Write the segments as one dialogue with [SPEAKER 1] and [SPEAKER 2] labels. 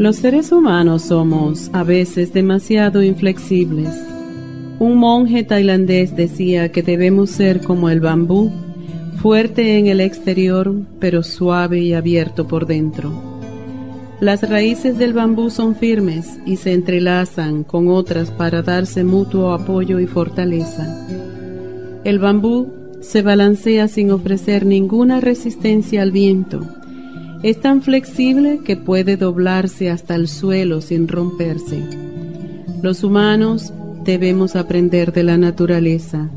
[SPEAKER 1] Los seres humanos somos a veces demasiado inflexibles. Un monje tailandés decía que debemos ser como el bambú, fuerte en el exterior, pero suave y abierto por dentro. Las raíces del bambú son firmes y se entrelazan con otras para darse mutuo apoyo y fortaleza. El bambú se balancea sin ofrecer ninguna resistencia al viento es tan flexible que puede doblarse hasta el suelo sin romperse. Los humanos debemos aprender de la naturaleza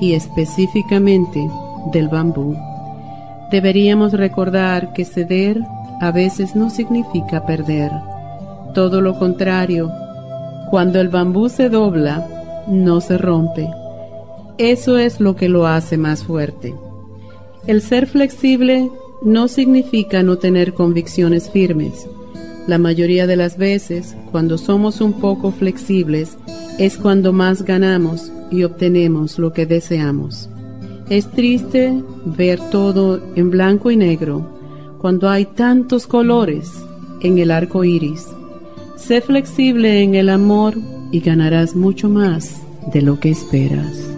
[SPEAKER 1] y específicamente del bambú. Deberíamos recordar que ceder a veces no significa perder. Todo lo contrario, cuando el bambú se dobla, no se rompe. Eso es lo que lo hace más fuerte. El ser flexible no significa no tener convicciones firmes. La mayoría de las veces, cuando somos un poco flexibles, es cuando más ganamos y obtenemos lo que deseamos. Es triste ver todo en blanco y negro cuando hay tantos colores en el arco iris. Sé flexible en el amor y ganarás mucho más de lo que esperas.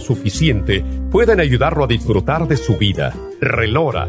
[SPEAKER 2] suficiente pueden ayudarlo a disfrutar de su vida. Relora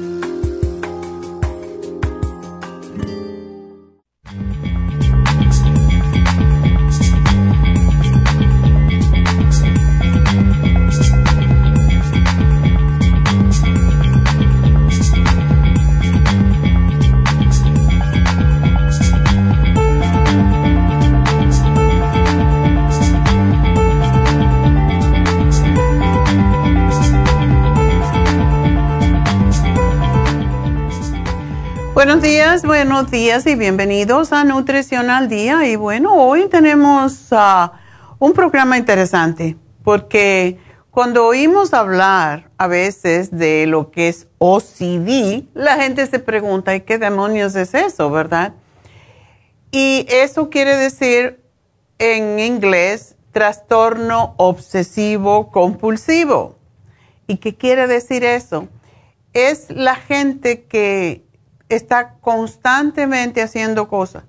[SPEAKER 3] Buenos días y bienvenidos a Nutrición al Día. Y bueno, hoy tenemos ah, un programa interesante porque cuando oímos hablar a veces de lo que es OCD, la gente se pregunta, ¿y qué demonios es eso, verdad? Y eso quiere decir en inglés trastorno obsesivo compulsivo. ¿Y qué quiere decir eso? Es la gente que está constantemente haciendo cosas.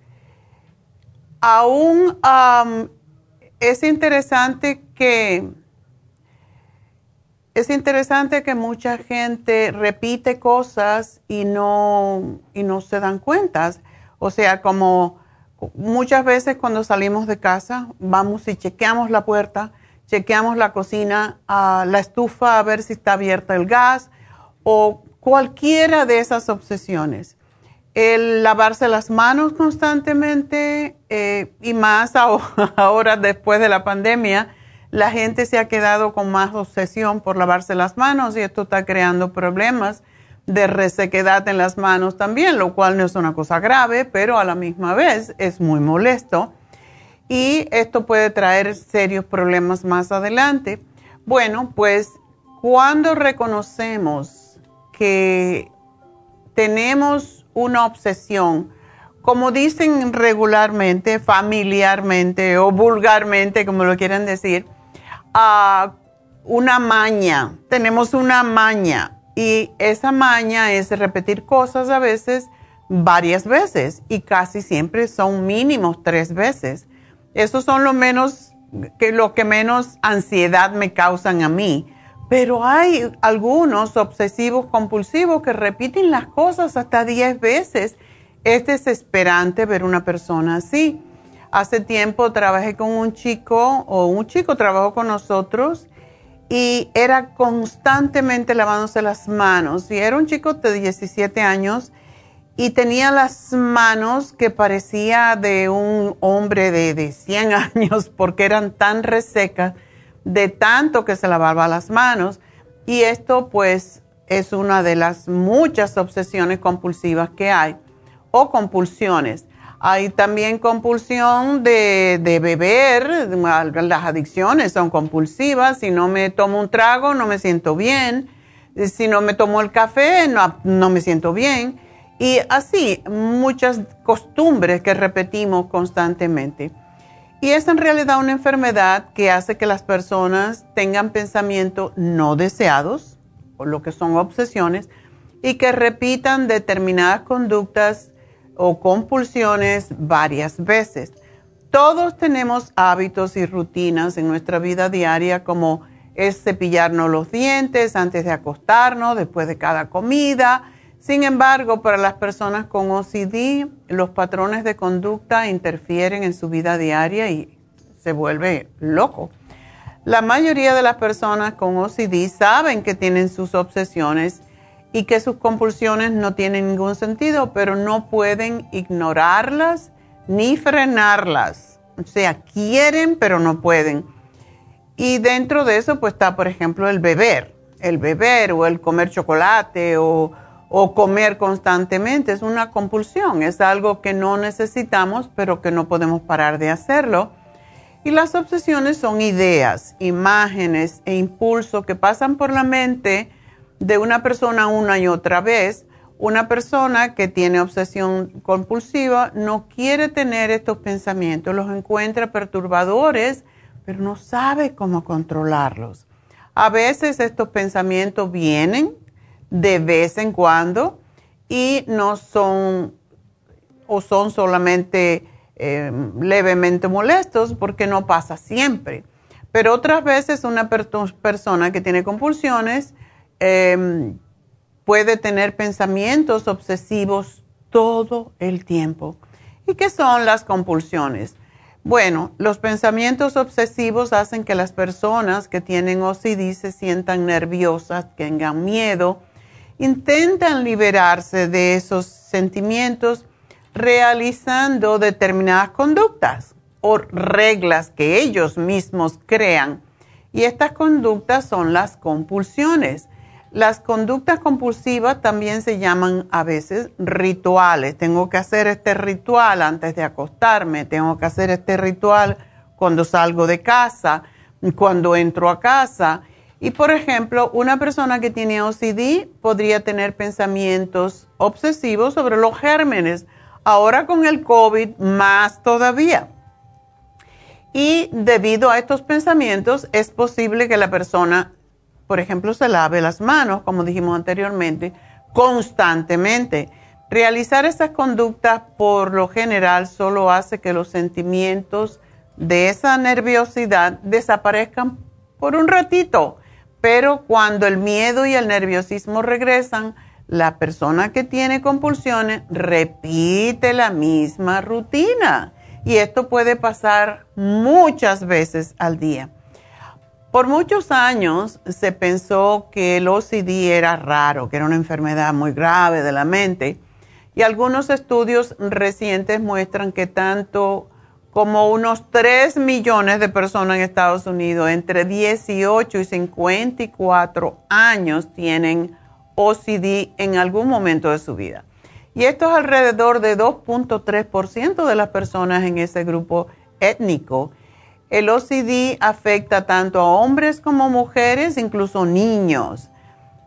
[SPEAKER 3] Aún es interesante que es interesante que mucha gente repite cosas y no, y no se dan cuenta. O sea, como muchas veces cuando salimos de casa, vamos y chequeamos la puerta, chequeamos la cocina, la estufa a ver si está abierta el gas o cualquiera de esas obsesiones el lavarse las manos constantemente eh, y más ahora, después de la pandemia, la gente se ha quedado con más obsesión por lavarse las manos y esto está creando problemas de resequedad en las manos también, lo cual no es una cosa grave, pero a la misma vez es muy molesto y esto puede traer serios problemas más adelante. Bueno, pues cuando reconocemos que tenemos una obsesión, como dicen regularmente, familiarmente o vulgarmente, como lo quieran decir, a una maña. Tenemos una maña y esa maña es repetir cosas a veces varias veces y casi siempre son mínimos tres veces. Esos son lo menos que lo que menos ansiedad me causan a mí pero hay algunos obsesivos compulsivos que repiten las cosas hasta 10 veces. Es desesperante ver una persona así. Hace tiempo trabajé con un chico, o un chico trabajó con nosotros, y era constantemente lavándose las manos. Y era un chico de 17 años y tenía las manos que parecía de un hombre de, de 100 años porque eran tan resecas de tanto que se lavaba las manos. Y esto pues es una de las muchas obsesiones compulsivas que hay o compulsiones. Hay también compulsión de, beber, las adicciones son compulsivas. Si no me tomo un trago, no me siento bien. Si no me tomo el café, no, no me siento bien. Y así, muchas costumbres que repetimos constantemente. Y es en realidad una enfermedad que hace que las personas tengan pensamientos no deseados, o lo que son obsesiones, y que repitan determinadas conductas o compulsiones varias veces. Todos tenemos hábitos y rutinas en nuestra vida diaria como es cepillarnos los dientes antes de acostarnos, después de cada comida, sin embargo, para las personas con OCD, los patrones de conducta interfieren en su vida diaria y se vuelve loco. La mayoría de las personas con OCD saben que tienen sus obsesiones y que sus compulsiones no tienen ningún sentido, pero no pueden ignorarlas ni frenarlas. O sea, quieren, pero no pueden. Y dentro de eso, pues está, por ejemplo, el beber. El beber o el comer chocolate o o comer constantemente. Es una compulsión, es algo que no necesitamos, pero que no podemos parar de hacerlo. Y las obsesiones son ideas, imágenes e impulsos que pasan por la mente de una persona una y otra vez. Una persona que tiene obsesión compulsiva no quiere tener estos pensamientos, los encuentra perturbadores, pero no sabe cómo controlarlos. A veces estos pensamientos vienen de vez en cuando y no son o son solamente em, levemente molestos porque no pasa siempre. Pero otras veces una persona que tiene compulsiones em, puede tener pensamientos obsesivos todo el tiempo. ¿Y qué son las compulsiones? Bueno, los pensamientos obsesivos hacen que las personas que tienen OCD se sientan nerviosas, tengan miedo, intentan liberarse de esos sentimientos realizando determinadas conductas o reglas que ellos mismos crean. Y estas conductas son las compulsiones. Las conductas compulsivas también se llaman a veces rituales. Tengo que hacer este ritual antes de acostarme, tengo que hacer este ritual cuando salgo de casa, cuando entro a casa. Y por ejemplo, una persona que tiene OCD podría tener pensamientos obsesivos sobre los gérmenes. Ahora con el COVID, más todavía. Y debido a estos pensamientos, es posible que la persona, por ejemplo, se lave las manos, como dijimos anteriormente, constantemente. Realizar esas conductas por lo general solo hace que los sentimientos de esa nerviosidad desaparezcan por un ratito, pero cuando el miedo y el nerviosismo regresan, la persona que tiene compulsiones repite la misma rutina y esto puede pasar muchas veces al día. Por muchos años se pensó que el OCD era raro, que era una enfermedad muy grave de la mente y algunos estudios recientes muestran que tanto como unos 3 millones de personas en Estados Unidos entre 18 y 54 años tienen OCD en algún momento de su vida. Y esto es alrededor de 2.3% de las personas en ese grupo étnico. El OCD afecta tanto a hombres como mujeres, incluso niños.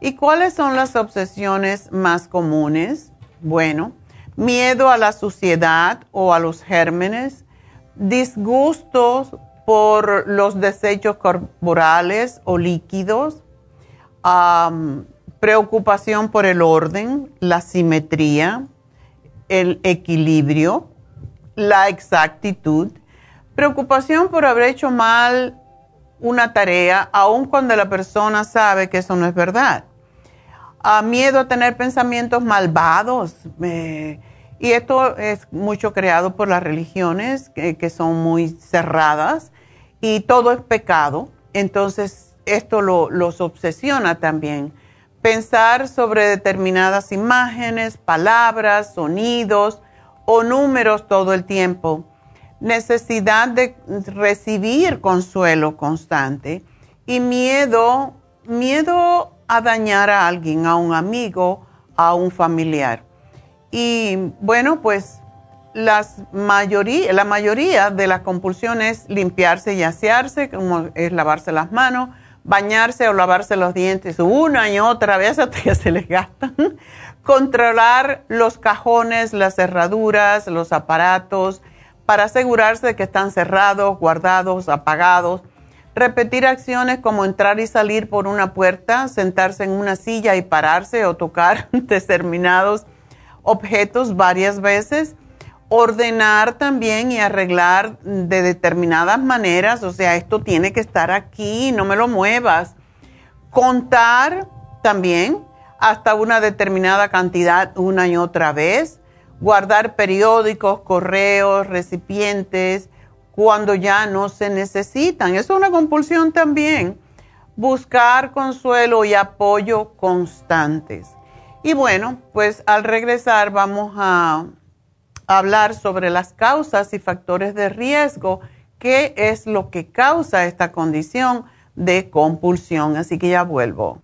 [SPEAKER 3] ¿Y cuáles son las obsesiones más comunes? Bueno, miedo a la suciedad o a los gérmenes, disgustos por los desechos corporales o líquidos, preocupación por el orden, la simetría, el equilibrio, la exactitud, preocupación por haber hecho mal una tarea, aun cuando la persona sabe que eso no es verdad. miedo a tener pensamientos malvados. Y esto es mucho creado por las religiones que, son muy cerradas y todo es pecado. Entonces, esto los obsesiona también pensar sobre determinadas imágenes, palabras, sonidos o números todo el tiempo, necesidad de recibir consuelo constante y miedo, miedo a dañar a alguien, a un amigo, a un familiar. Y bueno, pues las mayoría, la mayoría de las compulsiones es limpiarse y asearse, como es lavarse las manos, bañarse o lavarse los dientes una y otra vez hasta que se les gastan. Controlar los cajones, las cerraduras, los aparatos para asegurarse de que están cerrados, guardados, apagados. Repetir acciones como entrar y salir por una puerta, sentarse en una silla y pararse o tocar determinados objetos varias veces ordenar también y arreglar de determinadas maneras, o sea, esto tiene que estar aquí, no me lo muevas. Contar también hasta una determinada cantidad una y otra vez. Guardar periódicos, correos, recipientes, cuando ya no se necesitan. Es una compulsión también. Buscar consuelo y apoyo constantes. Y bueno, pues al regresar vamos a hablar sobre las causas y factores de riesgo, qué es lo que causa esta condición de compulsión. Así que ya vuelvo.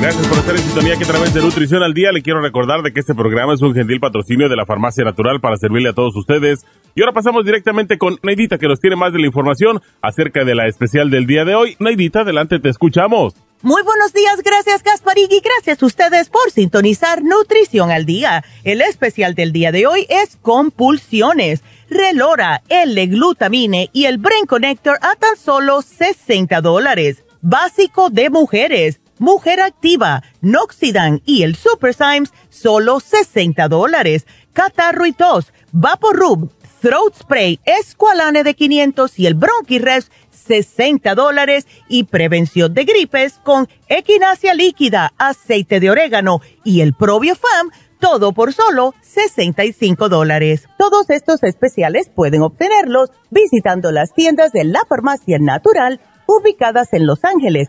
[SPEAKER 4] Gracias por estar en sintonía que a través de Nutrición al Día le quiero recordar de que este programa es un gentil patrocinio de la Farmacia Natural para servirle a todos ustedes. Y ahora pasamos directamente con Neidita que nos tiene más de la información acerca de la especial del día de hoy. Neidita, adelante, te escuchamos.
[SPEAKER 5] Muy buenos días, gracias Gasparig y gracias a ustedes por sintonizar Nutrición al Día. El especial del día de hoy es compulsiones. Relora, L-glutamine y el Brain Connector a tan solo 60 dólares. Básico de mujeres Mujer Activa, Noxidan y el Super Symes, solo 60 dólares. Catarro y tos, Vaporub, Throat Spray, Esqualane de 500 y el Bronchirex, 60 dólares. Y prevención de gripes con equinacia líquida, aceite de orégano y el Fam, todo por solo 65 dólares. Todos estos especiales pueden obtenerlos visitando las tiendas de la farmacia natural ubicadas en Los Ángeles,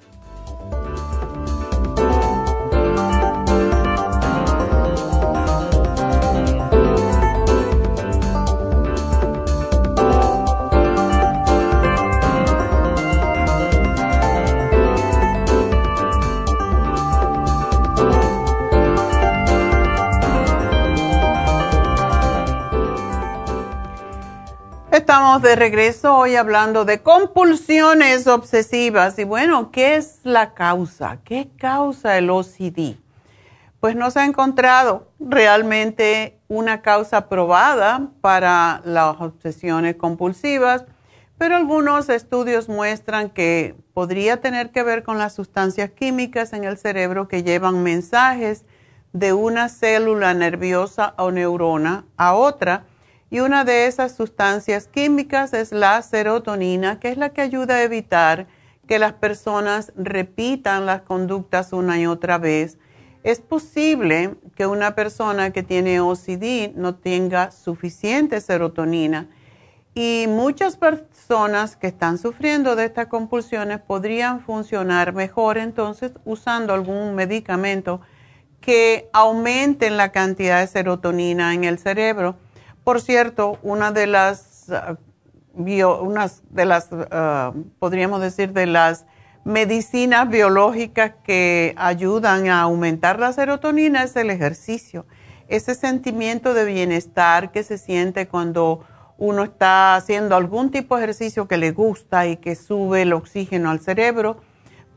[SPEAKER 3] Estamos de regreso hoy hablando de compulsiones obsesivas y bueno, ¿qué es la causa? ¿Qué causa el OCD? Pues no se ha encontrado realmente una causa probada para las obsesiones compulsivas, pero algunos estudios muestran que podría tener que ver con las sustancias químicas en el cerebro que llevan mensajes de una célula nerviosa o neurona a otra y una de esas sustancias químicas es la serotonina, que es la que ayuda a evitar que las personas repitan las conductas una y otra vez. Es posible que una persona que tiene OCD no tenga suficiente serotonina y muchas personas que están sufriendo de estas compulsiones podrían funcionar mejor entonces usando algún medicamento que aumente la cantidad de serotonina en el cerebro por cierto, una de las, uh, de las, uh, podríamos decir, de las medicinas biológicas que ayudan a aumentar la serotonina es el ejercicio. Ese sentimiento de bienestar que se siente cuando uno está haciendo algún tipo de ejercicio que le gusta y que sube el oxígeno al cerebro,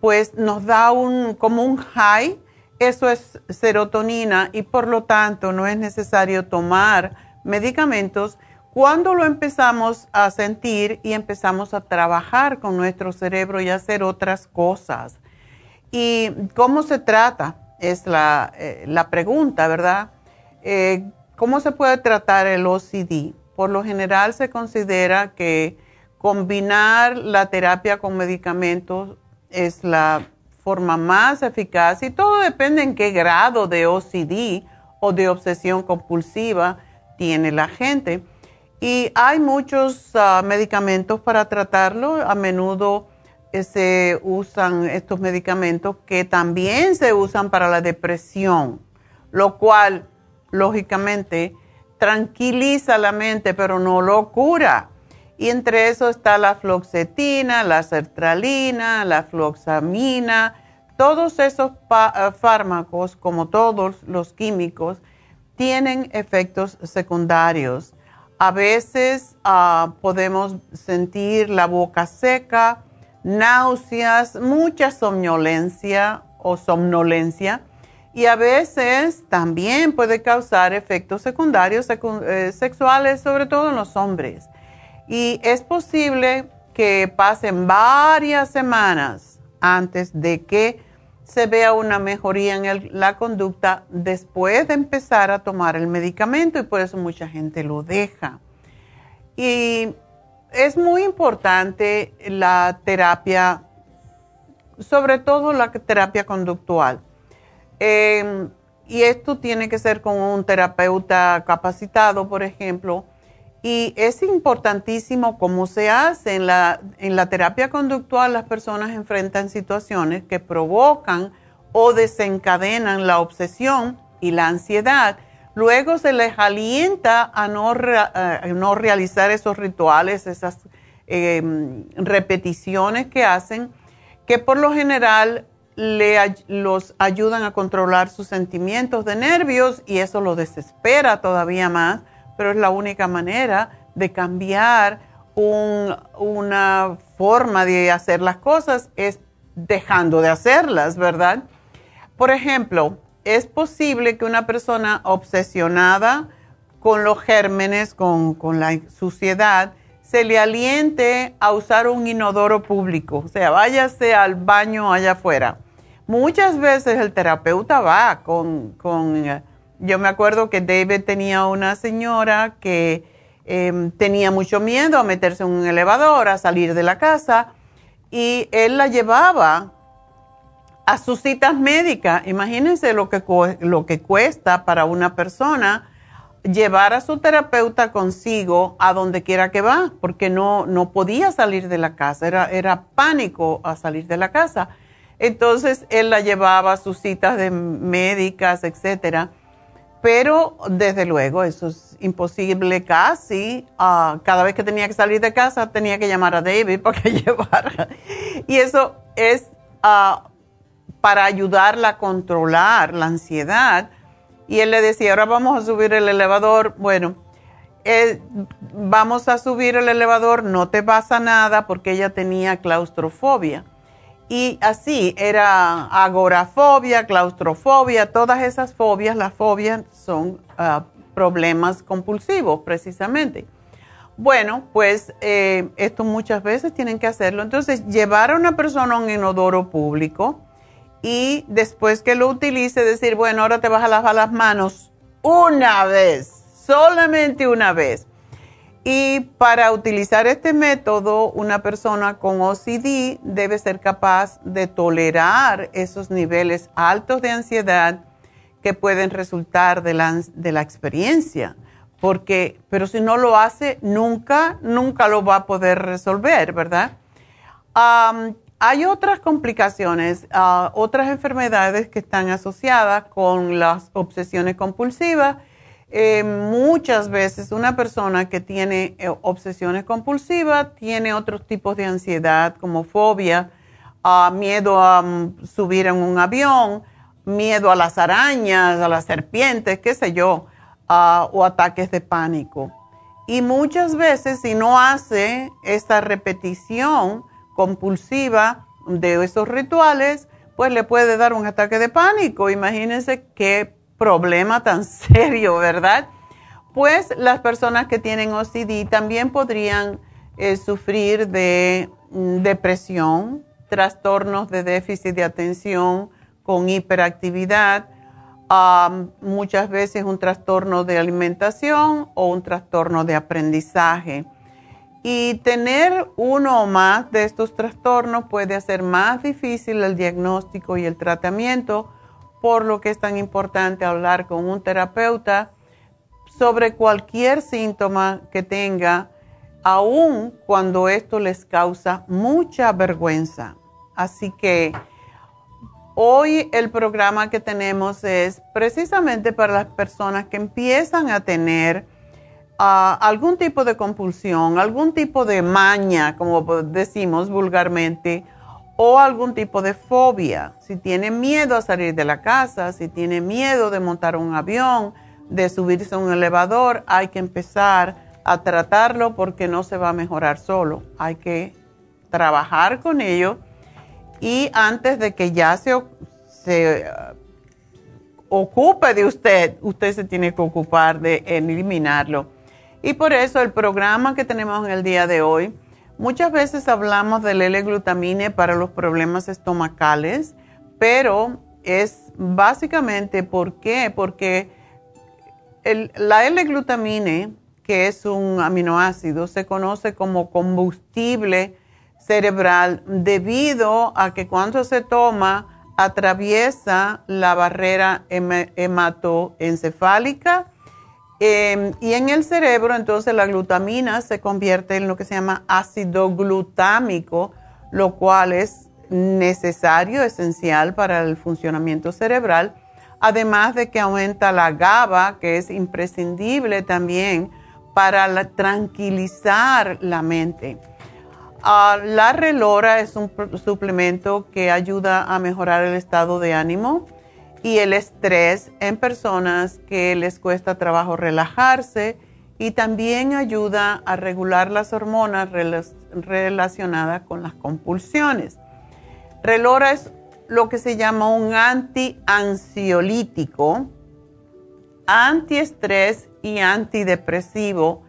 [SPEAKER 3] pues nos da un, como un high. Eso es serotonina y por lo tanto no es necesario tomar medicamentos cuando lo empezamos a sentir y empezamos a trabajar con nuestro cerebro y hacer otras cosas. ¿Y cómo se trata? Es la, eh, pregunta, ¿verdad? Eh, ¿Cómo se puede tratar el OCD? Por lo general se considera que combinar la terapia con medicamentos es la forma más eficaz y todo depende en qué grado de OCD o de obsesión compulsiva tiene la gente. Y hay muchos ah, medicamentos para tratarlo. A menudo eh, se usan estos medicamentos que también se usan para la depresión, lo cual, lógicamente, tranquiliza la mente, pero no lo cura. Y entre eso está la floxetina, la sertralina, la floxamina, todos esos ah, fármacos, como todos los químicos, tienen efectos secundarios. A veces ah, podemos sentir la boca seca, náuseas, mucha somnolencia o somnolencia y a veces también puede causar efectos secundarios eh, sexuales, sobre todo en los hombres. Y es posible que pasen varias semanas antes de que se vea una mejoría en la conducta después de empezar a tomar el medicamento y por eso mucha gente lo deja. Y es muy importante la terapia, sobre todo la terapia conductual. Em, y esto tiene que ser con un terapeuta capacitado, por ejemplo. Y es importantísimo cómo se hace. En la, en la terapia conductual las personas enfrentan situaciones que provocan o desencadenan la obsesión y la ansiedad. Luego se les alienta a no, eh, no realizar esos rituales, esas em, repeticiones que hacen, que por lo general le, los ayudan a controlar sus sentimientos de nervios y eso lo desespera todavía más, pero es la única manera de cambiar una forma de hacer las cosas, es dejando de hacerlas, ¿verdad? Por ejemplo, es posible que una persona obsesionada con los gérmenes, con, con la suciedad, se le aliente a usar un inodoro público, o sea, váyase al baño allá afuera Muchas veces el terapeuta va con, yo me acuerdo que David tenía una señora que em, tenía mucho miedo a meterse en un elevador, a salir de la casa, y él la llevaba a sus citas médicas. Imagínense lo que, lo que cuesta para una persona llevar a su terapeuta consigo a donde quiera que va, porque no, no podía salir de la casa, era, era pánico a salir de la casa. Entonces él la llevaba a sus citas de médicas, etcétera. Pero desde luego eso es imposible casi. Ah, cada vez que tenía que salir de casa tenía que llamar a David para que llevara. Y eso es ah, para ayudarla a controlar la ansiedad. Y él le decía, ahora vamos a subir el elevador. Bueno, eh, vamos a subir el elevador, no te pasa nada porque ella tenía claustrofobia. Y así era agorafobia, claustrofobia, todas esas fobias, las fobias son ah, problemas compulsivos precisamente. Bueno, pues eh, esto muchas veces tienen que hacerlo. Entonces, llevar a una persona a un inodoro público y después que lo utilice, decir, bueno, ahora te vas a lavar las manos una vez, solamente una vez. Y para utilizar este método, una persona con OCD debe ser capaz de tolerar esos niveles altos de ansiedad que pueden resultar de la, de la experiencia. Porque, pero si no lo hace, nunca, nunca lo va a poder resolver, ¿verdad? hay otras complicaciones, ah, otras enfermedades que están asociadas con las obsesiones compulsivas eh, muchas veces una persona que tiene eh, obsesiones compulsivas tiene otros tipos de ansiedad como fobia, ah, miedo a mm, subir en un avión, miedo a las arañas, a las serpientes, qué sé yo, ah, o ataques de pánico. Y muchas veces si no hace esta repetición compulsiva de esos rituales, pues le puede dar un ataque de pánico. Imagínense qué problema tan serio, ¿verdad? Pues las personas que tienen OCD también podrían eh, sufrir de mm, depresión, trastornos de déficit de atención con hiperactividad, muchas veces un trastorno de alimentación o un trastorno de aprendizaje. Y tener uno o más de estos trastornos puede hacer más difícil el diagnóstico y el tratamiento por lo que es tan importante hablar con un terapeuta sobre cualquier síntoma que tenga, aun cuando esto les causa mucha vergüenza. Así que hoy el programa que tenemos es precisamente para las personas que empiezan a tener ah, algún tipo de compulsión, algún tipo de maña, como decimos vulgarmente, o algún tipo de fobia. Si tiene miedo a salir de la casa, si tiene miedo de montar un avión, de subirse a un elevador, hay que empezar a tratarlo porque no se va a mejorar solo. Hay que trabajar con ello y antes de que ya se, se uh, ocupe de usted, usted se tiene que ocupar de eliminarlo. Y por eso el programa que tenemos en el día de hoy, Muchas veces hablamos del L-glutamine para los problemas estomacales, pero es básicamente ¿por qué? Porque la L-glutamine, que es un aminoácido, se conoce como combustible cerebral debido a que cuando se toma atraviesa la barrera hematoencefálica em, y en el cerebro entonces la glutamina se convierte en lo que se llama ácido glutámico, lo cual es necesario, esencial para el funcionamiento cerebral, además de que aumenta la GABA, que es imprescindible también para tranquilizar la mente. Ah, la relora es un suplemento que ayuda a mejorar el estado de ánimo y el estrés en personas que les cuesta trabajo relajarse y también ayuda a regular las hormonas relacionadas con las compulsiones. Relora es lo que se llama un anti-ansiolítico, antiestrés y antidepresivo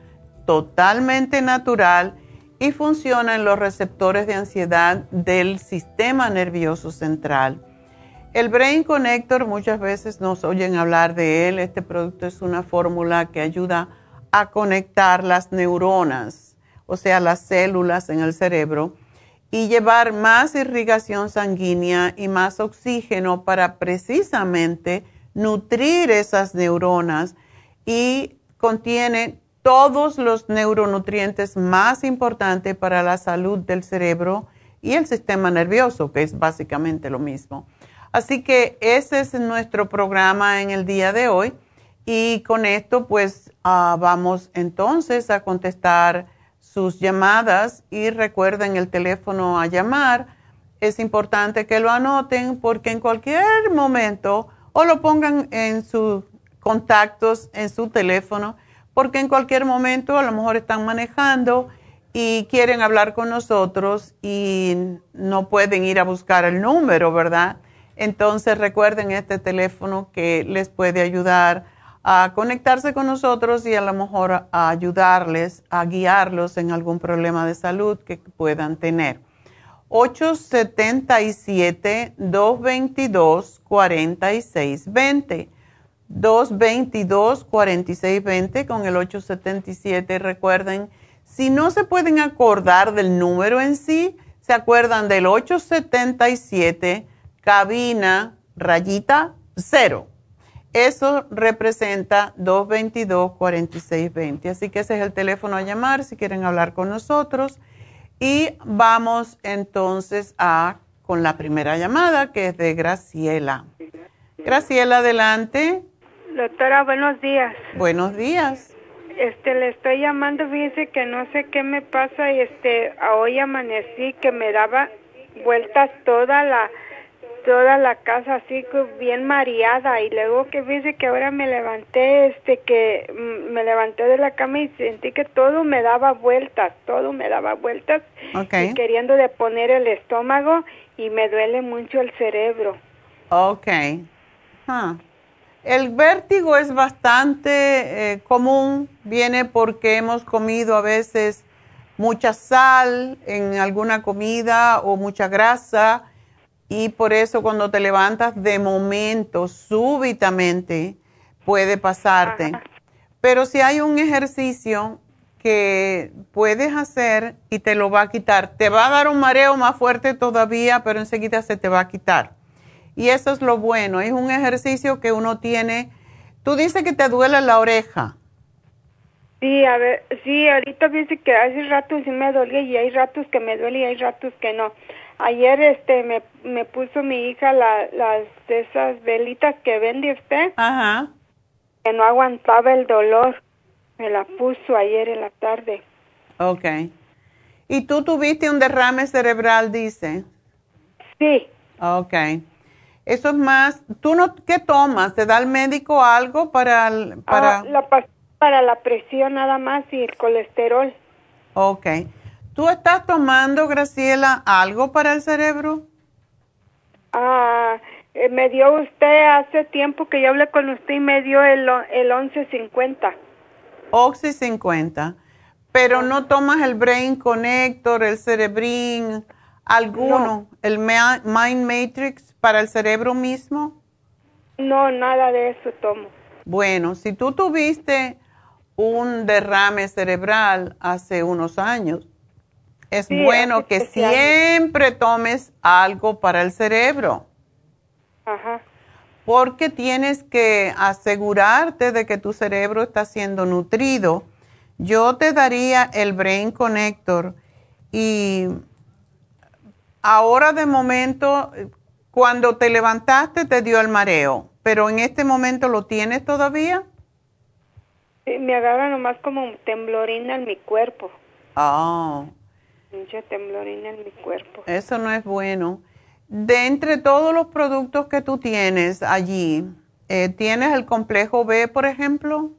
[SPEAKER 3] totalmente natural y funciona en los receptores de ansiedad del sistema nervioso central. El Brain Connector muchas veces nos oyen hablar de él. Este producto es una fórmula que ayuda a conectar las neuronas, o sea, las células en el cerebro, y llevar más irrigación sanguínea y más oxígeno para precisamente nutrir esas neuronas y contiene todos los neuronutrientes más importantes para la salud del cerebro y el sistema nervioso, que es básicamente lo mismo. Así que ese es nuestro programa en el día de hoy y con esto pues ah, vamos entonces a contestar sus llamadas y recuerden el teléfono a llamar. Es importante que lo anoten porque en cualquier momento o lo pongan en sus contactos en su teléfono porque en cualquier momento a lo mejor están manejando y quieren hablar con nosotros y no pueden ir a buscar el número, ¿verdad? Entonces recuerden este teléfono que les puede ayudar a conectarse con nosotros y a lo mejor a ayudarles, a guiarlos en algún problema de salud que puedan tener. 877-222-4620. 222-4620 con el 877. Recuerden, si no se pueden acordar del número en sí, se acuerdan del 877 cabina rayita cero. Eso representa 222-4620. Así que ese es el teléfono a llamar si quieren hablar con nosotros. Y vamos entonces a con la primera llamada que es de Graciela. Graciela, adelante.
[SPEAKER 6] Doctora, buenos días.
[SPEAKER 3] Buenos días.
[SPEAKER 6] Este, le estoy llamando, fíjese que no sé qué me pasa y este, hoy amanecí que me daba vueltas toda la toda la casa así bien mareada y luego que fíjese que ahora me levanté este que mm, me levanté de la cama y sentí que todo me daba vueltas todo me daba vueltas
[SPEAKER 3] okay.
[SPEAKER 6] y queriendo de poner el estómago y me duele mucho el cerebro
[SPEAKER 3] okay ah. El vértigo es bastante eh, común, viene porque hemos comido a veces mucha sal en alguna comida o mucha grasa y por eso cuando te levantas de momento, súbitamente, puede pasarte. Pero si hay un ejercicio que puedes hacer y te lo va a quitar, te va a dar un mareo más fuerte todavía, pero enseguida se te va a quitar. Y eso es lo bueno, es un ejercicio que uno tiene. Tú dices que te duele la oreja.
[SPEAKER 6] Sí, a ver, sí, ahorita dice que hace ratos sí me dolía y hay ratos que me duele y hay ratos que no. Ayer este me, me puso mi hija la, las de esas velitas que vende usted.
[SPEAKER 3] Ajá.
[SPEAKER 6] Que no aguantaba el dolor. Me la puso ayer en la tarde.
[SPEAKER 3] Ok. ¿Y tú tuviste un derrame cerebral, dice?
[SPEAKER 6] Sí.
[SPEAKER 3] Ok. Eso es más, ¿tú no qué tomas? ¿Te da el médico algo para para
[SPEAKER 6] ah, la para la presión nada más y el colesterol?
[SPEAKER 3] Ok. ¿Tú estás tomando, Graciela, algo para el cerebro?
[SPEAKER 6] Ah, eh, me dio usted hace tiempo que yo hablé con usted y me dio el, el 1150.
[SPEAKER 3] Oxy 50. Pero no tomas el Brain Connector, el Cerebrin, alguno, el Mind Matrix para el cerebro mismo?
[SPEAKER 6] No, nada de eso tomo.
[SPEAKER 3] Bueno, si tú tuviste un derrame cerebral hace unos años, es bueno que siempre tomes algo para el cerebro.
[SPEAKER 6] Ajá.
[SPEAKER 3] Porque tienes que asegurarte de que tu cerebro está siendo nutrido. Yo te daría el Brain Connector y ahora de momento, cuando te levantaste te dio el mareo, pero en este momento lo tienes todavía.
[SPEAKER 6] Sí, me agarra nomás como temblorina en mi cuerpo.
[SPEAKER 3] Ah.
[SPEAKER 6] Mucha temblorina en mi cuerpo.
[SPEAKER 3] Eso no es bueno. De entre todos los productos que tú tienes allí, eh, ¿tienes el complejo B, por ejemplo?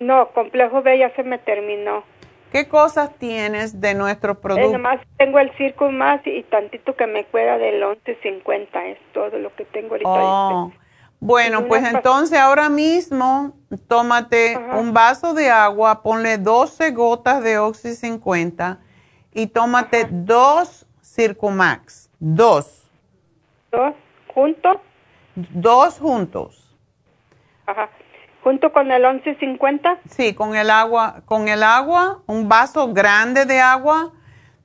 [SPEAKER 6] No, complejo B ya se me terminó.
[SPEAKER 3] ¿Qué cosas tienes de nuestros
[SPEAKER 6] Eh,
[SPEAKER 3] productos?
[SPEAKER 6] nomás tengo el circo más y tantito que me cuida del 1150, es todo lo que tengo ahorita.
[SPEAKER 3] Oh, bueno, pues entonces ahora mismo tómate
[SPEAKER 6] Ajá.
[SPEAKER 3] un vaso de agua, ponle 12 gotas de Oxy 50 y tómate dos Circumax, dos,
[SPEAKER 6] ¿Dos? ¿Junto?
[SPEAKER 3] dos juntos.
[SPEAKER 6] Ajá. ¿Junto con el 1150?
[SPEAKER 3] Sí, con el agua, con el agua, un vaso grande de agua.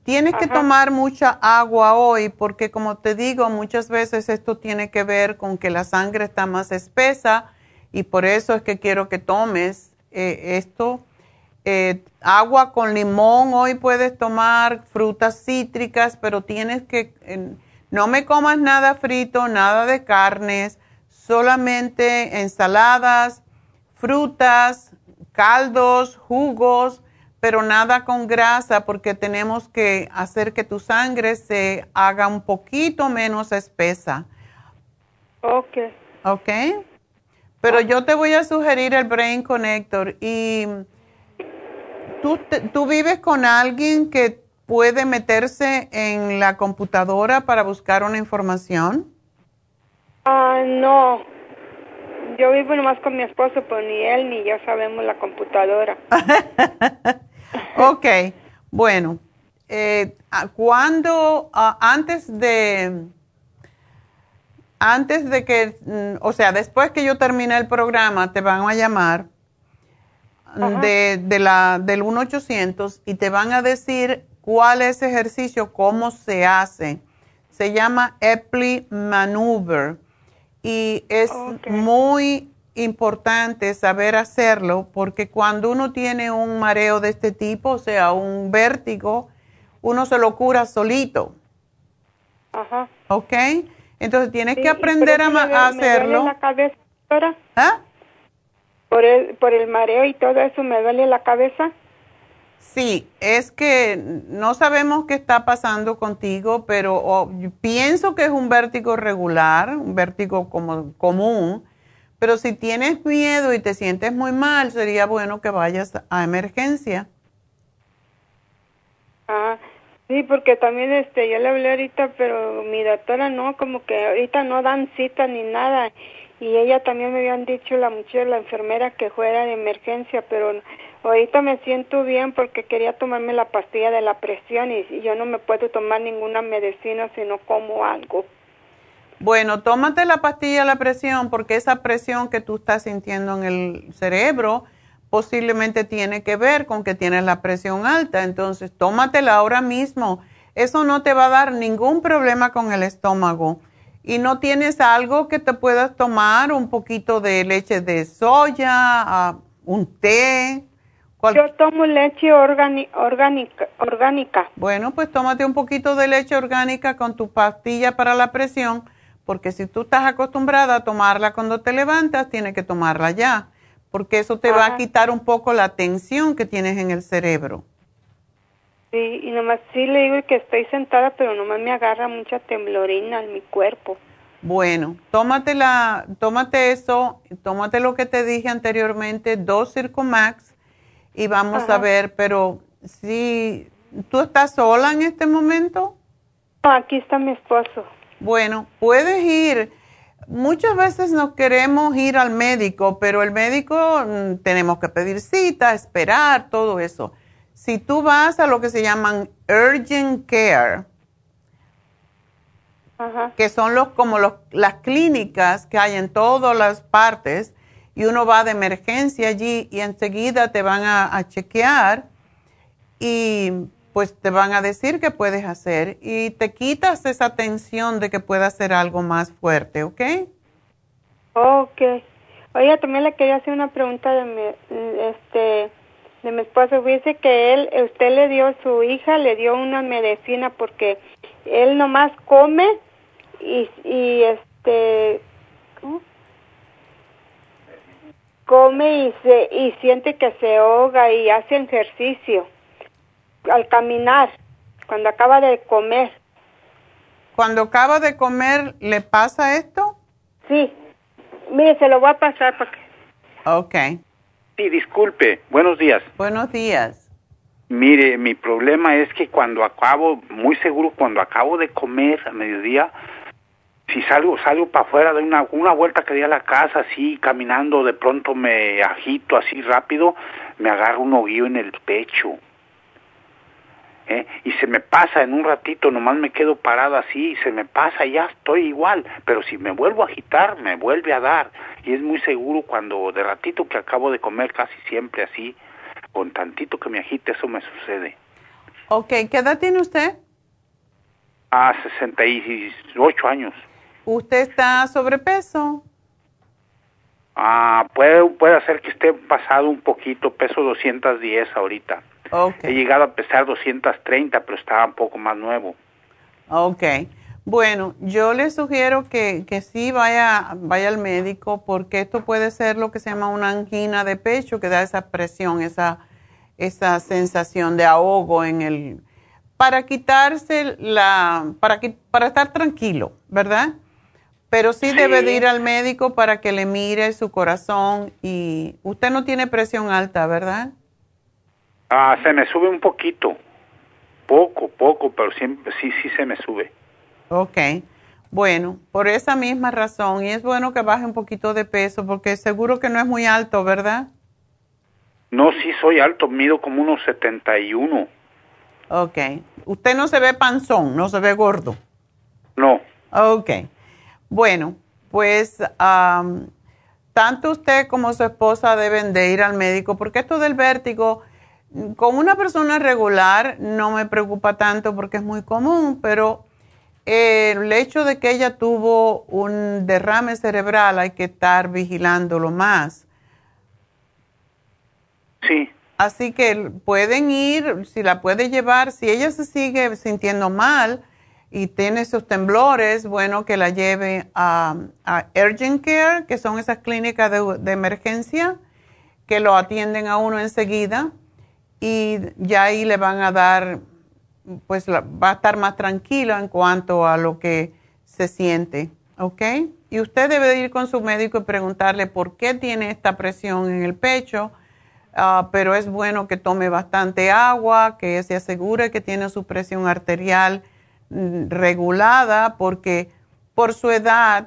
[SPEAKER 3] Tienes que tomar mucha agua hoy porque como te digo, muchas veces esto tiene que ver con que la sangre está más espesa y por eso es que quiero que tomes eh, esto. Eh, agua con limón hoy puedes tomar, frutas cítricas, pero tienes que, eh, no me comas nada frito, nada de carnes, solamente ensaladas, frutas, caldos, jugos, pero nada con grasa porque tenemos que hacer que tu sangre se haga un poquito menos espesa,
[SPEAKER 6] Ok.
[SPEAKER 3] ¿ok? Pero yo te voy a sugerir el Brain Connector y ¿tú, te- tú vives con alguien que puede meterse en la computadora para buscar una información.
[SPEAKER 6] Ah, no. Yo vivo nomás con mi esposo, pero ni él ni yo sabemos la computadora.
[SPEAKER 3] Ok, bueno, eh, cuando, antes de, antes de que, mm, o sea, después que yo termine el programa, te van a llamar de, de la, del 1-800 y te van a decir cuál es ejercicio, cómo se hace. Se llama Epley Maneuver y es muy importante saber hacerlo porque cuando uno tiene un mareo de este tipo, o sea, un vértigo, uno se lo cura solito,
[SPEAKER 6] Ajá.
[SPEAKER 3] ¿ok? Entonces tienes
[SPEAKER 6] Sí,
[SPEAKER 3] que aprender a,
[SPEAKER 6] me me
[SPEAKER 3] hacerlo.
[SPEAKER 6] la cabeza.
[SPEAKER 3] ¿Ah?
[SPEAKER 6] Por el, por el mareo y todo eso me duele la cabeza.
[SPEAKER 3] Sí, es que no sabemos qué está pasando contigo, pero oh, pienso que es un vértigo regular, un vértigo como común, pero si tienes miedo y te sientes muy mal, sería bueno que vayas a emergencia.
[SPEAKER 6] Ah, sí, porque también este, yo le hablé ahorita, pero mi doctora no, como que ahorita no dan cita ni nada. Y ella también me habían dicho, la muchacha, la enfermera, que fuera de emergencia, pero ahorita me siento bien porque quería tomarme la pastilla de la presión y, yo no me puedo tomar ninguna medicina si no como algo.
[SPEAKER 3] Bueno, tómate la pastilla de la presión porque esa presión que tú estás sintiendo en el cerebro posiblemente tiene que ver con que tienes la presión alta. Entonces, tómatela ahora mismo. Eso no te va a dar ningún problema con el estómago. Y no tienes algo que te puedas tomar, un poquito de leche de soya, ah, un té.
[SPEAKER 6] Yo tomo leche orgánica, orgánica.
[SPEAKER 3] Bueno, pues tómate un poquito de leche orgánica con tu pastilla para la presión, porque si tú estás acostumbrada a tomarla cuando te levantas, tienes que tomarla ya, porque eso te va a quitar un poco la tensión que tienes en el cerebro.
[SPEAKER 6] Sí, y nomás sí le digo que estoy sentada, pero nomás me agarra mucha temblorina en mi cuerpo.
[SPEAKER 3] Bueno, tómate, la, tómate eso, tómate lo que te dije anteriormente, dos Circumax, y vamos a ver, pero si tú estás sola en este momento,
[SPEAKER 6] aquí está mi esposo.
[SPEAKER 3] Bueno, puedes ir. Muchas veces nos queremos ir al médico, pero el médico mm, tenemos que pedir cita, esperar, todo eso. Si tú vas a lo que se llaman urgent care, que son los como los, las clínicas que hay en todas las partes, y uno va de emergencia allí y enseguida te van a, a chequear y pues te van a decir qué puedes hacer y te quitas esa tensión de que pueda hacer algo más fuerte, ¿ok?
[SPEAKER 6] Ok. Oye, también le quería hacer una pregunta de mi, este, de mi esposo. Dice que él, usted le dio, su hija le dio una medicina porque él nomás come y, y este, come y se y siente que se ahoga y hace ejercicio al caminar cuando acaba de comer.
[SPEAKER 3] Cuando acaba de comer, ¿le pasa esto?
[SPEAKER 6] Sí. Mire, se lo voy a pasar porque.
[SPEAKER 3] Ok.
[SPEAKER 7] Sí, disculpe. Buenos días.
[SPEAKER 3] Buenos días.
[SPEAKER 7] Mire, mi problema es que cuando acabo, muy seguro, cuando acabo de comer a mediodía, si salgo, salgo para afuera de una, una vuelta que di a la casa, así, caminando, de pronto me agito así rápido, me agarro un hoguillo en el pecho. ¿Eh? Y se me pasa en un ratito, nomás me quedo parado así, y se me pasa, y ya estoy igual. Pero si me vuelvo a agitar, me vuelve a dar. Y es muy seguro cuando de ratito que acabo de comer, casi siempre así, con tantito que me agite, eso me sucede.
[SPEAKER 3] Ok, ¿qué edad tiene usted?
[SPEAKER 7] A 68 años.
[SPEAKER 3] ¿Usted está sobrepeso?
[SPEAKER 7] Ah, puede, puede ser que esté pasado un poquito, peso 210 ahorita.
[SPEAKER 3] Okay.
[SPEAKER 7] He llegado a pesar 230, pero estaba un poco más nuevo.
[SPEAKER 3] Ok. Bueno, yo le sugiero que, que sí vaya, vaya al médico porque esto puede ser lo que se llama una angina de pecho que da esa presión, esa, esa sensación de ahogo en el... Para quitarse la... Para, para estar tranquilo, ¿verdad? Pero sí, debe de ir al médico para que le mire su corazón y usted no tiene presión alta, ¿verdad?
[SPEAKER 7] Ah, se me sube un poquito, poco, poco, pero siempre sí, sí se me sube.
[SPEAKER 3] Ok, bueno, por esa misma razón, y es bueno que baje un poquito de peso, porque seguro que no es muy alto, ¿verdad?
[SPEAKER 7] No, sí soy alto, mido como unos 71.
[SPEAKER 3] Ok, usted no se ve panzón, no se ve gordo.
[SPEAKER 7] No.
[SPEAKER 3] Ok. Bueno, pues tanto usted como su esposa deben de ir al médico porque esto del vértigo, con una persona regular no me preocupa tanto porque es muy común, pero el hecho de que ella tuvo un derrame cerebral hay que estar vigilándolo más.
[SPEAKER 7] Sí.
[SPEAKER 3] Así que pueden ir, si la puede llevar, si ella se sigue sintiendo mal, y tiene sus temblores, bueno, que la lleve a, Urgent Care, que son esas clínicas de, emergencia que lo atienden a uno enseguida y ya ahí le van a dar, pues va a estar más tranquilo en cuanto a lo que se siente, ¿ok? Y usted debe ir con su médico y preguntarle por qué tiene esta presión en el pecho, ah, pero es bueno que tome bastante agua, que se asegure que tiene su presión arterial regulada porque por su edad,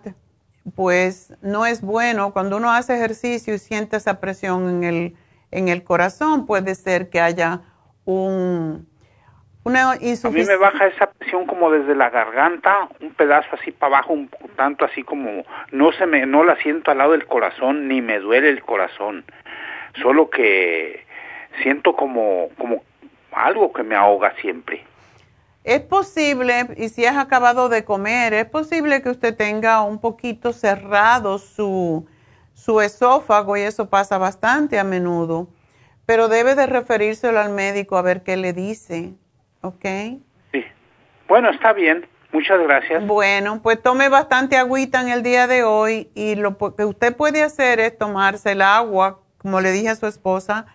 [SPEAKER 3] pues no es bueno. Cuando uno hace ejercicio y siente esa presión en el, en el corazón, puede ser que haya un, una insuficiencia.
[SPEAKER 7] A mí me baja esa presión como desde la garganta, un pedazo así para abajo, un tanto así como no se me no la siento al lado del corazón ni me duele el corazón. Solo que siento como como algo que me ahoga siempre.
[SPEAKER 3] Es posible, y si has acabado de comer, es posible que usted tenga un poquito cerrado su, su esófago y eso pasa bastante a menudo, pero debe de referírselo al médico a ver qué le dice, ¿ok?
[SPEAKER 7] Sí. Bueno, está bien. Muchas gracias.
[SPEAKER 3] Bueno, pues tome bastante agüita en el día de hoy y lo que usted puede hacer es tomarse el agua, como le dije a su esposa,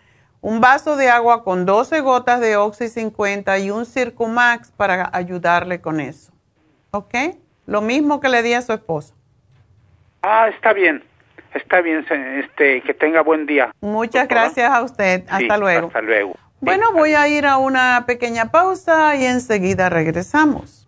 [SPEAKER 3] un vaso de agua con 12 gotas de Oxy 50 y un Circumax para ayudarle con eso. ¿Ok? Lo mismo que le di a su esposo.
[SPEAKER 7] Ah, está bien. Está bien, este, que tenga buen día.
[SPEAKER 3] Muchas gracias a usted. Hasta luego.
[SPEAKER 7] Hasta luego.
[SPEAKER 3] Bueno, voy a ir a una pequeña pausa y enseguida regresamos.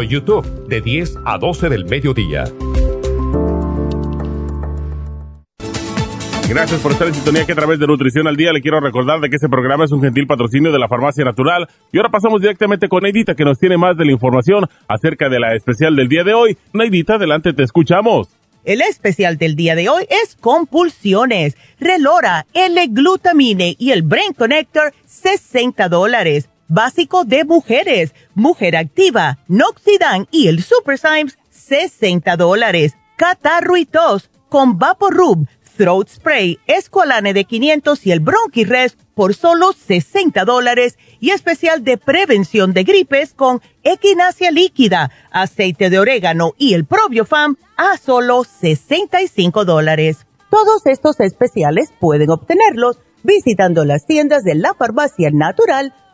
[SPEAKER 2] YouTube de 10 a 12 del mediodía.
[SPEAKER 4] Gracias por estar en sintonía que a través de Nutrición al Día le quiero recordar de que este programa es un gentil patrocinio de la Farmacia Natural. Y ahora pasamos directamente con Neidita que nos tiene más de la información acerca de la especial del día de hoy. Neidita, adelante, te escuchamos.
[SPEAKER 5] El especial del día de hoy es compulsiones, relora, L-glutamine y el Brain Connector, 60 dólares básico de mujeres, mujer activa, Noxidan y el Super Symes, 60 dólares. Catarro y tos con Vaporub, Throat Spray, Esqualane de 500 y el Bronchi-Rest por solo 60 dólares y especial de prevención de gripes con equinacia líquida, aceite de orégano y el Probiofam a solo 65 dólares. Todos estos especiales pueden obtenerlos visitando las tiendas de la farmacia natural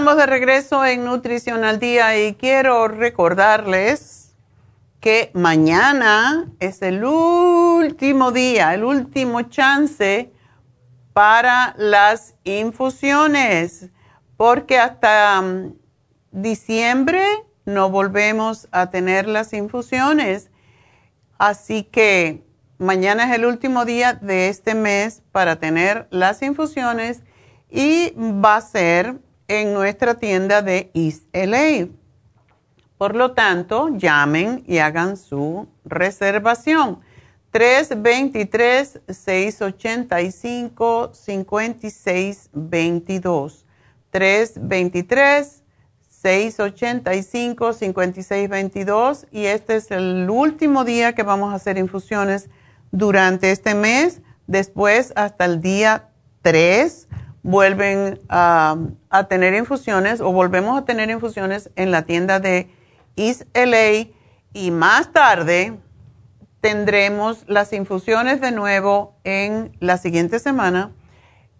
[SPEAKER 3] Estamos de regreso en Nutrición al Día y quiero recordarles que mañana es el último día, el último chance para las infusiones, porque hasta um, diciembre no volvemos a tener las infusiones. Así que mañana es el último día de este mes para tener las infusiones y va a ser en nuestra tienda de East LA. Por lo tanto, llamen y hagan su reservación. 323-685-5622. 323-685-5622. Y este es el último día que vamos a hacer infusiones durante este mes. Después, hasta el día 3 vuelven a, tener infusiones o volvemos a tener infusiones en la tienda de East LA y más tarde tendremos las infusiones de nuevo en la siguiente semana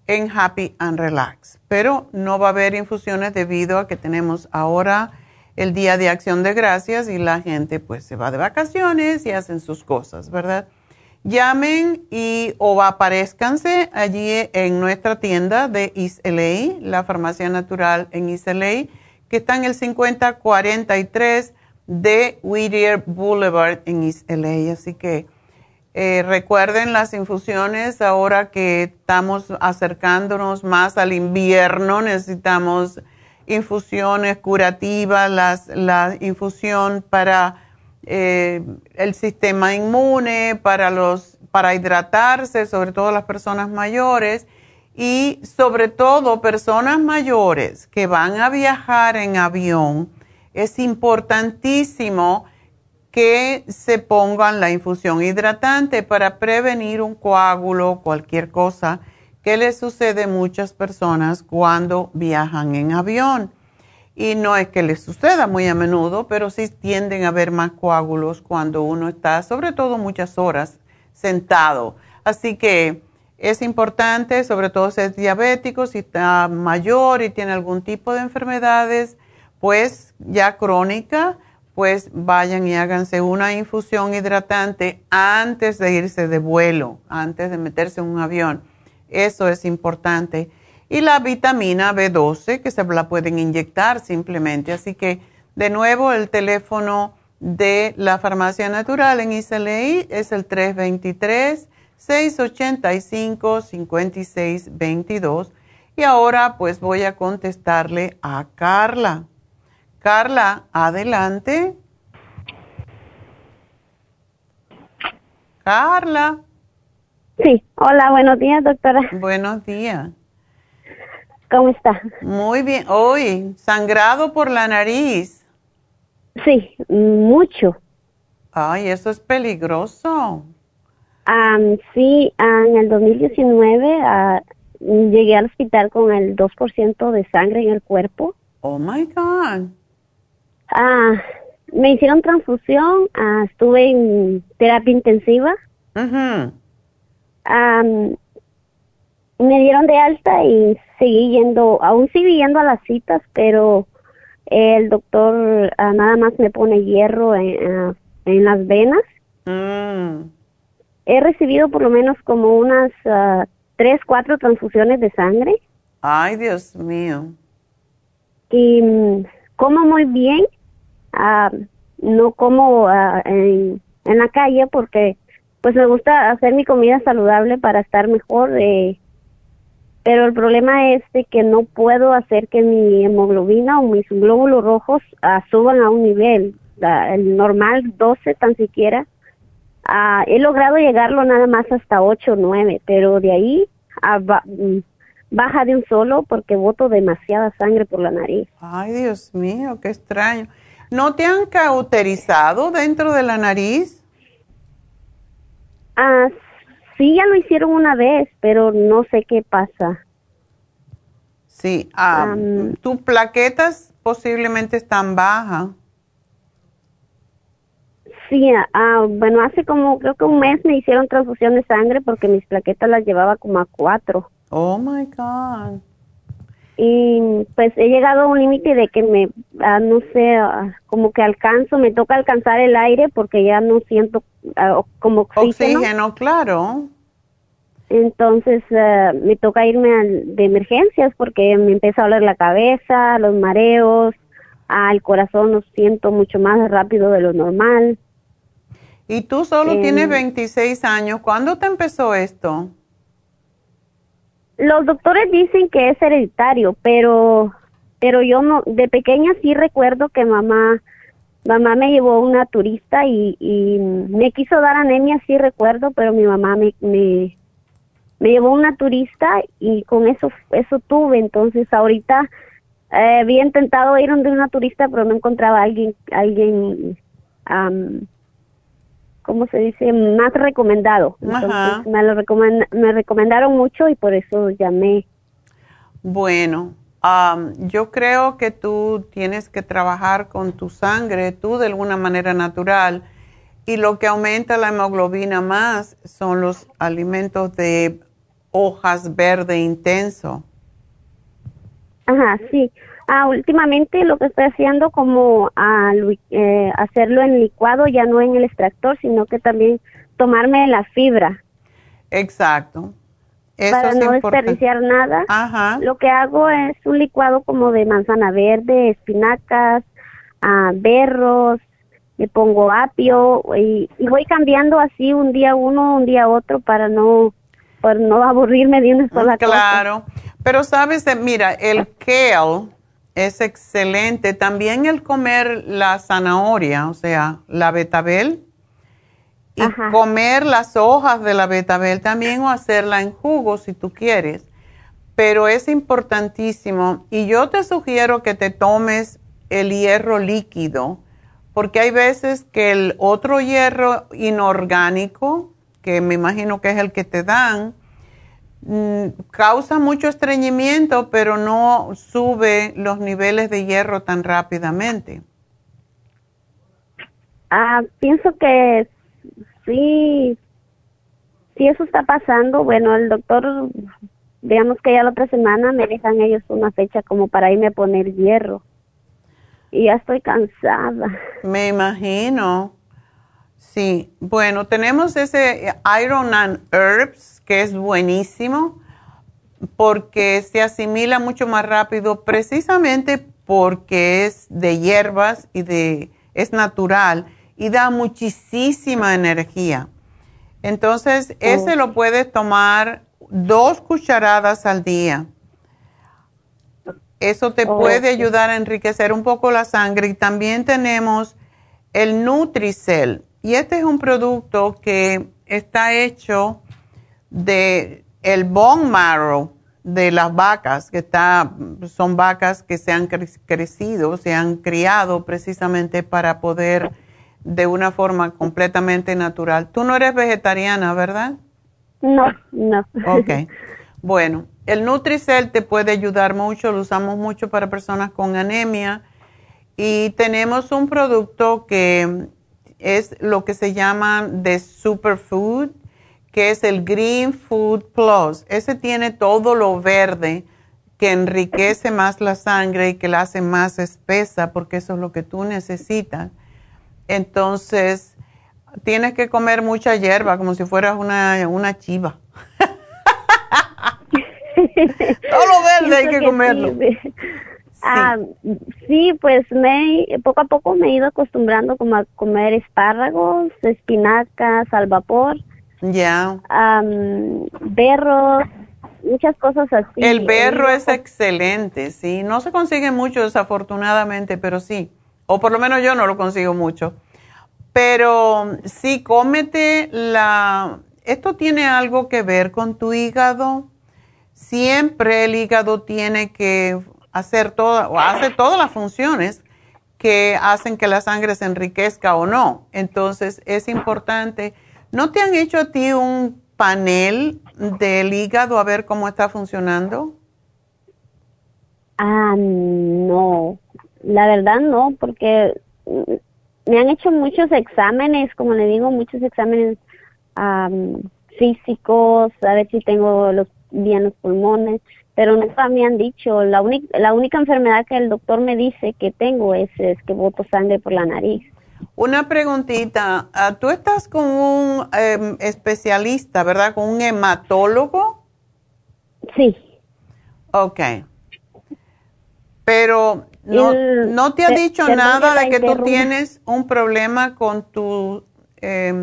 [SPEAKER 3] en Happy and Relax. Pero no va a haber infusiones debido a que tenemos ahora el Día de Acción de Gracias y la gente pues se va de vacaciones y hacen sus cosas, ¿verdad? Llamen y o aparezcanse allí en nuestra tienda de East LA, farmacia natural en LA, que está en el 5043 de Whittier Boulevard en LA. Así que eh, recuerden las infusiones ahora que estamos acercándonos más al invierno, necesitamos infusiones curativas, las, la infusión para eh, el sistema inmune, para, los, para hidratarse, sobre todo las personas mayores y sobre todo personas mayores que van a viajar en avión. Es importantísimo que se pongan la infusión hidratante para prevenir un coágulo, cualquier cosa que le sucede a muchas personas cuando viajan en avión. Y no es que les suceda muy a menudo, pero sí tienden a haber más coágulos cuando uno está, sobre todo muchas horas, sentado. Así que es importante, sobre todo si es diabético, si está mayor y tiene algún tipo de enfermedades, pues ya crónica, pues vayan y háganse una infusión hidratante antes de irse de vuelo, antes de meterse en un avión. Eso es importante. Y la vitamina B12 que se la pueden inyectar simplemente. Así que de nuevo el teléfono de la farmacia natural en ISLI es el 323-685-5622. Y ahora pues voy a contestarle a Carla. Carla, adelante. Carla.
[SPEAKER 8] Sí, hola, buenos días, doctora.
[SPEAKER 3] Buenos días.
[SPEAKER 8] ¿Cómo está?
[SPEAKER 3] Muy bien. Hoy, sangrado por la nariz.
[SPEAKER 8] Sí, mucho.
[SPEAKER 3] Ay, eso es peligroso.
[SPEAKER 8] sí, en el 2019 uh, llegué al hospital con el 2% de sangre en el cuerpo.
[SPEAKER 3] Oh, my God.
[SPEAKER 8] Ah, me hicieron transfusión, ah, estuve en terapia intensiva. Me dieron de alta y seguí yendo, aún sigo yendo a las citas, pero el doctor ah, nada más me pone hierro en, en las venas.
[SPEAKER 3] Mm.
[SPEAKER 8] He recibido por lo menos como unas tres, cuatro transfusiones de sangre.
[SPEAKER 3] Ay, Dios mío.
[SPEAKER 8] Y mm, como muy bien, no como en, en, la calle porque pues me gusta hacer mi comida saludable para estar mejor eh, pero el problema es de que no puedo hacer que mi hemoglobina o mis glóbulos rojos ah, suban a un nivel el normal 12 tan siquiera. Ah, he logrado llegarlo nada más hasta 8 o 9 pero de ahí mm, baja de un solo porque boto demasiada sangre por la nariz.
[SPEAKER 3] Ay Dios mío qué extraño. ¿No te han cauterizado dentro de la nariz?
[SPEAKER 8] Ah, sí, ya lo hicieron una vez, pero no sé qué pasa.
[SPEAKER 3] Sí, ah, tus plaquetas posiblemente están bajas.
[SPEAKER 8] Sí, ah, bueno, hace como creo que un mes me hicieron transfusión de sangre porque mis plaquetas las llevaba como a cuatro.
[SPEAKER 3] Oh my God
[SPEAKER 8] y pues he llegado a un límite de que me, ah, no sé, ah, como que alcanzo, me toca alcanzar el aire porque ya no siento ah, como oxígeno.
[SPEAKER 3] Oxígeno, claro.
[SPEAKER 8] Entonces me toca irme de emergencias porque me empieza a doler la cabeza, los mareos, al corazón lo siento mucho más rápido de lo normal.
[SPEAKER 3] ¿Y tú solo tienes 26 años? ¿Cuándo te empezó esto?
[SPEAKER 8] Los doctores dicen que es hereditario, pero pero yo no de pequeña sí recuerdo que mamá mamá me llevó una turista y, y me quiso dar anemia, sí recuerdo, pero mi mamá me, me, me llevó una turista y con eso eso tuve. Entonces ahorita eh, había intentado ir donde una turista, pero no encontraba a alguien alguien ¿cómo se dice? Más recomendado. me lo me recomendaron mucho y por eso llamé.
[SPEAKER 3] Bueno, yo creo que tú tienes que trabajar con tu sangre, tú de alguna manera natural, y lo que aumenta la hemoglobina más son los alimentos de hojas verde intenso.
[SPEAKER 8] Ajá, sí. Ah, últimamente lo que estoy haciendo como ah, eh, hacerlo en licuado, ya no en el extractor, sino que también tomarme la fibra.
[SPEAKER 3] Exacto.
[SPEAKER 8] para no desperdiciar nada.
[SPEAKER 3] Ajá.
[SPEAKER 8] Lo que hago es un licuado como de manzana verde, espinacas, ah, berros, le pongo apio y, voy cambiando así un día uno, un día otro para no, para no aburrirme de una sola
[SPEAKER 3] cosa. Claro. Pero sabes, mira, el kale Es excelente. También el comer la zanahoria, o sea, la betabel. Y comer las hojas de la betabel también o hacerla en jugo si tú quieres. Pero es importantísimo. Y yo te sugiero que te tomes el hierro líquido, porque hay veces que el otro hierro inorgánico, que me imagino que es el que te dan, causa mucho estreñimiento, pero no sube los niveles de hierro tan rápidamente.
[SPEAKER 8] Ah, pienso que sí, si eso está pasando, bueno, el doctor, digamos que ya la otra semana me dejan ellos una fecha como para irme a poner hierro y ya estoy cansada.
[SPEAKER 3] Me imagino. Sí, bueno, tenemos ese Iron and Herbs que es buenísimo porque se asimila mucho más rápido precisamente porque es de hierbas y de es natural y da muchísima energía. Entonces, ese lo puedes tomar dos cucharadas al día eso te puede ayudar a enriquecer un poco la sangre y también tenemos el Nutricel. Y este es un producto que está hecho de el bone marrow de las vacas, que está, son vacas que se han crecido, se han criado precisamente para poder de una forma completamente natural. Tú no eres vegetariana, ¿verdad?
[SPEAKER 8] No, no.
[SPEAKER 3] Ok. Bueno, el Nutricel te puede ayudar mucho, lo usamos mucho para personas con anemia y tenemos un producto que es lo que se llama de Superfood, que es el Green Food Plus. Ese tiene todo lo verde que enriquece más la sangre y que la hace más espesa, porque eso es lo que tú necesitas. Entonces, tienes que comer mucha hierba, como si fueras una, una chiva. Todo lo verde hay que comerlo.
[SPEAKER 8] Sí. Ah, sí, pues me poco a poco me he ido acostumbrando como a comer espárragos, espinacas al vapor.
[SPEAKER 3] Ya.
[SPEAKER 8] berros, muchas cosas así.
[SPEAKER 3] El berro es excelente, sí. No se consigue mucho desafortunadamente, pero sí. O por lo menos yo no lo consigo mucho. Pero sí, cómete la... Esto tiene algo que ver con tu hígado siempre el hígado tiene que hacer todas, o hace todas las funciones que hacen que la sangre se enriquezca o no. Entonces es importante. ¿No te han hecho a ti un panel del hígado a ver cómo está funcionando?
[SPEAKER 8] Ah, no. La verdad no, porque me han hecho muchos exámenes, como le digo, muchos exámenes físicos, a ver si tengo los bien los pulmones, pero nunca me han dicho, la, la única enfermedad que el doctor me dice que tengo es, es que boto sangre por la nariz.
[SPEAKER 3] Una preguntita, ah, ¿tú estás con un em, especialista, verdad? ¿Con un hematólogo?
[SPEAKER 8] Sí.
[SPEAKER 3] Ok. Pero no, no te ha dicho nada de que tú tienes un problema con tu eh,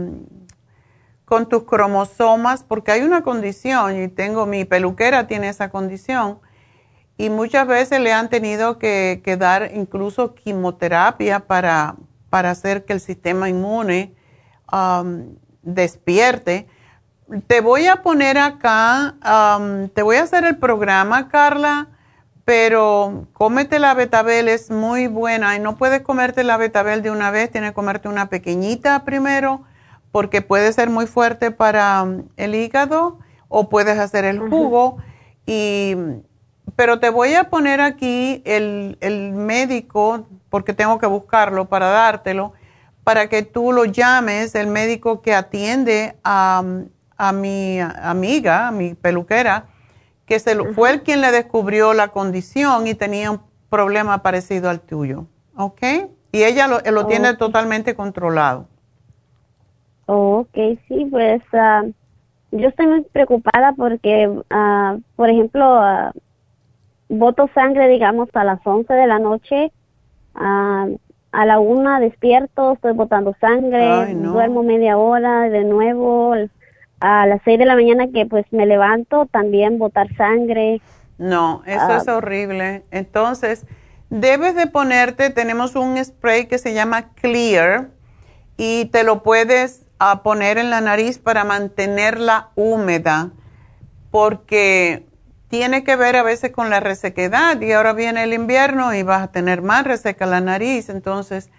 [SPEAKER 3] con tus cromosomas, porque hay una condición, y tengo mi peluquera tiene esa condición, y muchas veces le han tenido que, dar incluso quimioterapia para, para, hacer que el sistema inmune um, despierte. Te voy a poner acá, um, te voy a hacer el programa, Carla, pero cómete la betabel, es muy buena y no puedes comerte la betabel de una vez, tienes que comerte una pequeñita primero porque puede ser muy fuerte para um, el hígado o puedes hacer el jugo. y, pero te voy a poner aquí el, médico, porque tengo que buscarlo para dártelo, para que tú lo llames, el médico que atiende a, a mi amiga, a mi peluquera, que se fue el quien le descubrió la condición y tenía un problema parecido al tuyo. ¿Ok? Y ella lo, lo tiene totalmente controlado.
[SPEAKER 8] Oh, ok, sí, pues ah, yo estoy muy preocupada porque, uh, por ejemplo, uh, voto sangre, digamos, a las 11 de la noche, a la una despierto, estoy botando sangre, duermo media hora de nuevo, a las 6 de la mañana que pues me levanto, también botar sangre.
[SPEAKER 3] No, eso es horrible. Entonces, debes de ponerte, tenemos un spray que se llama Clear y te lo puedes ah, poner en la nariz para mantenerla húmeda porque tiene que ver a veces con la resequedad y ahora viene el invierno y vas a tener más reseca la nariz, entonces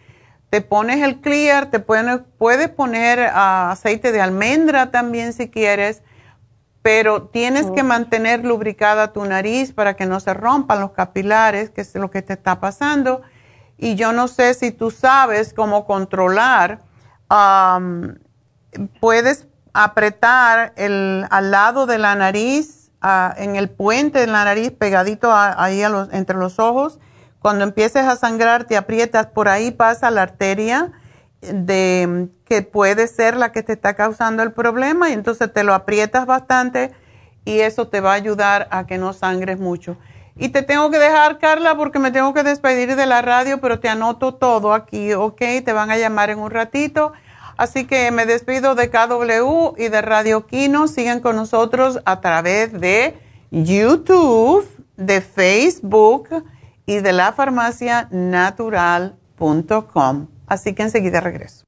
[SPEAKER 3] te pones el clear, te puedes poner ah, aceite de almendra también si quieres, pero tienes que mantener lubricada tu nariz para que no se rompan los capilares, que es lo que te está pasando. Y yo no sé si tú sabes cómo controlar, puedes apretar el, al lado de la nariz, en el puente de la nariz, pegadito ahí entre los ojos, cuando empieces a sangrar, te aprietas, por ahí pasa la arteria de que puede ser la que te está causando el problema y entonces te lo aprietas bastante y eso te va a ayudar a que no sangres mucho. Y te tengo que dejar, Carla, porque me tengo que despedir de la radio, pero te anoto todo aquí, ¿ok? Te van a llamar en un ratito. Así que me despido de KW y de Radio Kino. Sigan con nosotros a través de YouTube, de Facebook y de la farmacianatural.com. Así que enseguida regreso.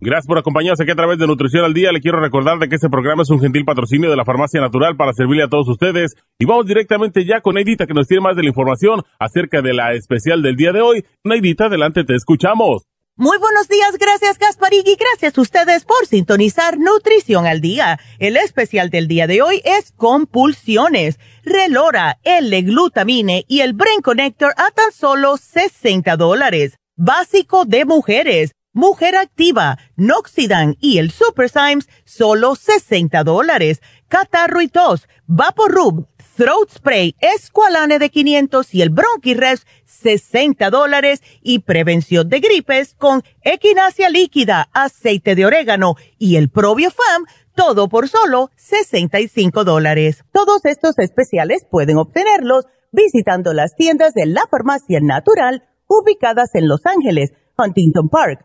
[SPEAKER 4] Gracias por acompañarnos aquí a través de Nutrición al Día. Le quiero recordar de que este programa es un gentil patrocinio de la Farmacia Natural para servirle a todos ustedes. Y vamos directamente ya con Neidita que nos tiene más de la información acerca de la especial del día de hoy. Neidita, adelante, te escuchamos.
[SPEAKER 5] Muy buenos días, gracias Gasparig y gracias a ustedes por sintonizar Nutrición al Día. El especial del día de hoy es Compulsiones, Relora, L-Glutamine y el Brain Connector a tan solo 60 dólares. Básico de mujeres, Mujer Activa, Noxidan y el Super Symes, solo 60 dólares. Catarro y tos, Vaporub, Throat Spray, Esqualane de 500 y el Bronchirest, 60 dólares y prevención de gripes con equinacia líquida, aceite de orégano y el Fam, todo por solo 65 dólares. Todos estos especiales pueden obtenerlos visitando las tiendas de la farmacia natural ubicadas en Los Ángeles, Huntington Park,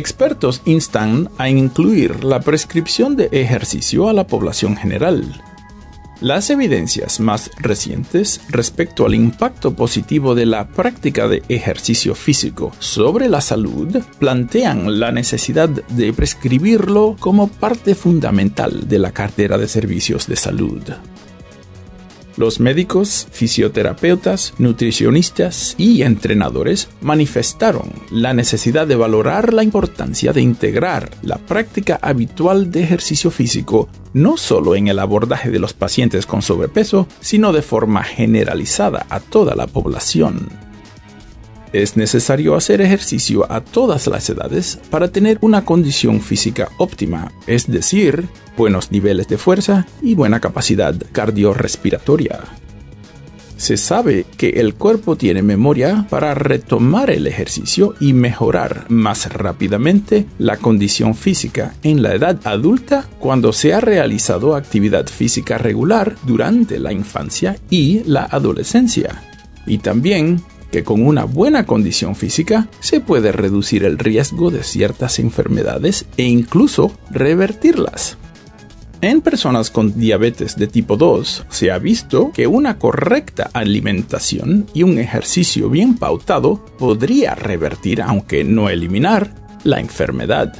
[SPEAKER 9] Expertos instan a incluir la prescripción de ejercicio a la población general. Las evidencias más recientes respecto al impacto positivo de la práctica de ejercicio físico sobre la salud plantean la necesidad de prescribirlo como parte fundamental de la cartera de servicios de salud. Los médicos, fisioterapeutas, nutricionistas y entrenadores manifestaron la necesidad de valorar la importancia de integrar la práctica habitual de ejercicio físico no solo en el abordaje de los pacientes con sobrepeso, sino de forma generalizada a toda la población. Es necesario hacer ejercicio a todas las edades para tener una condición física óptima, es decir, buenos niveles de fuerza y buena capacidad cardiorrespiratoria. Se sabe que el cuerpo tiene memoria para retomar el ejercicio y mejorar más rápidamente la condición física en la edad adulta cuando se ha realizado actividad física regular durante la infancia y la adolescencia. Y también que con una buena condición física se puede reducir el riesgo de ciertas enfermedades e incluso revertirlas. En personas con diabetes de tipo 2 se ha visto que una correcta alimentación y un ejercicio bien pautado podría revertir, aunque no eliminar, la enfermedad.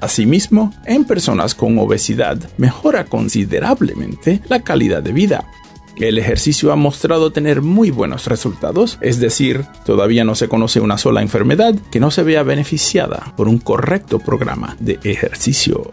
[SPEAKER 9] Asimismo, en personas con obesidad mejora considerablemente la calidad de vida el ejercicio ha mostrado tener muy buenos resultados, es decir, todavía no se conoce una sola enfermedad que no se vea beneficiada por un correcto programa de ejercicio.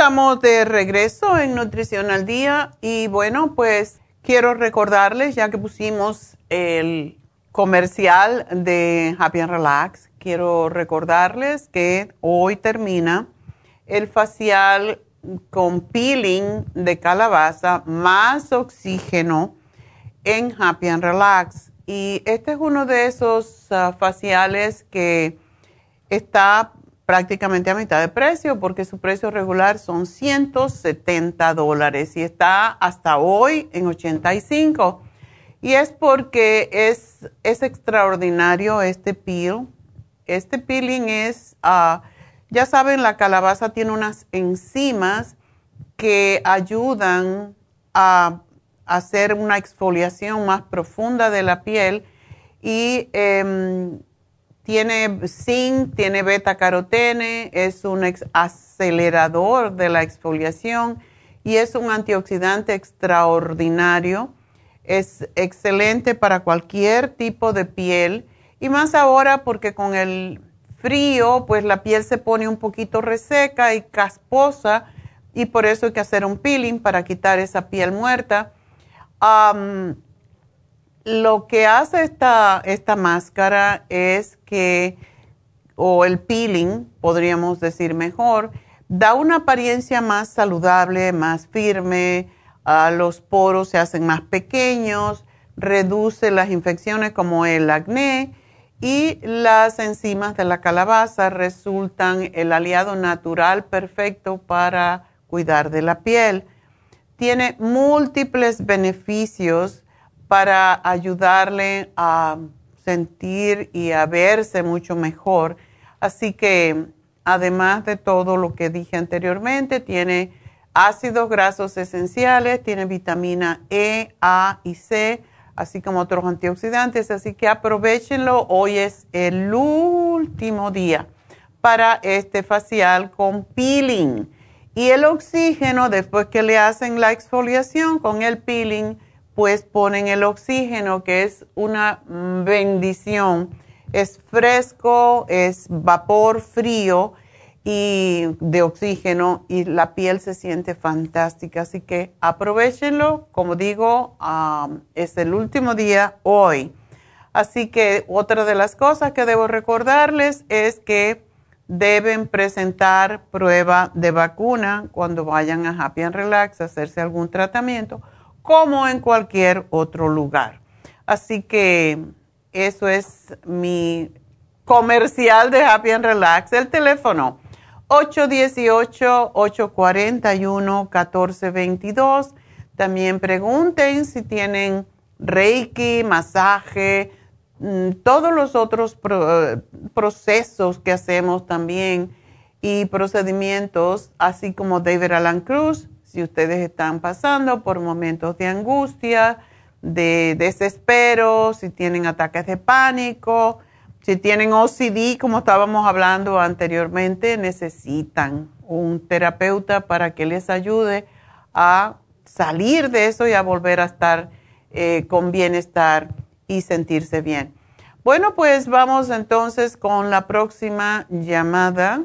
[SPEAKER 3] Estamos de regreso en Nutrición al Día y bueno, pues quiero recordarles, ya que pusimos el comercial de Happy and Relax, quiero recordarles que hoy termina el facial con peeling de calabaza más oxígeno en Happy and Relax. Y este es uno de esos ah, faciales que está prácticamente a mitad de precio porque su precio regular son 170 dólares y está hasta hoy en 85. Y es porque es, es extraordinario este peel. Este peeling es, ah, ya saben, la calabaza tiene unas enzimas que ayudan a hacer una exfoliación más profunda de la piel y em, tiene zinc, tiene beta carotene, es un acelerador de la exfoliación y es un antioxidante extraordinario. Es excelente para cualquier tipo de piel y más ahora porque con el frío pues la piel se pone un poquito reseca y casposa y por eso hay que hacer un peeling para quitar esa piel muerta lo que hace esta, esta máscara es que, o el peeling, podríamos decir mejor, da una apariencia más saludable, más firme, los poros se hacen más pequeños, reduce las infecciones como el acné y las enzimas de la calabaza resultan el aliado natural perfecto para cuidar de la piel. Tiene múltiples beneficios para ayudarle a sentir y a verse mucho mejor. Así que además de todo lo que dije anteriormente, tiene ácidos grasos esenciales, tiene vitamina E, A y C, así como otros antioxidantes, así que aprovechenlo. Hoy es el último día para este facial con peeling. Y el oxígeno, después que le hacen la exfoliación con el peeling, pues ponen el oxígeno, que es una bendición. Es fresco, es vapor frío y de oxígeno y la piel se siente fantástica. Así que aprovechenlo. Como digo, es el último día hoy. Así que otra de las cosas que debo recordarles es que deben presentar prueba de vacuna cuando vayan a Happy and Relax a hacerse algún tratamiento, como en cualquier otro lugar. Así que eso es mi comercial de Happy and Relax. El teléfono 818-841-1422. También pregunten si tienen reiki, masaje, Mm, todos los otros procesos que hacemos también y procedimientos, así como David Alan Cruz, si ustedes están pasando por momentos de angustia, de desespero, si tienen ataques de pánico, si tienen OCD, como estábamos hablando anteriormente, necesitan un terapeuta para que les ayude a salir de eso y a volver a estar eh, con bienestar y sentirse bien. Bueno, pues vamos entonces con la próxima llamada.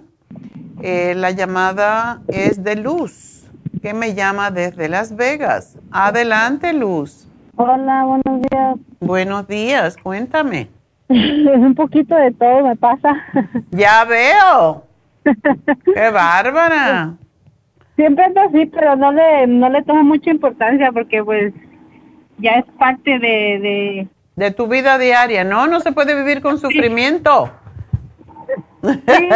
[SPEAKER 3] Eh, la llamada es de Luz, que me llama desde Las Vegas. Adelante, Luz.
[SPEAKER 10] Hola, buenos días.
[SPEAKER 3] Buenos días, cuéntame.
[SPEAKER 10] Un poquito de todo me pasa.
[SPEAKER 3] Ya veo. Qué bárbara.
[SPEAKER 10] Siempre es así, pero no le no le tomo mucha importancia porque pues ya es parte de,
[SPEAKER 3] de tu vida diaria, ¿no? No se puede vivir con sufrimiento.
[SPEAKER 10] Sí,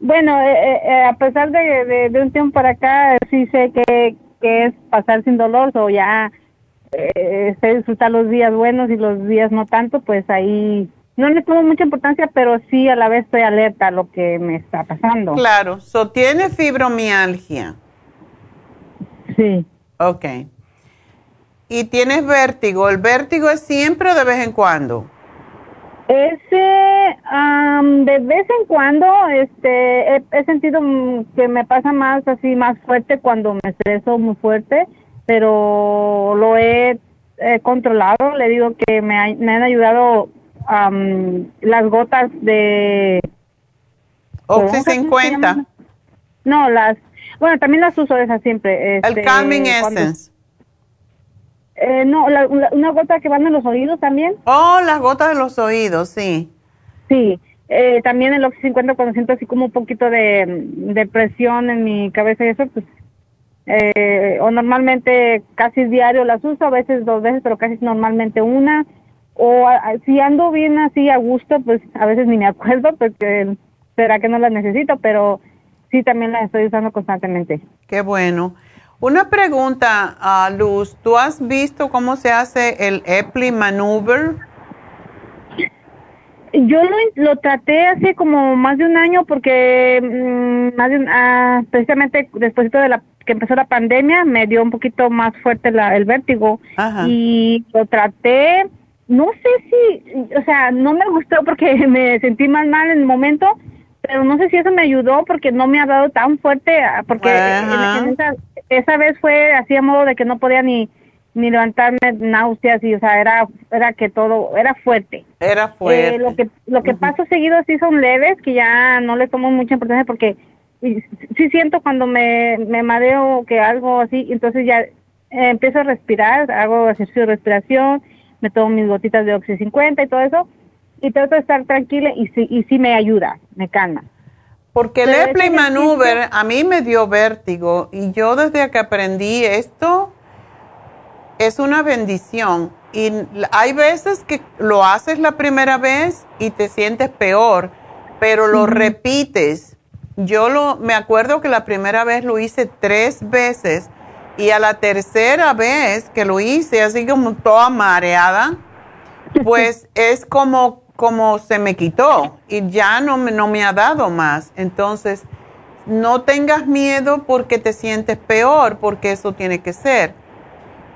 [SPEAKER 10] bueno, eh, eh, eh, a pesar de, de, un tiempo para acá, sí sé que, que es pasar sin dolor o ya eh, sé disfrutar los días buenos y los días no tanto, pues ahí no le tomo mucha importancia, pero sí a la vez estoy alerta a lo que me está pasando.
[SPEAKER 3] Claro, so tiene fibromialgia.
[SPEAKER 10] Sí.
[SPEAKER 3] Ok y tienes vértigo, ¿el vértigo es siempre o de vez en cuando?
[SPEAKER 10] Ese, de vez en cuando, este, he, sentido que me pasa más así, más fuerte cuando me estreso muy fuerte, pero lo he, controlado. Le digo que me, han ayudado las gotas de...
[SPEAKER 3] Oxy 50.
[SPEAKER 10] No, las, bueno, también las uso esas siempre.
[SPEAKER 3] el este, Calming Essence.
[SPEAKER 10] Eh, no, la, una gota que van en los oídos también.
[SPEAKER 3] Oh, las gotas de los oídos, sí.
[SPEAKER 10] Sí, eh, también el Oxy 50 cuando siento así como un poquito de, presión en mi cabeza y eso, pues, eh, o normalmente casi diario las uso, a veces dos veces, pero casi normalmente una. O si ando bien así a gusto, pues a veces ni me acuerdo porque será que no las necesito, pero sí también las estoy usando constantemente.
[SPEAKER 3] Qué bueno. Una pregunta, a Luz. ¿Tú has visto cómo se hace el Epley Maneuver?
[SPEAKER 10] Yo lo, traté hace como más de un año porque mm, más ah, precisamente después de la que empezó la pandemia me dio un poquito más fuerte la, el vértigo y lo traté no sé si o sea no me gustó porque me sentí más mal en el momento pero no sé si eso me ayudó porque no me ha dado tan fuerte ah, porque esa vez fue así a modo de que no podía ni ni levantarme náuseas y o sea era era que todo era fuerte.
[SPEAKER 3] Era fuerte.
[SPEAKER 10] eh, lo que lo que pasa seguido sí son leves que ya no le tomo mucha importancia porque sí siento cuando me me mareo que algo así entonces ya eh, empiezo a respirar hago ejercicio de respiración me tomo mis gotitas de oxi 50 y todo eso y trato de estar tranquila y sí y sí me ayuda me calma
[SPEAKER 3] porque el Maneuver a mí me dio vértigo y yo desde que aprendí esto es una bendición. Y hay veces que lo haces la primera vez y te sientes peor, pero lo repites. Yo lo, me acuerdo que la primera vez lo hice tres veces y a la tercera vez que lo hice, así como toda mareada, pues es como como se me quitó y ya no me, no me ha dado más. Entonces, no tengas miedo porque te sientes peor, porque eso tiene que ser.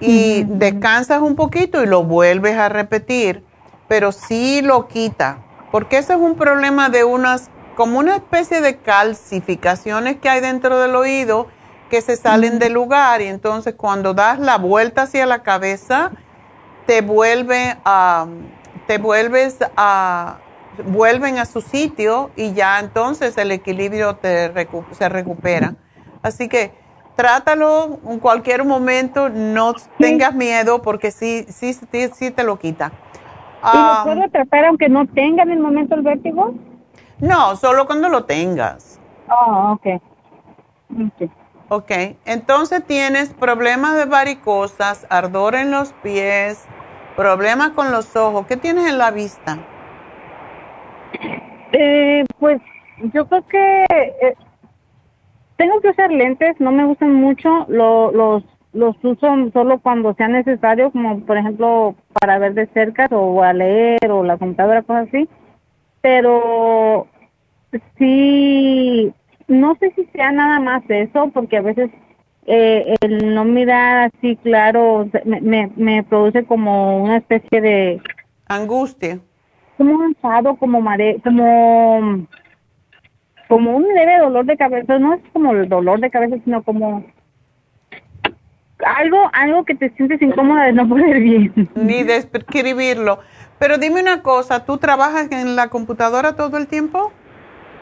[SPEAKER 3] Y descansas un poquito y lo vuelves a repetir, pero sí lo quita, porque ese es un problema de unas, como una especie de calcificaciones que hay dentro del oído que se salen del lugar y entonces cuando das la vuelta hacia la cabeza, te vuelve a, te vuelves a, vuelven a su sitio y ya entonces el equilibrio te se recupera. Así que trátalo en cualquier momento, no tengas miedo porque sí, sí, sí, te lo quita.
[SPEAKER 10] ¿Y lo puedo tratar aunque no tenga en el momento el vértigo?
[SPEAKER 3] No, solo cuando lo tengas.
[SPEAKER 10] Oh, ok.
[SPEAKER 3] Ok. Ok, entonces tienes problemas de varicosas, ardor en los pies, problemas con los ojos. ¿Qué tienes en la vista?
[SPEAKER 10] Eh, pues yo creo que eh, tengo que usar lentes, no me gustan mucho, los, los uso solo cuando sea necesario, como por ejemplo para ver de cerca o a leer o la computadora, cosas así. Pero sí, no sé si sea nada más eso, porque a veces eh, el no mirar así claro me, me, me produce como una especie de
[SPEAKER 3] angustia
[SPEAKER 10] como enfado, como mare, como como un leve dolor de cabeza, no es como el dolor de cabeza, sino como algo algo que te sientes incómoda de no poder bien.
[SPEAKER 3] Ni de escribirlo. Pero dime una cosa, ¿tú trabajas en la computadora todo el tiempo?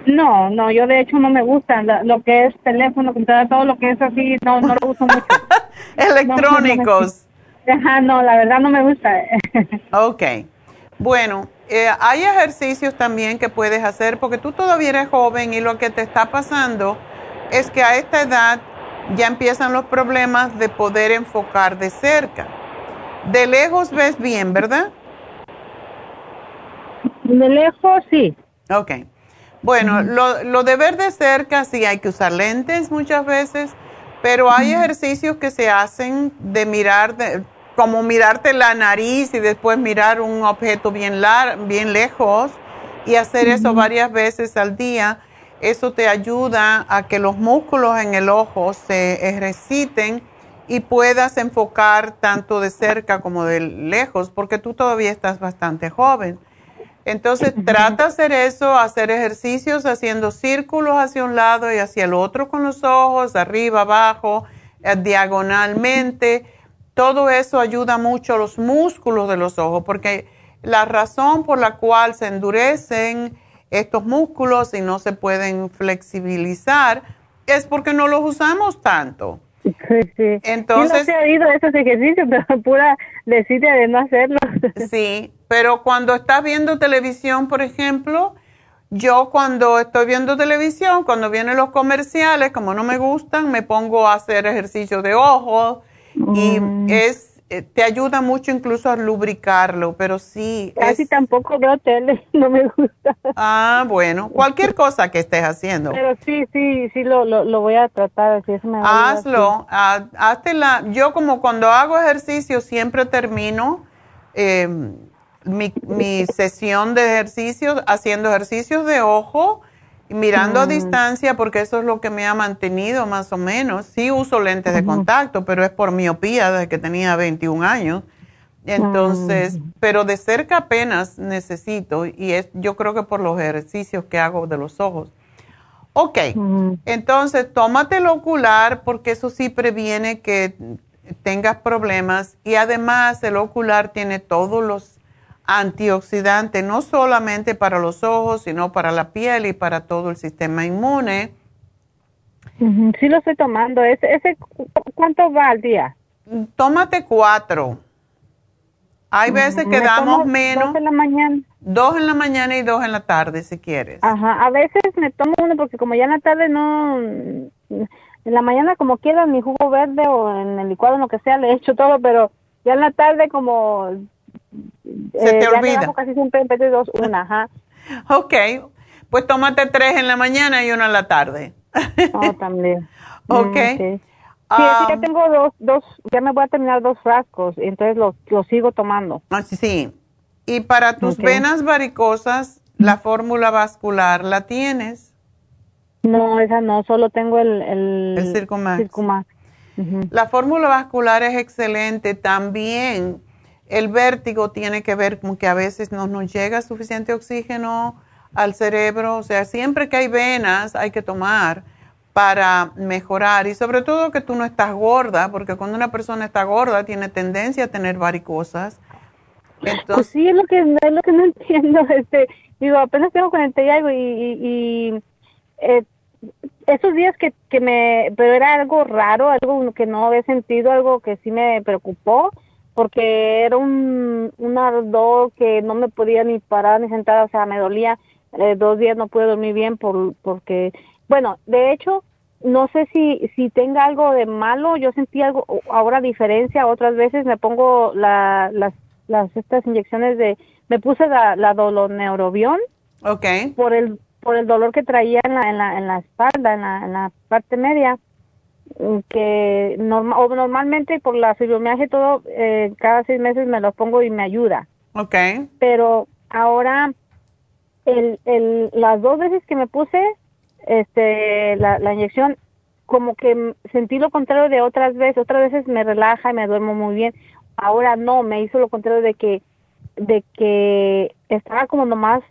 [SPEAKER 10] No, no, yo de hecho no me gusta lo que es teléfono, computadora, todo lo que es así, no, no lo uso mucho.
[SPEAKER 3] Electrónicos.
[SPEAKER 10] Ajá, no, la verdad no me gusta.
[SPEAKER 3] ok. Bueno, eh, hay ejercicios también que puedes hacer porque tú todavía eres joven y lo que te está pasando es que a esta edad ya empiezan los problemas de poder enfocar de cerca. De lejos ves bien, ¿verdad?
[SPEAKER 10] De lejos sí.
[SPEAKER 3] Ok. Bueno, lo, lo de ver de cerca sí hay que usar lentes muchas veces, pero hay ejercicios que se hacen de mirar, de, como mirarte la nariz y después mirar un objeto bien, bien lejos y hacer eso varias veces al día, eso te ayuda a que los músculos en el ojo se ejerciten y puedas enfocar tanto de cerca como de lejos, porque tú todavía estás bastante joven. Entonces, trata de hacer eso, hacer ejercicios haciendo círculos hacia un lado y hacia el otro con los ojos, arriba, abajo, eh, diagonalmente todo eso ayuda mucho a los músculos de los ojos, porque la razón por la cual se endurecen estos músculos y no se pueden flexibilizar es porque no los usamos tanto.
[SPEAKER 10] Sí, sí. Entonces, sí, no se oído esos ejercicios, pero pura desidia de no hacerlo.
[SPEAKER 3] Sí, pero cuando estás viendo televisión, por ejemplo, yo cuando estoy viendo televisión, cuando vienen los comerciales, como no me gustan, me pongo a hacer ejercicio de ojos, y mm. es eh, te ayuda mucho incluso a lubricarlo, pero sí.
[SPEAKER 10] Casi tampoco veo tele, no me gusta.
[SPEAKER 3] Ah, bueno, cualquier cosa que estés haciendo.
[SPEAKER 10] Pero sí, sí, sí, lo, lo, voy a tratar. Si me
[SPEAKER 3] Hazlo, hazte la, yo como cuando hago ejercicio siempre termino em, mi, mi sesión de ejercicios haciendo ejercicios de ojo mirando a mm. distancia porque eso es lo que me ha mantenido más o menos. Sí uso lentes de contacto, pero es por miopía desde que tenía 21 años. Entonces, mm. pero de cerca apenas necesito y es yo creo que por los ejercicios que hago de los ojos. Ok, mm. entonces tómate el ocular porque eso sí previene que tengas problemas y además el ocular tiene todos los antioxidante, no solamente para los ojos, sino para la piel y para todo el sistema inmune.
[SPEAKER 10] Sí lo estoy tomando. ¿Ese, ese cuánto va al día?
[SPEAKER 3] Tómate cuatro. Hay veces que damos menos.
[SPEAKER 10] Dos en la mañana.
[SPEAKER 3] Dos en la mañana y dos en la tarde, si quieres.
[SPEAKER 10] Ajá. A veces me tomo uno porque como ya en la tarde no... En la mañana como quiera, mi jugo verde o en el licuado, lo que sea, le echo todo, pero ya en la tarde como
[SPEAKER 3] se te eh, olvida.
[SPEAKER 10] Casi siempre en dos, una, ajá.
[SPEAKER 3] Ok, pues tómate tres en la mañana y una en la tarde.
[SPEAKER 10] Oh, también.
[SPEAKER 3] ok.
[SPEAKER 10] Sí, ya um, tengo dos, dos, ya me voy a terminar dos frascos, entonces los lo sigo tomando.
[SPEAKER 3] Ah, sí. Y para tus venas varicosas, la fórmula vascular, ¿la tienes?
[SPEAKER 10] No, esa no, solo tengo el...
[SPEAKER 3] El, el Circumax. La fórmula vascular es excelente. También el vértigo tiene que ver con que a veces no nos llega suficiente oxígeno al cerebro. O sea, siempre que hay venas hay que tomar para mejorar. Y sobre todo que tú no estás gorda, porque cuando una persona está gorda tiene tendencia a tener varicosas.
[SPEAKER 10] Entonces, pues sí, es lo que, es lo que no entiendo. Este, digo, apenas tengo 40 y algo y, eh, esos días que, que me, pero era algo raro, algo que no había sentido, algo que sí me preocupó, porque era un, un ardor que no me podía ni parar ni sentar, o sea, me dolía. Eh, dos días no pude dormir bien por, porque, bueno, de hecho, no sé si, si tenga algo de malo, yo sentí algo, ahora diferencia, otras veces me pongo la, las, las, estas inyecciones de, me puse la, la doloneurobión.
[SPEAKER 3] Okay.
[SPEAKER 10] Por el, por el dolor que traía en la, en la, en la espalda, en la, en la parte media, que normal, o normalmente por la fibromialgia y todo, eh, cada seis meses me lo pongo y me ayuda.
[SPEAKER 3] Okay.
[SPEAKER 10] Pero ahora, el, el, las dos veces que me puse este, la, la inyección, como que sentí lo contrario de otras veces, otras veces me relaja y me duermo muy bien, ahora no, me hizo lo contrario de que, de que estaba como nomás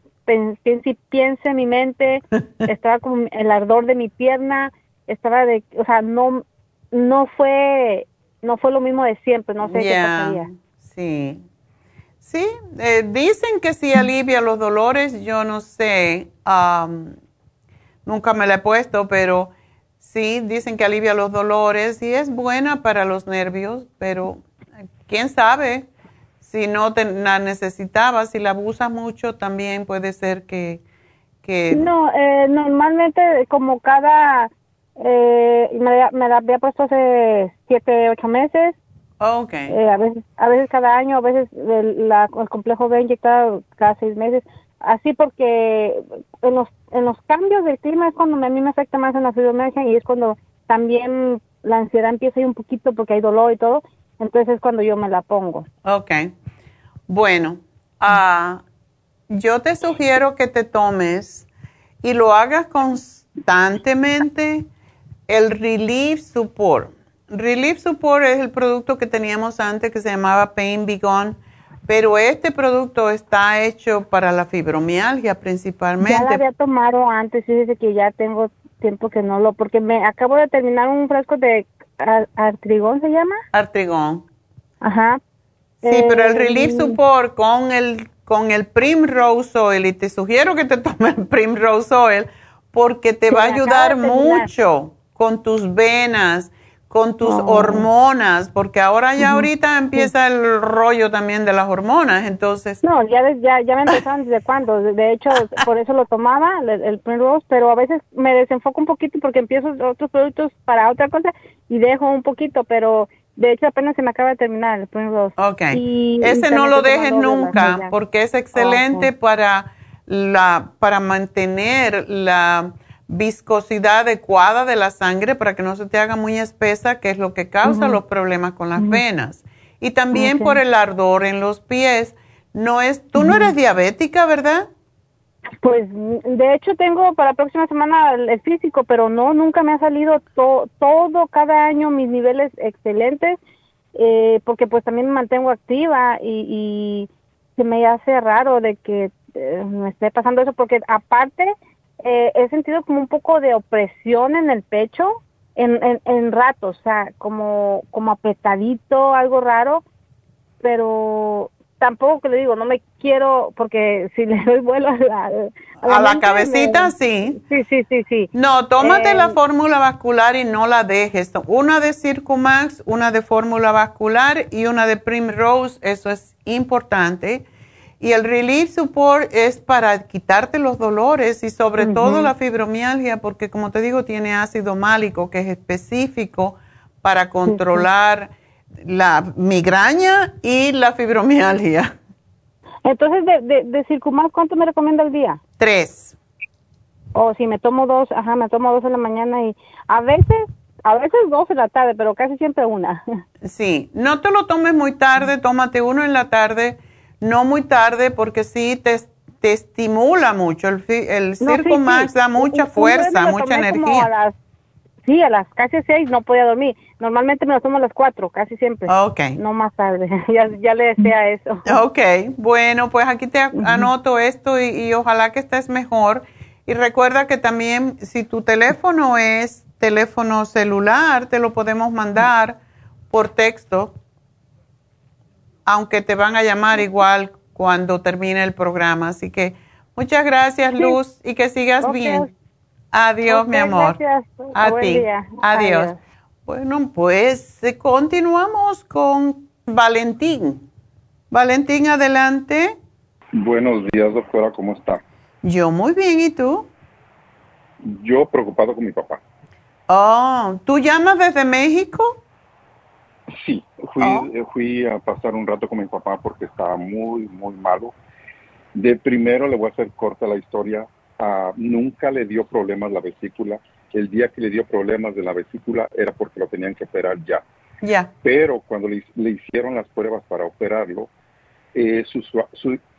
[SPEAKER 10] piense piense en mi mente, estaba como el ardor de mi pierna, estaba de, o sea, no, no fue, no fue lo mismo de siempre, no sé qué pasaría.
[SPEAKER 3] Sí, sí, eh, dicen que sí alivia los dolores, yo no sé, nunca me la he puesto, pero sí, dicen que alivia los dolores y es buena para los nervios, pero quién sabe si no te la necesitabas, si la abusas mucho, también puede ser que... que...
[SPEAKER 10] No, eh, normalmente como cada... Eh, me, me, la había puesto hace siete, ocho meses.
[SPEAKER 3] Oh, ok.
[SPEAKER 10] Eh, a, veces, a veces cada año, a veces el, la, el complejo B inyectado cada seis meses. Así porque en los, en los cambios del clima es cuando a mí me afecta más en la fibromialgia y es cuando también la ansiedad empieza ahí un poquito porque hay dolor y todo entonces es cuando yo me la pongo.
[SPEAKER 3] Ok. Bueno, uh, yo te sugiero que te tomes y lo hagas constantemente el Relief Support. Relief Support es el producto que teníamos antes que se llamaba Pain Be Gone, pero este producto está hecho para la fibromialgia principalmente. Ya
[SPEAKER 10] lo había tomado antes, dice que ya tengo tiempo que no lo, porque me acabo de terminar un frasco de artrigón se llama.
[SPEAKER 3] Artrigón.
[SPEAKER 10] Ajá.
[SPEAKER 3] Sí, pero el Relief eh, Support con el, con el Primrose Oil, y te sugiero que te tomes el Primrose Oil, porque te va a ayudar mucho con tus venas, con tus oh. hormonas, porque ahora ya ahorita empieza el rollo también de las hormonas, entonces...
[SPEAKER 10] No, ya, ya, ya me empezaron desde cuándo, de hecho, por eso lo tomaba, el, el Primrose, pero a veces me desenfoco un poquito porque empiezo otros productos para otra cosa y dejo un poquito, pero de hecho apenas se me acaba de terminar el Primrose.
[SPEAKER 3] Ok, ese no lo dejes nunca porque es excelente para, la, para mantener la viscosidad adecuada de la sangre para que no se te haga muy espesa, que es lo que causa los problemas con las venas. Y también por el ardor en los pies. No es, tú no eres diabética, ¿verdad?
[SPEAKER 10] Pues de hecho tengo para la próxima semana el, físico, pero no, nunca me ha salido todo, cada año mis niveles excelentes, eh, porque pues también me mantengo activa y, y se me hace raro de que eh, me esté pasando eso, porque aparte eh, he sentido como un poco de opresión en el pecho en, en, en ratos, o sea, como, como apretadito, algo raro, pero tampoco que le digo, no me quiero, porque si le doy vuelo a la,
[SPEAKER 3] a la, cabecita, sí.
[SPEAKER 10] Sí, sí, sí, sí.
[SPEAKER 3] No, tómate la eh, fórmula vascular y no la dejes. Una de Circumax, una de fórmula vascular y una de Primrose, eso es importante. Y el Relief Support es para quitarte los dolores y sobre todo la fibromialgia, porque como te digo, tiene ácido málico que es específico para controlar la migraña y la fibromialgia.
[SPEAKER 10] Entonces, de, de, de ¿cuánto me recomienda al día?
[SPEAKER 3] Tres.
[SPEAKER 10] O si me tomo dos, ajá, me tomo dos en la mañana y a veces, a veces dos en la tarde, pero casi siempre una.
[SPEAKER 3] Sí, no te lo tomes muy tarde, tómate uno en la tarde no muy tarde porque sí te, te estimula mucho. El, el Circo Max da mucha fuerza, mucha energía.
[SPEAKER 10] sí, a las casi seis no podía dormir. Normalmente me lo tomo a las cuatro, casi siempre.
[SPEAKER 3] Ok.
[SPEAKER 10] No más tarde, ya, ya le desea eso.
[SPEAKER 3] Ok, bueno, pues aquí te anoto esto y, ojalá que estés mejor. Y recuerda que también si tu teléfono es teléfono celular, te lo podemos mandar por texto, aunque te van a llamar igual cuando termine el programa. Así que muchas gracias, Luz, y que sigas bien. Adiós, mi amor.
[SPEAKER 10] Gracias.
[SPEAKER 3] A ti. Adiós. Bueno, pues eh, continuamos con Valentín. Valentín, adelante.
[SPEAKER 11] Buenos días, doctora, ¿cómo está?
[SPEAKER 3] Yo muy bien, ¿y tú?
[SPEAKER 11] Yo preocupado con mi papá.
[SPEAKER 3] Oh, ¿tú llamas desde México?
[SPEAKER 11] Sí, fui, oh. eh, fui a pasar un rato con mi papá porque estaba muy, muy malo. De primero le voy a hacer corta la historia. Uh, nunca le dio problemas la vesícula. El día que le dio problemas de la vesícula era porque lo tenían que operar ya.
[SPEAKER 3] Ya.
[SPEAKER 11] Pero cuando le, hicieron las pruebas para operarlo, eh,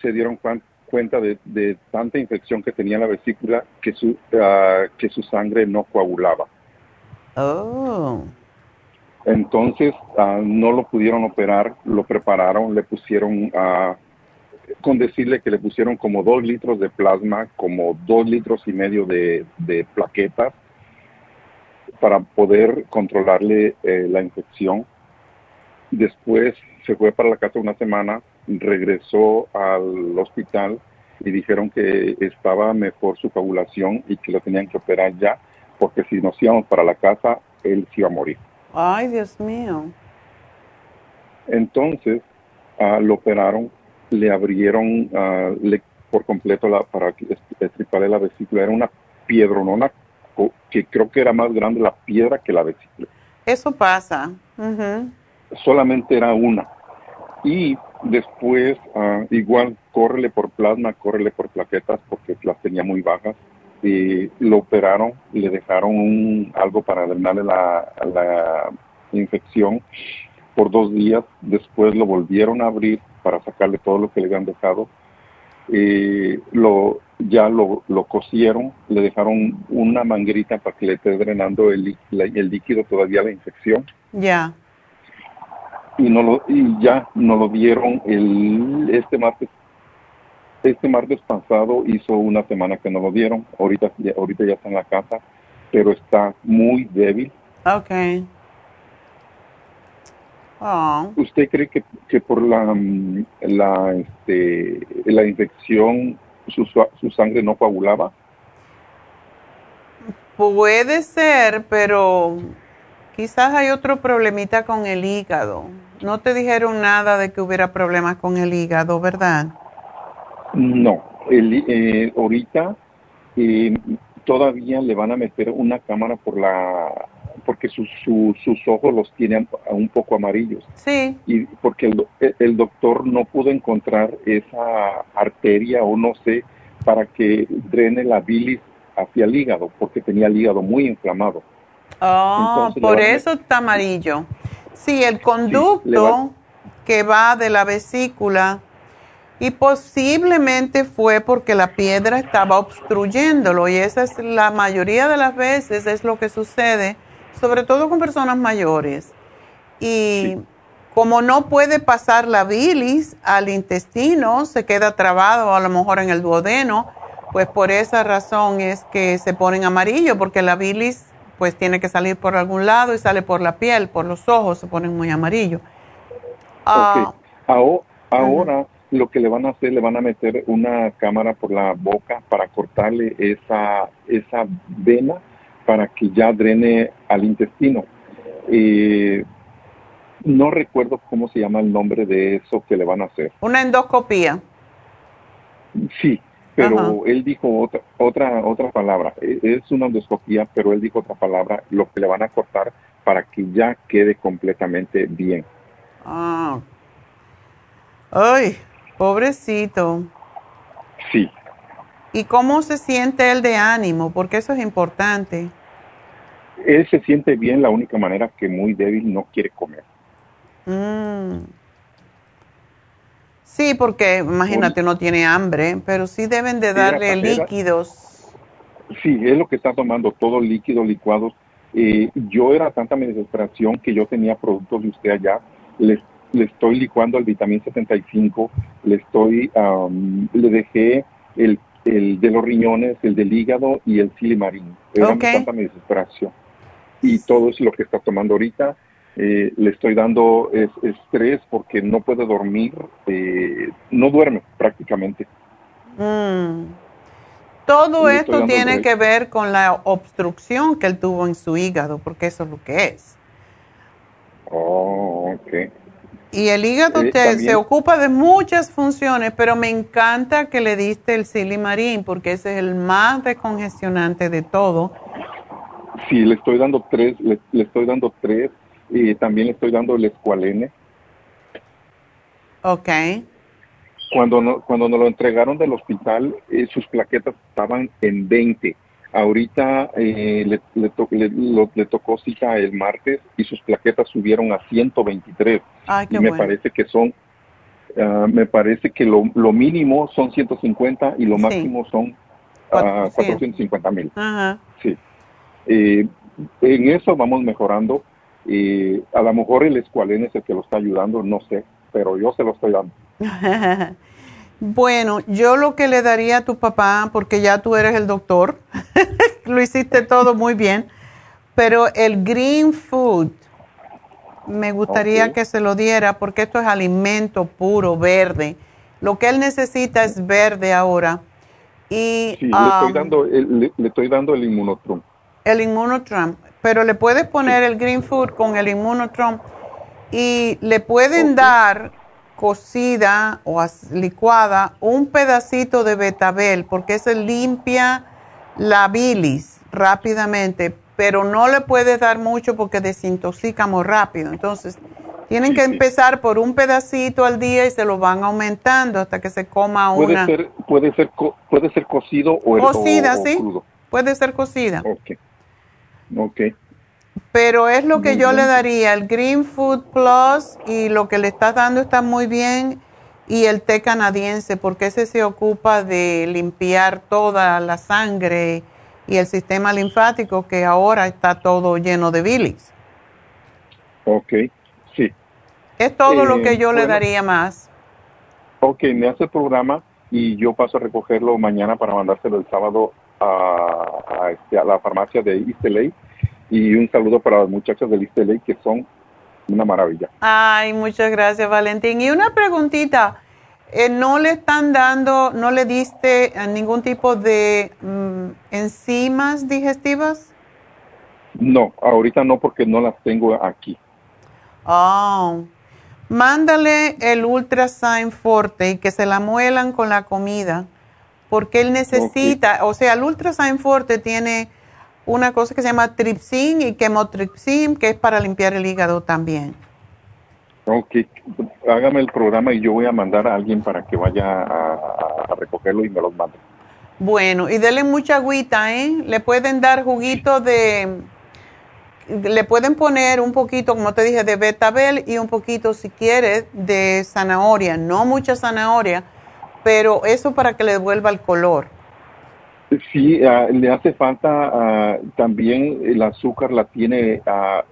[SPEAKER 11] se dieron cuenta de, de, tanta infección que tenía la vesícula que su, uh, que su sangre no coagulaba.
[SPEAKER 3] Oh.
[SPEAKER 11] Entonces ah, no lo pudieron operar, lo prepararon, le pusieron, uh, con decirle que le pusieron como dos litros de plasma, como dos litros y medio de, plaquetas para poder controlarle eh, la infección. Después se fue para la casa una semana, regresó al hospital y dijeron que estaba mejor su coagulación y que lo tenían que operar ya, porque si nos íbamos para la casa, él se iba a morir.
[SPEAKER 3] Ay, Dios mío.
[SPEAKER 11] Entonces, uh, lo operaron, le abrieron uh, le, por completo la, para estriparle la vesícula. Era una piedronona que creo que era más grande la piedra que la vesícula.
[SPEAKER 3] Eso pasa.
[SPEAKER 11] Solamente era una. Y después, uh, igual, córrele por plasma, córrele por plaquetas, porque las tenía muy bajas y lo operaron, le dejaron un, algo para drenarle la, la infección por dos días, después lo volvieron a abrir para sacarle todo lo que le habían dejado, y lo, ya lo, lo cosieron, le dejaron una manguerita para que le esté drenando el, el líquido todavía la infección.
[SPEAKER 3] Ya.
[SPEAKER 11] Y, no lo, y ya no lo vieron el, este martes este martes pasado hizo una semana que no lo dieron. Ahorita, ahorita ya está en la casa, pero está muy débil.
[SPEAKER 3] Ok.
[SPEAKER 11] Oh. ¿Usted cree que, que por la, mm, la, este, la infección su, su sangre no coagulaba?
[SPEAKER 3] Puede ser, pero quizás hay otro problemita con el hígado. No te dijeron nada de que hubiera problemas con el hígado, ¿verdad?
[SPEAKER 11] No, el, eh, ahorita eh, todavía le van a meter una cámara por la porque sus ojos los tienen un poco amarillos.
[SPEAKER 3] Sí.
[SPEAKER 11] Y porque el, el, doctor no pudo encontrar esa arteria o no sé para que drene la bilis hacia el hígado, porque tenía el hígado muy inflamado.
[SPEAKER 3] Oh, por eso está amarillo. Sí, el conducto que va de la vesícula y posiblemente fue porque la piedra estaba obstruyéndolo y esa es la mayoría de las veces es lo que sucede, sobre todo con personas mayores. Y como no puede pasar la bilis al intestino, se queda trabado a lo mejor en el duodeno, pues por esa razón es que se ponen amarillo, porque la bilis pues tiene que salir por algún lado y sale por la piel, por los ojos se ponen muy amarillo.
[SPEAKER 11] Ah, ahora, lo que le van a hacer, le van a meter una cámara por la boca para cortarle esa, esa vena para que ya drene al intestino. Eh, no recuerdo cómo se llama el nombre de eso que le van a hacer.
[SPEAKER 3] Una endoscopía.
[SPEAKER 11] Sí, pero él dijo otra, otra, otra palabra. E, es una endoscopía, pero él dijo otra palabra, lo que le van a cortar para que ya quede completamente bien.
[SPEAKER 3] Ah. Ay, Pobrecito.
[SPEAKER 11] Sí.
[SPEAKER 3] ¿Y cómo se siente él de ánimo? Porque eso es importante.
[SPEAKER 11] Él se siente bien, la única manera que muy débil no quiere comer.
[SPEAKER 3] Mm. Sí, porque imagínate, no tiene hambre, pero sí deben de darle líquidos.
[SPEAKER 11] Sí, es lo que está tomando, todo líquido, licuados. Eh, yo era tanta mi desesperación que yo tenía productos de usted allá. Le, le estoy licuando el vitamín 75, le estoy, le dejé el, el, de los riñones, el del hígado y el silimarín. Era tanta mi desesperación. Y todo es lo que está tomando ahorita eh, le estoy dando estrés porque no puede dormir, eh, no duerme prácticamente.
[SPEAKER 3] Mm. Todo esto tiene que ver con la obstrucción que él tuvo en su hígado, porque eso es lo que es.
[SPEAKER 11] Oh,
[SPEAKER 3] Y el hígado eh, se ocupa de muchas funciones, pero me encanta que le diste el silimarín, porque ese es el más descongestionante de todo.
[SPEAKER 11] Sí, le estoy dando tres, le estoy dando tres y también le estoy dando el escualene.
[SPEAKER 3] Ok.
[SPEAKER 11] Cuando, no, cuando nos lo entregaron del hospital, eh, sus plaquetas estaban en 20. Ahorita eh, le, le, tocó cita el martes y sus plaquetas subieron a 123.
[SPEAKER 3] Ay,
[SPEAKER 11] y me parece que son, ah, me parece que lo, lo, mínimo son 150 y lo máximo son 450 ah, mil. Sí. Eh, en eso vamos mejorando. Y a lo mejor el escualén es el que lo está ayudando, no sé, pero yo se lo estoy dando.
[SPEAKER 3] bueno, yo lo que le daría a tu papá, porque ya tú eres el doctor, lo hiciste todo muy bien, pero el green food, me gustaría que se lo diera porque esto es alimento puro, verde. Lo que él necesita es verde ahora. Y,
[SPEAKER 11] sí, le, estoy um, dando el, le, estoy dando el inmunotrum.
[SPEAKER 3] El inmunotrum pero le puedes poner el Green Food con el Immunotron y le pueden dar cocida o licuada un pedacito de betabel porque eso limpia la bilis rápidamente, pero no le puedes dar mucho porque desintoxica muy rápido. Entonces, tienen que empezar por un pedacito al día y se lo van aumentando hasta que se coma
[SPEAKER 11] una. Puede ser, puede ser, puede ser cocido o
[SPEAKER 3] cocida, sí. Puede ser cocida.
[SPEAKER 11] Okay. Ok.
[SPEAKER 3] Pero es lo que yo le daría, el Green Food Plus y lo que le estás dando está muy bien y el té canadiense porque ese se ocupa de limpiar toda la sangre y el sistema linfático que ahora está todo lleno de bilis.
[SPEAKER 11] Ok, sí.
[SPEAKER 3] Es todo lo que eh, yo le daría más.
[SPEAKER 11] Ok, me hace el programa y yo paso a recogerlo mañana para mandárselo el sábado a, este, a la farmacia de East y un saludo para las muchachas de Ley que son una maravilla.
[SPEAKER 3] Ay, muchas gracias Valentín. Y una preguntita, eh, ¿no le están dando, no le diste ningún tipo de mm, enzimas digestivas?
[SPEAKER 11] No, ahorita no porque no las tengo aquí.
[SPEAKER 3] Oh, mándale el Ultrasign Forte y que se la muelan con la comida, porque él necesita, o sea, el Ultrasign Forte tiene una cosa que se llama tripsin y quemotripsin, que es para limpiar el hígado también.
[SPEAKER 11] Ok, hágame el programa y yo voy a mandar a alguien para que vaya a, recogerlo y me los mande.
[SPEAKER 3] Bueno, y denle mucha agüita, ¿eh? Le pueden dar juguito de... Le pueden poner un poquito, como te dije, de betabel y un poquito, si quieres, de zanahoria. No mucha zanahoria, pero eso para que le devuelva el color.
[SPEAKER 11] Sí, ah, le hace falta ah, también el azúcar, la tiene, ah,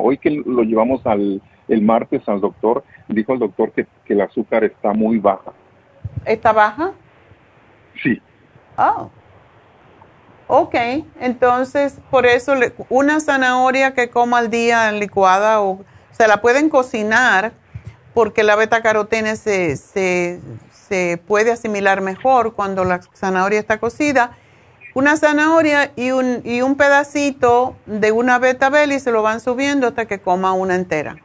[SPEAKER 11] hoy que lo llevamos al el martes al doctor, dijo el doctor que, el azúcar está muy baja.
[SPEAKER 3] ¿Está baja?
[SPEAKER 11] Sí.
[SPEAKER 3] Oh. Ok, entonces por eso una zanahoria que coma al día licuada o se la pueden cocinar porque la beta carotene se, se, se puede asimilar mejor cuando la zanahoria está cocida. Una zanahoria y un, y un pedacito de una betabel y se lo van subiendo hasta que coma una entera.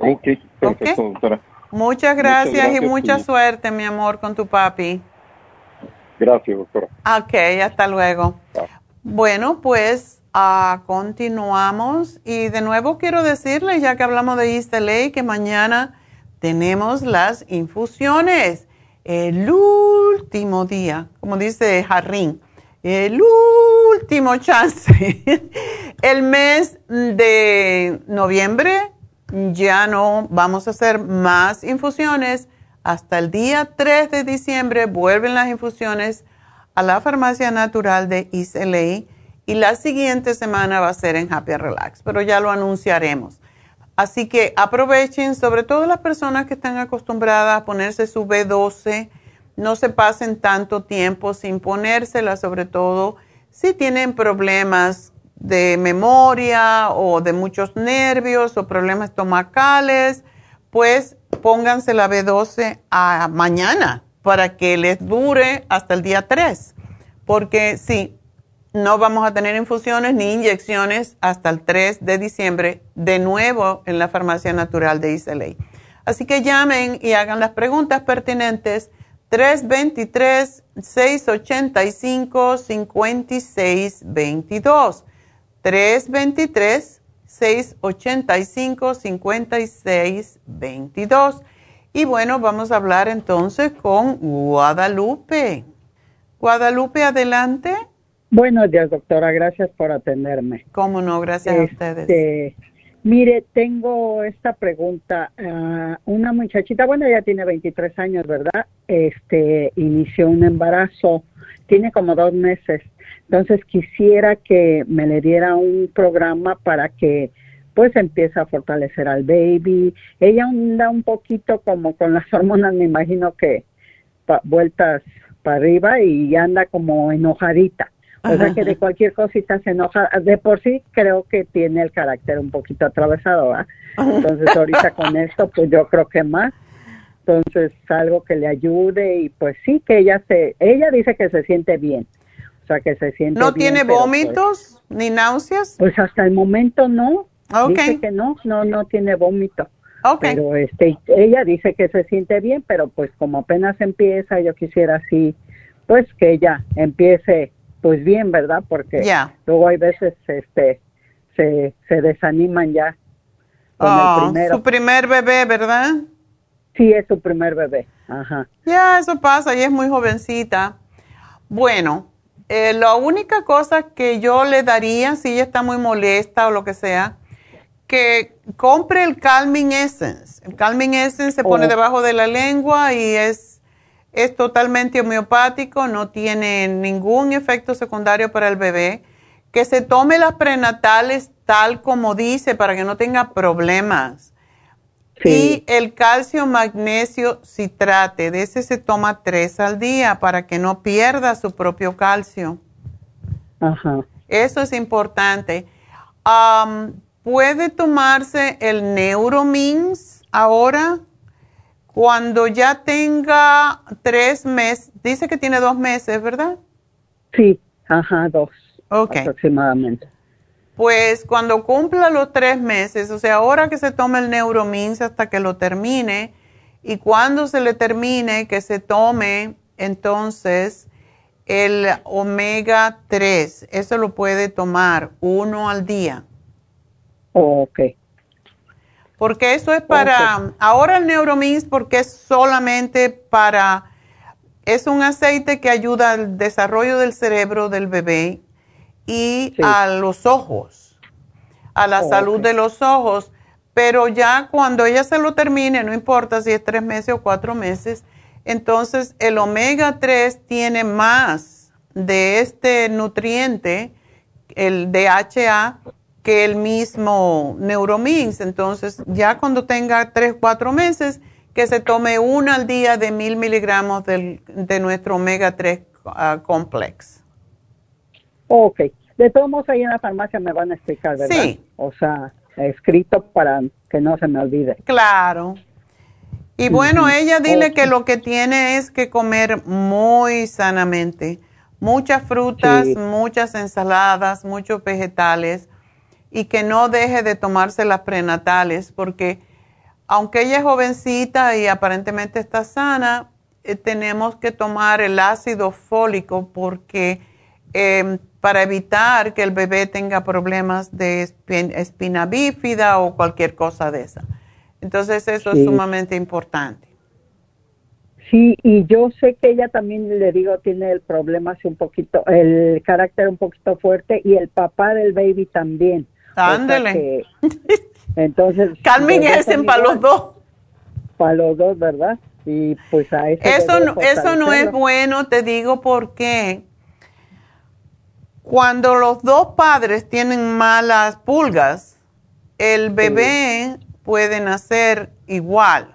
[SPEAKER 11] Ok, perfecto, doctora.
[SPEAKER 3] Muchas gracias, y mucha suerte, mi amor, con tu papi.
[SPEAKER 11] Gracias, doctora.
[SPEAKER 3] Ok, hasta luego. Bueno, pues uh, continuamos. Y de nuevo quiero decirles, ya que hablamos de East LA, que mañana tenemos las infusiones. El último día, como dice Jarrín, el último chance. el mes de noviembre ya no vamos a hacer más infusiones. Hasta el día 3 de diciembre vuelven las infusiones a la farmacia natural de East y la siguiente semana va a ser en Happy Relax, pero ya lo anunciaremos. Así que aprovechen, sobre todo las personas que están acostumbradas a ponerse su B12, no se pasen tanto tiempo sin ponérsela, sobre todo si tienen problemas de memoria o de muchos nervios o problemas estomacales, pues pónganse la B12 a mañana para que les dure hasta el día 3. Porque sí, no vamos a tener infusiones ni inyecciones hasta el 3 de diciembre, de nuevo en la farmacia natural de Islay. Así que llamen y hagan las preguntas pertinentes 323-685-5622. 323-685-5622. Y bueno, vamos a hablar entonces con Guadalupe. Guadalupe, adelante.
[SPEAKER 12] Buenos días, doctora. Gracias por atenderme.
[SPEAKER 3] Cómo no, gracias a ustedes.
[SPEAKER 12] Este, mire, tengo esta pregunta. Ah, una muchachita, bueno, ella tiene 23 años, ¿verdad? Este, inició un embarazo, tiene como dos meses. Entonces quisiera que me le diera un programa para que pues empiece a fortalecer al baby. Ella anda un poquito como con las hormonas, me imagino que vueltas para arriba y anda como enojadita. O sea que de cualquier cosita se enoja. De por sí creo que tiene el carácter un poquito atravesado, ¿verdad? Entonces ahorita con esto, pues yo creo que más. Entonces algo que le ayude y pues sí que ella se, ella dice que se siente bien. O sea que se siente
[SPEAKER 3] ¿No
[SPEAKER 12] bien,
[SPEAKER 3] tiene
[SPEAKER 12] pero,
[SPEAKER 3] vómitos ni náuseas?
[SPEAKER 12] Pues, pues hasta el momento no.
[SPEAKER 3] Okay.
[SPEAKER 12] Dice que no, no, no tiene vómito.
[SPEAKER 3] Okay.
[SPEAKER 12] Pero este, ella dice que se siente bien, pero pues como apenas empieza, yo quisiera así, pues que ella empiece pues bien, ¿verdad? Porque luego hay veces este se, se desaniman ya con
[SPEAKER 3] Oh,
[SPEAKER 12] el primero.
[SPEAKER 3] su primer bebé, ¿verdad?
[SPEAKER 12] Sí, es su primer bebé. Ajá.
[SPEAKER 3] Ya, eso pasa, ella es muy jovencita. Bueno, eh, la única cosa que yo le daría, si ella está muy molesta o lo que sea, que compre el Calming Essence. El Calming Essence se pone
[SPEAKER 12] Oh.
[SPEAKER 3] debajo de la lengua y es, es totalmente homeopático, no tiene ningún efecto secundario para el bebé. Que se tome las prenatales tal como dice para que no tenga problemas. Y el calcio magnesio citrate, de ese se toma tres al día para que no pierda su propio calcio.
[SPEAKER 12] Ajá.
[SPEAKER 3] Eso es importante. ¿Puede tomarse el Neuromins ahora? Cuando ya tenga tres meses, dice que tiene dos meses, ¿verdad?
[SPEAKER 12] Sí, ajá, dos.
[SPEAKER 3] Ok.
[SPEAKER 12] Aproximadamente.
[SPEAKER 3] Pues cuando cumpla los tres meses, o sea, ahora que se tome el Neuromins hasta que lo termine, y cuando se le termine, que se tome entonces el omega 3. Eso lo puede tomar uno al día.
[SPEAKER 12] Oh, ok.
[SPEAKER 3] Porque eso es para, ahora el Neuromins, porque es solamente para, es un aceite que ayuda al desarrollo del cerebro del bebé y a los ojos, a la
[SPEAKER 12] Oh,
[SPEAKER 3] salud de los ojos. Pero ya cuando ella se lo termine, no importa si es tres meses o cuatro meses, entonces el omega 3 tiene más de este nutriente, el DHA, que el mismo Neuromins. Entonces, ya cuando tenga tres, cuatro meses, que se tome una al día de mil miligramos del- de nuestro omega 3 ah, complex.
[SPEAKER 12] Ok. De todos modos, ahí en la farmacia me van a explicar, ¿verdad?
[SPEAKER 3] Sí.
[SPEAKER 12] O sea, escrito para que no se me olvide.
[SPEAKER 3] Claro. Y bueno, ella dile que lo que tiene es que comer muy sanamente. Muchas frutas,
[SPEAKER 12] Sí.
[SPEAKER 3] muchas ensaladas, muchos vegetales y que no deje de tomarse las prenatales porque aunque ella es jovencita y aparentemente está sana, eh, tenemos que tomar el ácido fólico porque eh, para evitar que el bebé tenga problemas de espi- espina bífida o cualquier cosa de esa. Entonces eso es sumamente importante.
[SPEAKER 12] Sí, y yo sé que ella también, le digo, tiene el problema así un poquito, el carácter un poquito fuerte y el papá del baby también.
[SPEAKER 3] Ándele.
[SPEAKER 12] Entonces.
[SPEAKER 3] Calmen ese para los dos.
[SPEAKER 12] Para los dos, ¿verdad? Y pues a
[SPEAKER 3] eso no, eso no es bueno, te digo por qué. Cuando los dos padres tienen malas pulgas, el bebé puede nacer igual,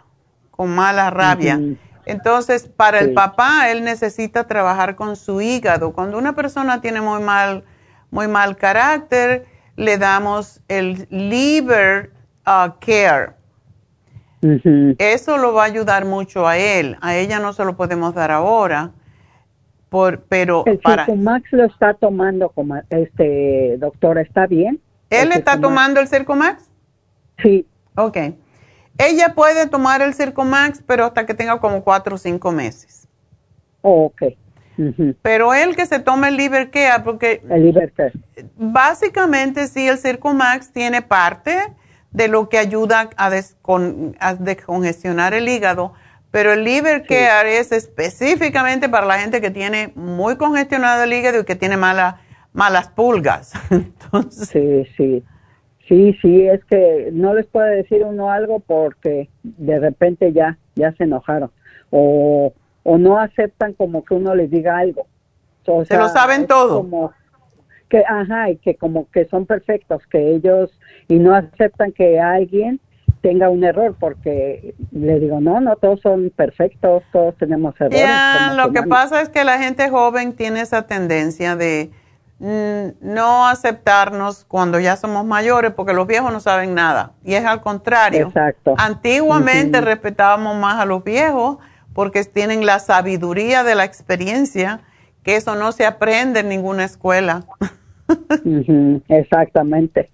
[SPEAKER 3] con mala rabia. Entonces, para el papá, él necesita trabajar con su hígado. Cuando una persona tiene muy mal, muy mal carácter, le damos el liver uh, care. Eso lo va a ayudar mucho a él. A ella no se lo podemos dar ahora. Por, pero
[SPEAKER 12] el para Circumax lo está tomando como este doctora está bien
[SPEAKER 3] él está tomando el Circumax
[SPEAKER 12] sí
[SPEAKER 3] Ok. Ella puede tomar el Circomax, pero hasta que tenga como cuatro o cinco meses.
[SPEAKER 12] Oh, ok.
[SPEAKER 3] Pero él que se tome el Care, porque...
[SPEAKER 12] El Liver
[SPEAKER 3] Básicamente sí, el Circomax tiene parte de lo que ayuda a, descongestionar el hígado, pero el Liver Care es específicamente para la gente que tiene muy congestionado el hígado y que tiene mala, malas pulgas.
[SPEAKER 12] Entonces, sí, sí. Sí, sí, es que no les puede decir uno algo porque de repente ya, ya se enojaron o, o no aceptan como que uno les diga algo.
[SPEAKER 3] se lo saben todo.
[SPEAKER 12] Como que, ajá, y que como que son perfectos, que ellos y no aceptan que alguien tenga un error porque le digo, no, no, todos son perfectos, todos tenemos errores.
[SPEAKER 3] Ya, lo que pasa es que la gente joven tiene esa tendencia de Mm, no aceptarnos cuando ya somos mayores porque los viejos no saben nada. Y es al contrario.
[SPEAKER 12] Exacto.
[SPEAKER 3] Antiguamente respetábamos más a los viejos porque tienen la sabiduría de la experiencia, que eso no se aprende en ninguna escuela.
[SPEAKER 12] Exactamente.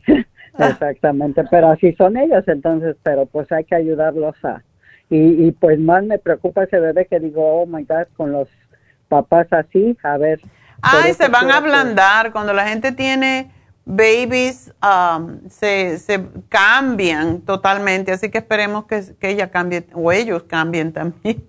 [SPEAKER 12] Exactamente, pero así son ellos, entonces, pero pues hay que ayudarlos a... Y, y pues más me preocupa ese bebé que digo, oh my God, con los papás así, a ver
[SPEAKER 3] Ay, se van a ablandar. Cuando la gente tiene babies, um, se, se, cambian totalmente. Así que esperemos que, que, ella cambie, o ellos cambien también.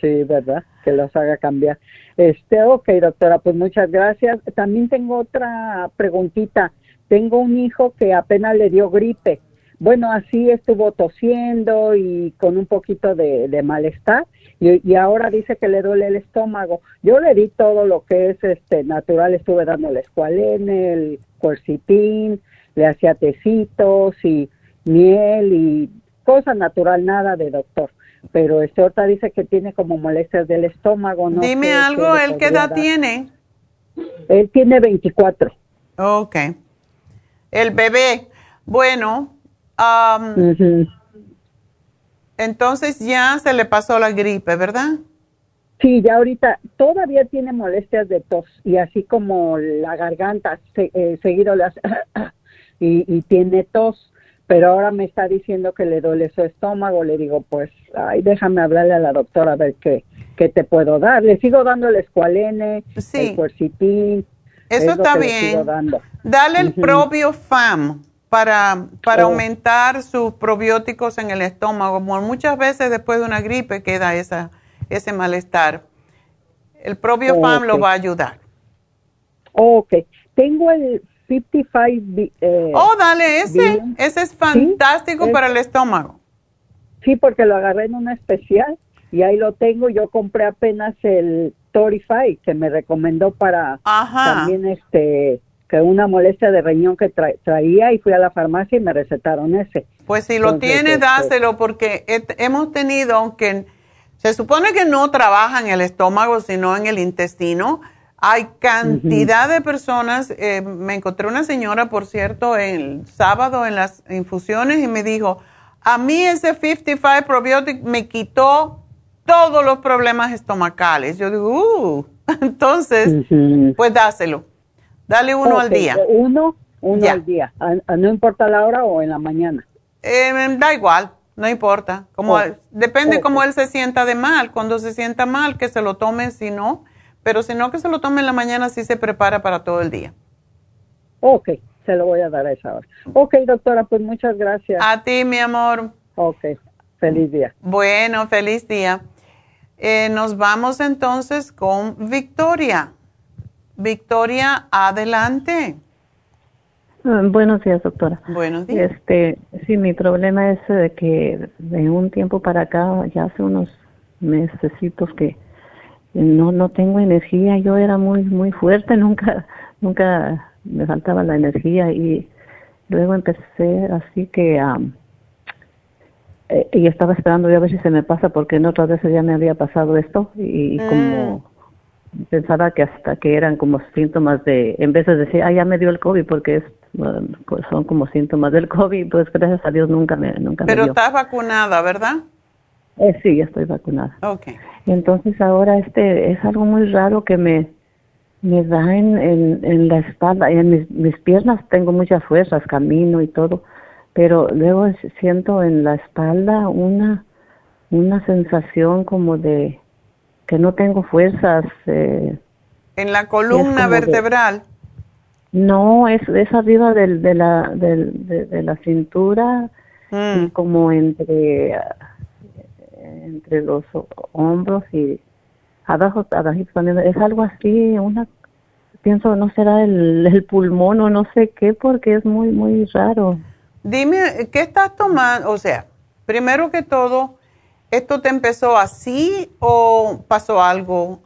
[SPEAKER 12] Sí, ¿verdad? Que los haga cambiar. Este, ok, doctora, pues muchas gracias. También tengo otra preguntita. Tengo un hijo que apenas le dio gripe. Bueno, así estuvo tosiendo y con un poquito de, de malestar y, ahora dice que le duele el estómago. Yo le di todo lo que es este natural, estuve dándole escualene, el cuercitín, le hacía tecitos y miel y cosa natural, nada de doctor. Pero este otra dice que tiene como molestias del estómago. No
[SPEAKER 3] Dime algo, ¿él qué edad tiene?
[SPEAKER 12] Él tiene 24.
[SPEAKER 3] Ok. El bebé, bueno, um, entonces ya se le pasó la gripe, ¿verdad?
[SPEAKER 12] Sí, ya ahorita todavía tiene molestias de tos y así como la garganta eh, seguido las y, y, tiene tos, pero ahora me está diciendo que le duele su estómago. Le digo, pues, ay, déjame hablarle a la doctora a ver qué, qué te puedo dar. Le sigo dando el escualene, el.
[SPEAKER 3] Eso está bien. Dale el propio FAM para, para oh. aumentar sus probióticos en el estómago. Muchas veces después de una gripe queda esa, ese malestar. El propio FAM lo va a ayudar.
[SPEAKER 12] Ok. Tengo el 55.
[SPEAKER 3] Eh, oh, dale ese. Ese es fantástico para el estómago.
[SPEAKER 12] Sí, porque lo agarré en una especial y ahí lo tengo. Yo compré apenas el Torify que me recomendó para también este que una molestia de riñón que traía y fui a la farmacia y me recetaron ese.
[SPEAKER 3] Pues si lo tiene, este, dáselo porque hemos tenido, aunque se supone que no trabaja en el estómago, sino en el intestino, hay cantidad de personas, eh, me encontré una señora, por cierto, el sábado en las infusiones y me dijo, a mí ese 55 probiotic me quitó todos los problemas estomacales. Yo digo, uh, entonces, pues dáselo. Dale uno al día.
[SPEAKER 12] Uno, uno al día. no importa la hora o en la mañana.
[SPEAKER 3] Eh, da igual, no importa. Como depende cómo él se sienta de mal. Cuando se sienta mal, que se lo tome, si no. Pero si no, que se lo tome en la mañana, si se prepara para todo el día.
[SPEAKER 12] Ok, se lo voy a dar a esa hora. Ok, doctora, pues muchas gracias.
[SPEAKER 3] A ti, mi amor.
[SPEAKER 12] Ok, feliz día.
[SPEAKER 3] Bueno, feliz día. Eh, nos vamos entonces con Victoria. Victoria, adelante.
[SPEAKER 13] Ah, buenos días, doctora.
[SPEAKER 3] Buenos días.
[SPEAKER 13] Este, sí, mi problema es de que de un tiempo para acá, ya hace unos mesecitos que no no tengo energía. Yo era muy muy fuerte, nunca nunca me faltaba la energía y luego empecé así que eh, y estaba esperando yo a ver si se me pasa porque en otras veces ya me había pasado esto y, como mm. Pensaba que hasta que eran como síntomas de en vez de decir ah ya me dio el covid porque es pues son como síntomas del covid pues gracias a Dios nunca me nunca
[SPEAKER 3] pero
[SPEAKER 13] me dio.
[SPEAKER 3] estás vacunada verdad
[SPEAKER 13] eh, sí ya estoy vacunada.
[SPEAKER 3] Okay
[SPEAKER 13] entonces ahora este es algo muy raro que me me da en, en, la espalda en mis, mis piernas tengo muchas fuerzas, camino y todo, pero luego siento en la espalda una una sensación como de que no tengo fuerzas. Eh,
[SPEAKER 3] ¿En la columna vertebral?
[SPEAKER 13] no, es, es arriba del, de, la, del, de, la cintura y mm. como entre entre los hombros y abajo, abajo es algo así, una, pienso, no será el, el pulmón o no sé qué, porque es muy, muy raro.
[SPEAKER 3] Dime, ¿qué estás tomando? O sea, primero que todo, ¿esto te empezó así o pasó algo?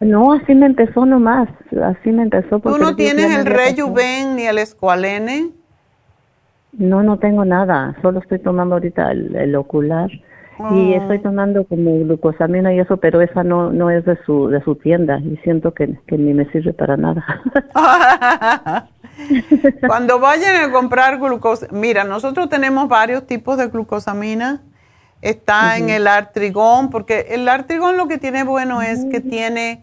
[SPEAKER 13] No, así me empezó nomás, así me empezó.
[SPEAKER 3] ¿Tú no tienes el Rejuven ni el Esqualene?
[SPEAKER 13] No, no tengo nada, solo estoy tomando ahorita el ocular. Y ah. estoy tomando como glucosamina y eso, pero esa no no es de su de su tienda y siento que, ni me sirve para nada.
[SPEAKER 3] Cuando vayan a comprar glucosa, mira, nosotros tenemos varios tipos de glucosamina. Está en el artrigón, porque el artrigón lo que tiene bueno es que tiene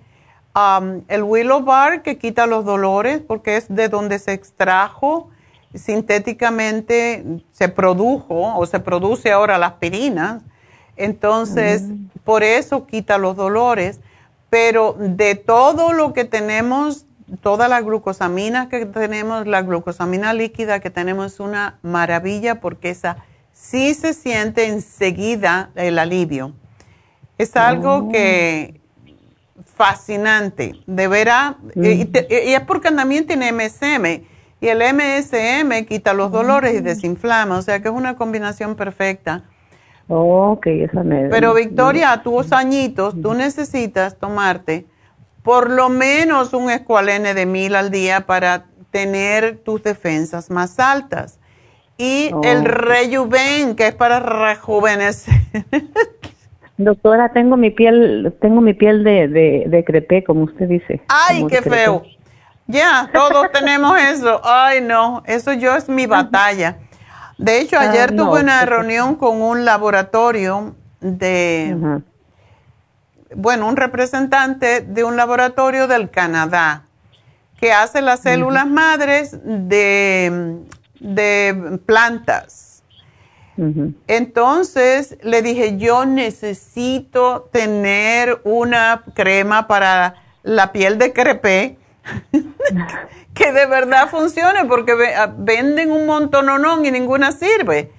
[SPEAKER 3] um, el willow bar que quita los dolores, porque es de donde se extrajo sintéticamente, se produjo o se produce ahora la aspirina entonces, mm. por eso quita los dolores. Pero de todo lo que tenemos, toda la glucosamina que tenemos, la glucosamina líquida que tenemos es una maravilla porque esa sí se siente enseguida el alivio. Es algo oh. que fascinante, de veras, y, y, es porque también tiene MSM y el MSM quita los dolores y mm. desinflama, o sea que es una combinación perfecta.
[SPEAKER 13] Ok, esa me...
[SPEAKER 3] Pero Victoria, a tus añitos, tú necesitas tomarte por lo menos un escualene de mil al día para tener tus defensas más altas. Y el rejuven, que es para rejuvenecer.
[SPEAKER 13] Doctora, tengo mi piel, tengo mi piel de, de, de crepé, como usted dice.
[SPEAKER 3] Ay, qué feo. Ya, todos tenemos eso. Ay, no, eso yo es mi batalla. De hecho, ayer ah, tuve una reunión con un laboratorio de, bueno, un representante de un laboratorio del Canadá que hace las células madres de, de plantas. Entonces le dije, yo necesito tener una crema para la piel de crepé que de verdad funcione, porque ah, venden un montón no y ninguna sirve.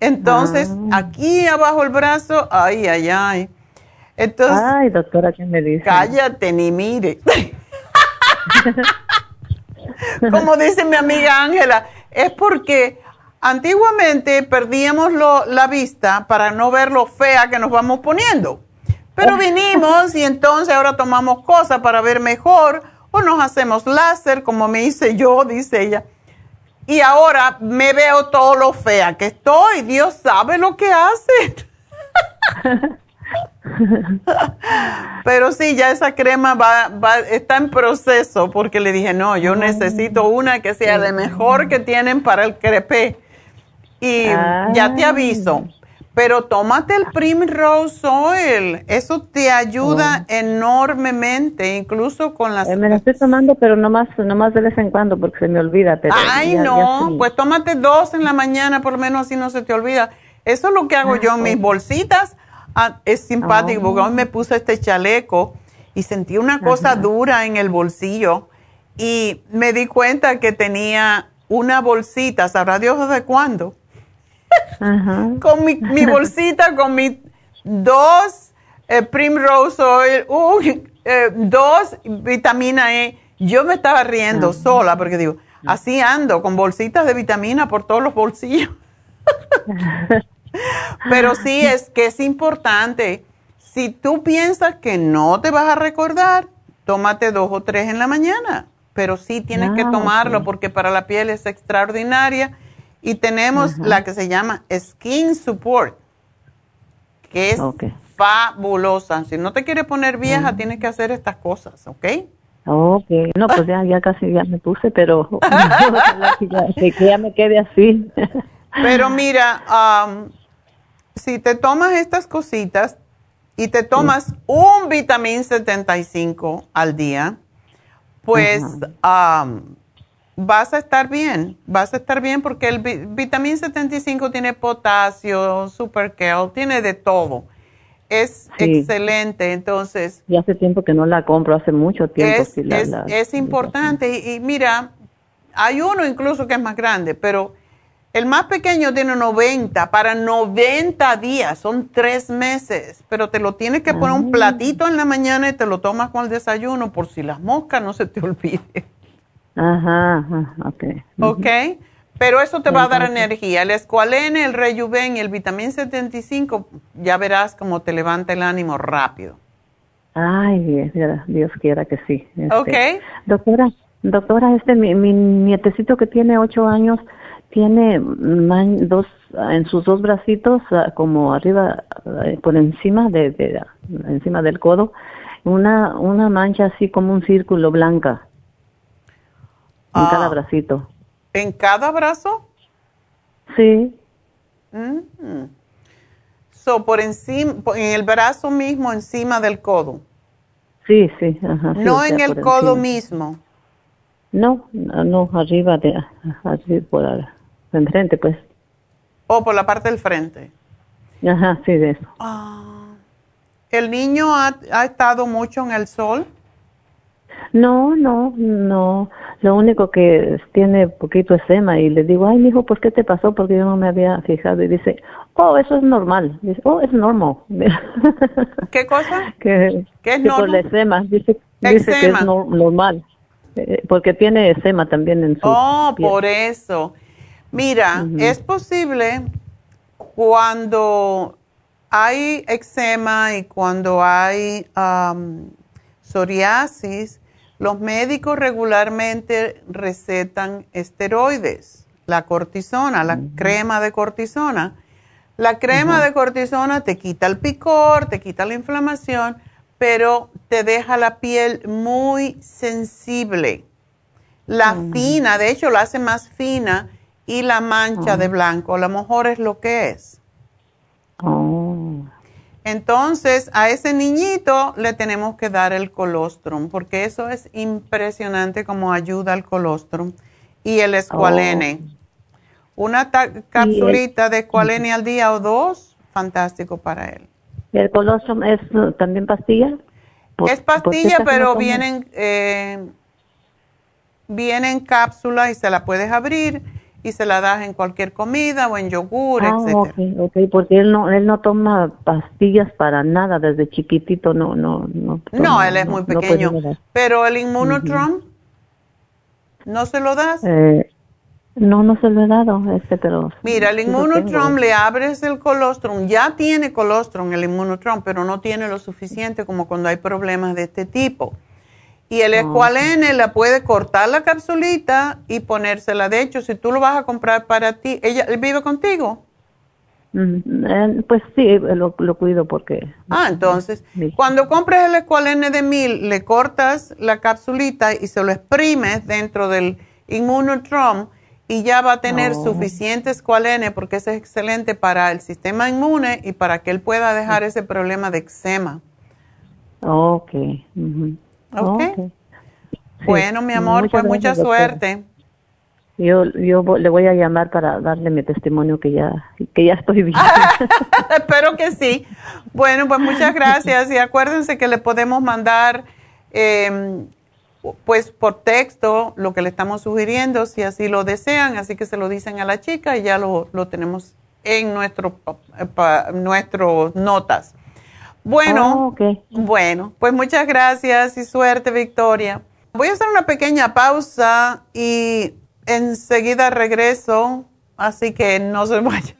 [SPEAKER 3] Entonces, ah. aquí abajo el brazo, ay, ay, ay. Entonces,
[SPEAKER 13] ay, doctora, ¿qué me dice?
[SPEAKER 3] Cállate ni mire. Como dice mi amiga Ángela, es porque antiguamente perdíamos la vista para no ver lo fea que nos vamos poniendo. Pero vinimos y entonces ahora tomamos cosas para ver mejor o nos hacemos láser, como me hice yo, dice ella. Y ahora me veo todo lo fea que estoy. Dios sabe lo que hace. Pero sí, ya esa crema va, va, está en proceso porque le dije, no, yo necesito una que sea de mejor que tienen para el crepé. Y ya te aviso. Pero tómate el Primrose Oil, eso te ayuda oh. enormemente, incluso con las...
[SPEAKER 13] Eh, me la estoy tomando, pero no más, de vez en cuando porque se me olvida.
[SPEAKER 3] Ay, no, pues tómate dos en la mañana, por lo menos así no se te olvida. Eso es lo que hago yo en mis bolsitas. Ah, es simpático, porque hoy me puse este chaleco y sentí una cosa dura en el bolsillo y me di cuenta que tenía una bolsita, sabrá Dios de cuándo con mi, bolsita, con mis dos eh, Primrose Oil, eh, dos vitamina E. Yo me estaba riendo sola porque digo, Así ando, con bolsitas de vitamina por todos los bolsillos. Pero sí es que es importante. Si tú piensas que no te vas a recordar, tómate dos o tres en la mañana. Pero sí tienes que ah, tomarlo porque para la piel es extraordinaria. Y tenemos la que se llama Skin Support, que es fabulosa. Si no te quieres poner vieja, tienes que hacer estas cosas, ¿ok?
[SPEAKER 13] Ok, no, pues ya, ya casi ya me puse, pero que, ya, me quede así.
[SPEAKER 3] pero mira, si te tomas estas cositas y te tomas un vitamín 75 al día, pues vas a estar bien, vas a estar bien porque el vitamín 75 tiene potasio, super tiene de todo. Es excelente, entonces...
[SPEAKER 13] Y hace tiempo que no la compro, hace mucho tiempo.
[SPEAKER 3] Es, es, importante y, mira, hay uno incluso que es más grande, pero el más pequeño tiene 90 para 90 días, son tres meses, pero te lo tienes que poner un ah. platito en la mañana y te lo tomas con el desayuno por si las moscas no se te olviden.
[SPEAKER 13] Ajá, ajá ok.
[SPEAKER 3] Ok. Pero eso te va a dar energía. El escualene, el rejuven y el vitamín 75, ya verás cómo te levanta el ánimo rápido.
[SPEAKER 13] Ay, Dios quiera que sí.
[SPEAKER 3] Este, ok.
[SPEAKER 13] Doctora, doctora, este, mi, nietecito que tiene ocho años, tiene dos, en sus dos bracitos, ah, como arriba, eh, por encima de, de, encima del codo, una, una mancha así como un círculo blanca en cada ah. bracito.
[SPEAKER 3] ¿En cada brazo?
[SPEAKER 13] Sí.
[SPEAKER 3] Mm. So, por encima, en el brazo mismo, encima del codo.
[SPEAKER 13] Sí, sí. Ajá,
[SPEAKER 3] no en el codo mismo.
[SPEAKER 13] No, no, arriba de, arriba por enfrente, pues.
[SPEAKER 3] O por la parte del frente.
[SPEAKER 13] Ajá, sí, de eso.
[SPEAKER 3] Ah. ¿El niño ha, ha estado mucho en el sol?
[SPEAKER 13] No, no, no. Lo único que tiene poquito esema y le digo, ay, mijo, ¿por qué te pasó? Porque yo no me había fijado. Y dice, oh, eso es normal. Dice, oh, es normal.
[SPEAKER 3] ¿Qué cosa?
[SPEAKER 13] Que, ¿Qué es normal? Por el esema. Dice, dice que es normal. Eh, porque tiene esema también en su
[SPEAKER 3] Oh, por eso. Mira, es posible cuando hay eczema y cuando hay psoriasis, los médicos regularmente recetan esteroides, la cortisona, la crema de cortisona. La crema de cortisona te quita el picor, te quita la inflamación, pero te deja la piel muy sensible. La fina, de hecho, la hace más fina y la mancha de blanco, a lo mejor es lo que es.
[SPEAKER 13] Oh.
[SPEAKER 3] Entonces, a ese niñito le tenemos que dar el colostrum, porque eso es impresionante como ayuda al colostrum y el escualene. Oh. Una capsulita de escualene al día o dos, fantástico para él.
[SPEAKER 13] ¿El colostrum es también pastilla?
[SPEAKER 3] es pastilla, pero vienen, eh, viene en cápsula y se la puedes abrir y se la das en cualquier comida o en yogur, ah, etcétera.
[SPEAKER 13] Okay, porque él no él no toma pastillas para nada desde chiquitito, no no no.
[SPEAKER 3] no, él es muy pequeño. pero el Immunotron ¿no se lo das?
[SPEAKER 13] Eh, no, no se lo he dado, este, pero...
[SPEAKER 3] Mira, el Immunotron le abres el colostrum, ya tiene colostrum el Immunotron, pero no tiene lo suficiente como cuando hay problemas de este tipo. Y el escualene la puede cortar la capsulita y ponérsela. De hecho, si tú lo vas a comprar para ti, ¿ella vive contigo?
[SPEAKER 13] Mm, eh, pues sí, lo, cuido porque...
[SPEAKER 3] Ah, entonces, cuando compres el escualene de mil, le cortas la capsulita y se lo exprimes dentro del Immunotrom y ya va a tener oh. suficiente escualene porque ese es excelente para el sistema inmune y para que él pueda dejar ese problema de eczema.
[SPEAKER 13] Ok.
[SPEAKER 3] Ok. bueno, mi amor, pues mucha suerte.
[SPEAKER 13] Yo, yo le voy a llamar para darle mi testimonio que ya, que ya estoy bien.
[SPEAKER 3] Espero que sí. Bueno, pues muchas gracias y acuérdense que le podemos mandar em, pues por texto lo que le estamos sugiriendo si así lo desean, así que se lo dicen a la chica y ya lo, lo tenemos en nuestro, nuestros notas. Bueno,
[SPEAKER 13] oh,
[SPEAKER 3] bueno, pues muchas gracias y suerte, Victoria. Voy a hacer una pequeña pausa y enseguida regreso, así que no se vayan.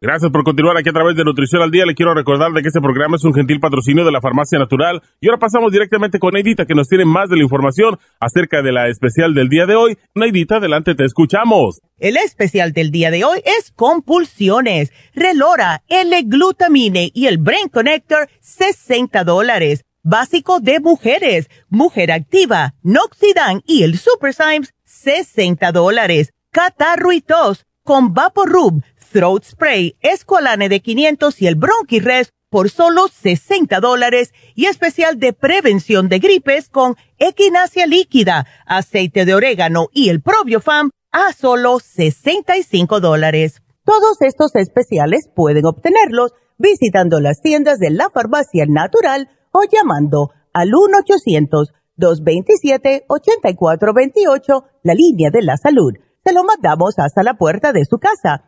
[SPEAKER 4] Gracias por continuar aquí a través de Nutrición al Día. Le quiero recordar de que este programa es un gentil patrocinio de la Farmacia Natural. Y ahora pasamos directamente con Neidita, que nos tiene más de la información acerca de la especial del día de hoy. Neidita, adelante, te escuchamos.
[SPEAKER 5] El especial del día de hoy es compulsiones, relora, L-glutamine y el Brain Connector, 60 dólares. Básico de mujeres, mujer activa, Noxidan y el Super Symes, 60 dólares. Catarro con Vaporub Throat Spray, Esqualane de 500 y el Bronchi-Rest por solo 60 dólares y especial de prevención de gripes con equinacia líquida, aceite de orégano y el probiofam a solo 65 dólares. Todos estos especiales pueden obtenerlos visitando las tiendas de la farmacia natural o llamando al 1-800-227-8428, la línea de la salud. Se lo mandamos hasta la puerta de su casa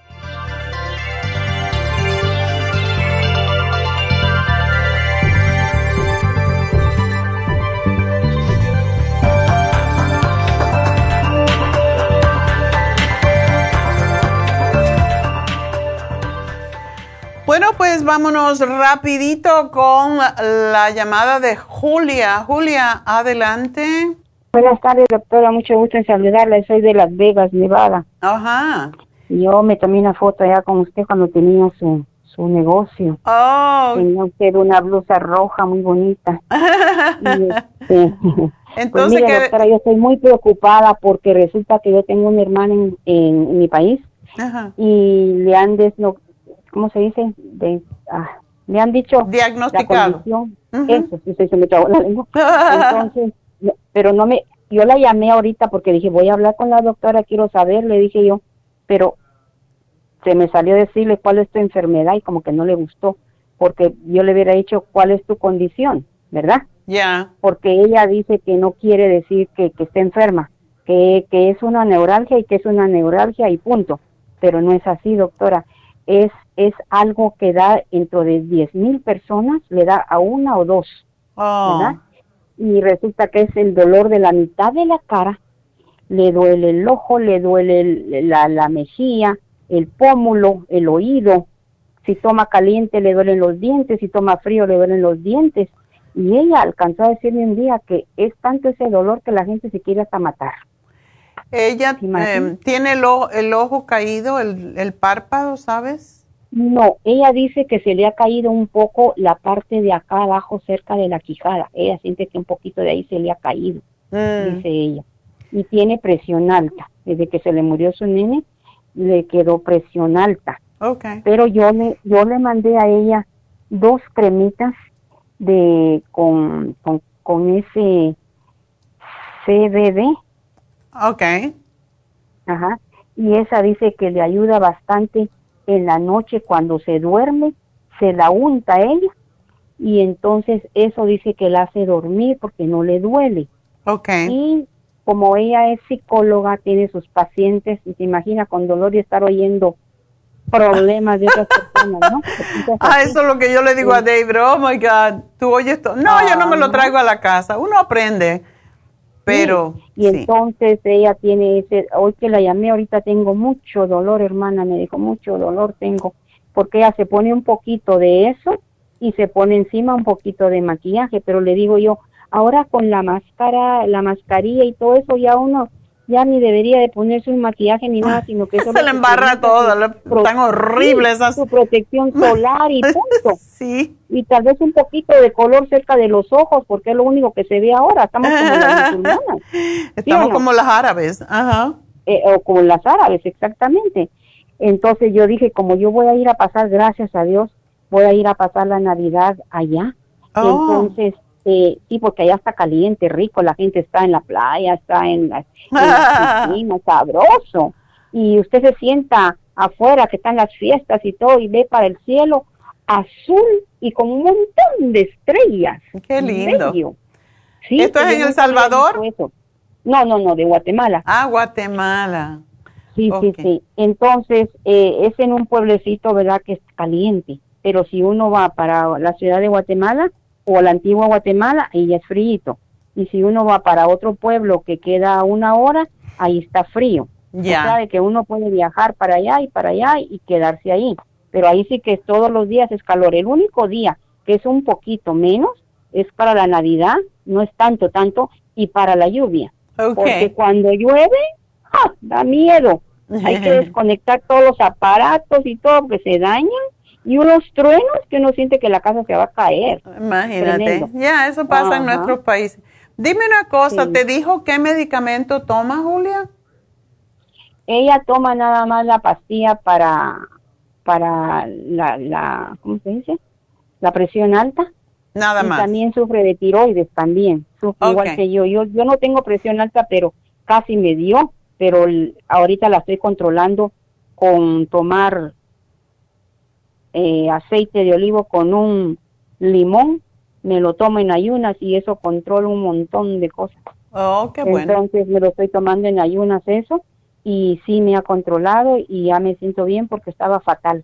[SPEAKER 3] Bueno, pues vámonos rapidito con la llamada de Julia. Julia, adelante.
[SPEAKER 14] Buenas tardes, doctora. Mucho gusto en saludarla. Soy de Las Vegas, Nevada.
[SPEAKER 3] Ajá.
[SPEAKER 14] Yo me tomé una foto allá con usted cuando tenía su, su negocio.
[SPEAKER 3] Oh.
[SPEAKER 14] Tenía usted una blusa roja muy bonita. Este,
[SPEAKER 3] Entonces,
[SPEAKER 14] pues mire, doctora, yo estoy muy preocupada porque resulta que yo tengo una hermana en, en, mi país
[SPEAKER 3] Ajá.
[SPEAKER 14] y le han desno ¿cómo se dice? De, ah, me han dicho
[SPEAKER 3] diagnosticado.
[SPEAKER 14] Eso, sí, se me trabó la lengua. Entonces, pero no me, yo la llamé ahorita porque dije, voy a hablar con la doctora, quiero saber, le dije yo, pero se me salió decirle cuál es tu enfermedad y como que no le gustó, porque yo le hubiera dicho cuál es tu condición, ¿verdad?
[SPEAKER 3] Ya.
[SPEAKER 14] Porque ella dice que no quiere decir que, que esté enferma, que, que es una neuralgia y que es una neuralgia y punto. Pero no es así, doctora. Es es algo que da dentro de 10 mil personas, le da a una o dos, ¿verdad? Y resulta que es el dolor de la mitad de la cara, le duele el ojo, le duele la, la mejilla, el pómulo, el oído, si toma caliente le duelen los dientes, si toma frío le duelen los dientes. Y ella alcanzó a decirme un día que es tanto ese dolor que la gente se quiere hasta matar.
[SPEAKER 3] Ella eh, tiene el, el, ojo caído, el, el párpado, ¿sabes?
[SPEAKER 14] No, ella dice que se le ha caído un poco la parte de acá abajo cerca de la quijada. Ella siente que un poquito de ahí se le ha caído,
[SPEAKER 3] Mm.
[SPEAKER 14] dice ella. Y tiene presión alta. Desde que se le murió su nene, le quedó presión alta.
[SPEAKER 3] Okay.
[SPEAKER 14] Pero yo le, yo le mandé a ella dos cremitas de con, con, con ese CBD.
[SPEAKER 3] Ok.
[SPEAKER 14] Ajá. Y esa dice que le ayuda bastante en la noche cuando se duerme, se la unta ella y entonces eso dice que la hace dormir porque no le duele.
[SPEAKER 3] Ok.
[SPEAKER 14] Y como ella es psicóloga, tiene sus pacientes y se imagina con dolor y estar oyendo problemas de otras personas, ¿no?
[SPEAKER 3] ah, eso es lo que yo le digo a David, oh my God, tú oyes esto. No, yo no me lo traigo a la casa, uno aprende, pero...
[SPEAKER 14] Y entonces ella tiene ese, hoy que la llamé, ahorita tengo mucho dolor, hermana, me dijo, mucho dolor tengo, porque ella se pone un poquito de eso y se pone encima un poquito de maquillaje, pero le digo yo, ahora con la máscara, la mascarilla y todo eso ya uno ya ni debería de ponerse un maquillaje ni nada, sino que
[SPEAKER 3] eso se le embarra todo, tan horrible esas
[SPEAKER 14] su protección solar y punto.
[SPEAKER 3] sí.
[SPEAKER 14] Y tal vez un poquito de color cerca de los ojos, porque es lo único que se ve ahora, estamos como las musulmanas.
[SPEAKER 3] Estamos como las árabes, ajá.
[SPEAKER 14] Eh, o como las árabes, exactamente. Entonces yo dije, como yo voy a ir a pasar, gracias a Dios, voy a ir a pasar la Navidad allá.
[SPEAKER 3] Oh.
[SPEAKER 14] Entonces, eh, sí, porque allá está caliente, rico, la gente está en la playa, está en la, piscina, sabroso. Y usted se sienta afuera, que están las fiestas y todo, y ve para el cielo azul y con un montón de estrellas.
[SPEAKER 3] Qué lindo.
[SPEAKER 14] Sí,
[SPEAKER 3] ¿Esto es en El Salvador?
[SPEAKER 14] No, no, no, de Guatemala.
[SPEAKER 3] Ah, Guatemala.
[SPEAKER 14] Sí, sí, sí. Entonces, eh, es en un pueblecito, ¿verdad?, que es caliente. Pero si uno va para la ciudad de Guatemala, o la antigua Guatemala, ahí ya es frío. Y si uno va para otro pueblo que queda una hora, ahí está frío.
[SPEAKER 3] Ya.
[SPEAKER 14] O sea, de que uno puede viajar para allá y para allá y quedarse ahí. Pero ahí sí que todos los días es calor. El único día que es un poquito menos es para la Navidad, no es tanto, tanto, y para la lluvia. Porque cuando llueve, ¡ah! da miedo. Hay que desconectar todos los aparatos y todo que se dañan y unos truenos que uno siente que la casa se va a caer.
[SPEAKER 3] Imagínate. Ya, eso pasa en nuestros países. Dime una cosa, ¿te dijo qué medicamento toma, Julia?
[SPEAKER 14] Ella toma nada más la pastilla para, para la, la, ¿cómo se dice? La presión alta.
[SPEAKER 3] Nada
[SPEAKER 14] y
[SPEAKER 3] más.
[SPEAKER 14] también sufre de tiroides también. Sufre igual que yo. yo. Yo no tengo presión alta, pero casi me dio. Pero ahorita la estoy controlando con tomar eh, aceite de olivo con un limón, me lo tomo en ayunas y eso controla un montón de cosas.
[SPEAKER 3] Oh, qué bueno.
[SPEAKER 14] Entonces me lo estoy tomando en ayunas eso y sí me ha controlado y ya me siento bien porque estaba fatal.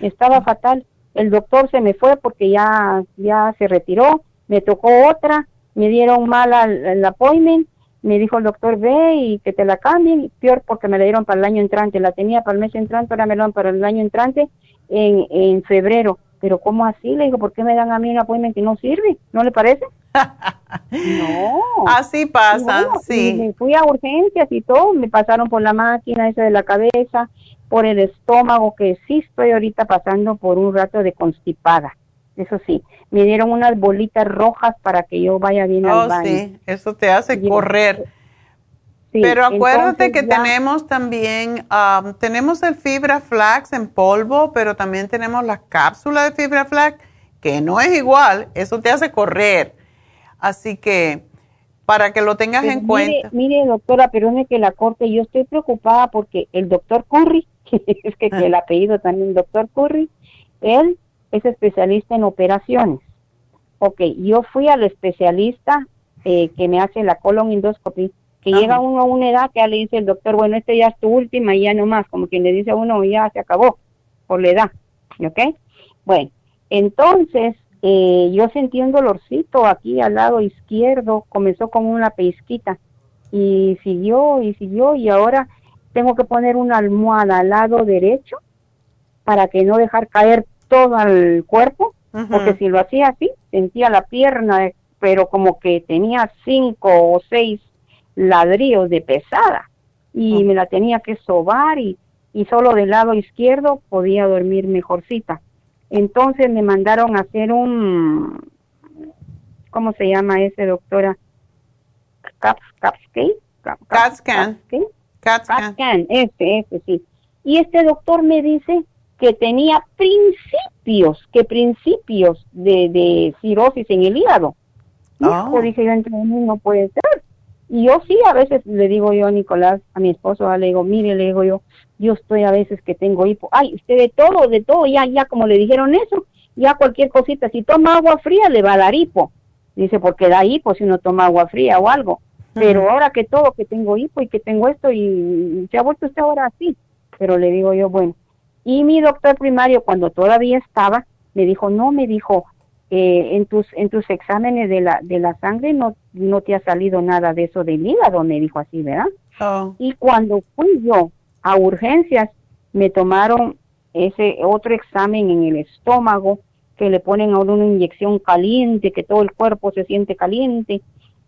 [SPEAKER 14] Estaba fatal. El doctor se me fue porque ya, ya se retiró, me tocó otra, me dieron mal al, al appointment, me dijo el doctor ve y que te la cambien, peor porque me la dieron para el año entrante, la tenía para el mes entrante, ahora me la dan para el año entrante en, en febrero. Pero ¿cómo así? Le digo, ¿por qué me dan a mí un appointment que no sirve? ¿No le parece? no.
[SPEAKER 3] Así pasa, sí.
[SPEAKER 14] me fui a urgencias y todo, me pasaron por la máquina esa de la cabeza, por el estómago, que sí estoy ahorita pasando por un rato de constipada. Eso sí, me dieron unas bolitas rojas para que yo vaya bien al
[SPEAKER 3] Oh,
[SPEAKER 14] baño.
[SPEAKER 3] sí, eso te hace correr.
[SPEAKER 14] Sí,
[SPEAKER 3] Pero acuérdate
[SPEAKER 14] entonces
[SPEAKER 3] que
[SPEAKER 14] ya-
[SPEAKER 3] tenemos también, um, tenemos el fibra flax en polvo, pero también tenemos la cápsula de fibra flax, que no es igual, eso te hace correr. Así que para que lo tengas en
[SPEAKER 14] mire,
[SPEAKER 3] cuenta.
[SPEAKER 14] Mire, doctora, perdone que la corte, yo estoy preocupada porque el doctor Curry, es que,
[SPEAKER 3] Ah.
[SPEAKER 14] que el apellido también doctor Curry, él es especialista en operaciones. Ok, yo fui al especialista eh, que me hace la colon endoscopy, que
[SPEAKER 3] Ajá.
[SPEAKER 14] llega uno a una edad que ya le dice el doctor, bueno, este ya es tu última y ya no más, como quien le dice a uno, ya se acabó por la edad, ¿ok? Bueno, entonces eh, yo sentí un dolorcito aquí al lado izquierdo, comenzó con una pellizquita y siguió y siguió y ahora tengo que poner una almohada al lado derecho para que no dejar caer todo el cuerpo, porque si lo hacía así, sentía la pierna, pero como que tenía cinco o seis ladrillos de pesada y me la tenía que sobar y, y solo del lado izquierdo podía dormir mejorcita. Entonces me mandaron a hacer un, ¿cómo se llama ese doctora? Cap, Cap-
[SPEAKER 3] CAT scan.
[SPEAKER 14] capscan.
[SPEAKER 3] CAT
[SPEAKER 14] CAT scan, ese, ese, sí. Y este doctor me dice que tenía principios, que principios de, de cirrosis en el hígado. Hijo, dije yo entre mí, no puede ser. Y yo sí, a veces le digo yo a Nicolás, a mi esposo, le digo, mire, le digo yo, yo estoy a veces que tengo hipo. Ay, usted de todo, de todo, ya, ya como le dijeron eso, ya cualquier cosita, si toma agua fría le va a dar hipo. Dice, porque da hipo si uno toma agua fría o algo. Pero ahora que todo, que tengo hipo y que tengo esto y se ha vuelto usted ahora así. Pero le digo yo, bueno. Y mi doctor primario, cuando todavía estaba, me dijo, no, me dijo, eh, en tus en tus exámenes de la de la sangre no no te ha salido nada de eso del hígado, me dijo así, ¿verdad?
[SPEAKER 3] Oh.
[SPEAKER 14] Y cuando fui yo a urgencias, me tomaron ese otro examen en el estómago, que le ponen a uno una inyección caliente, que todo el cuerpo se siente caliente,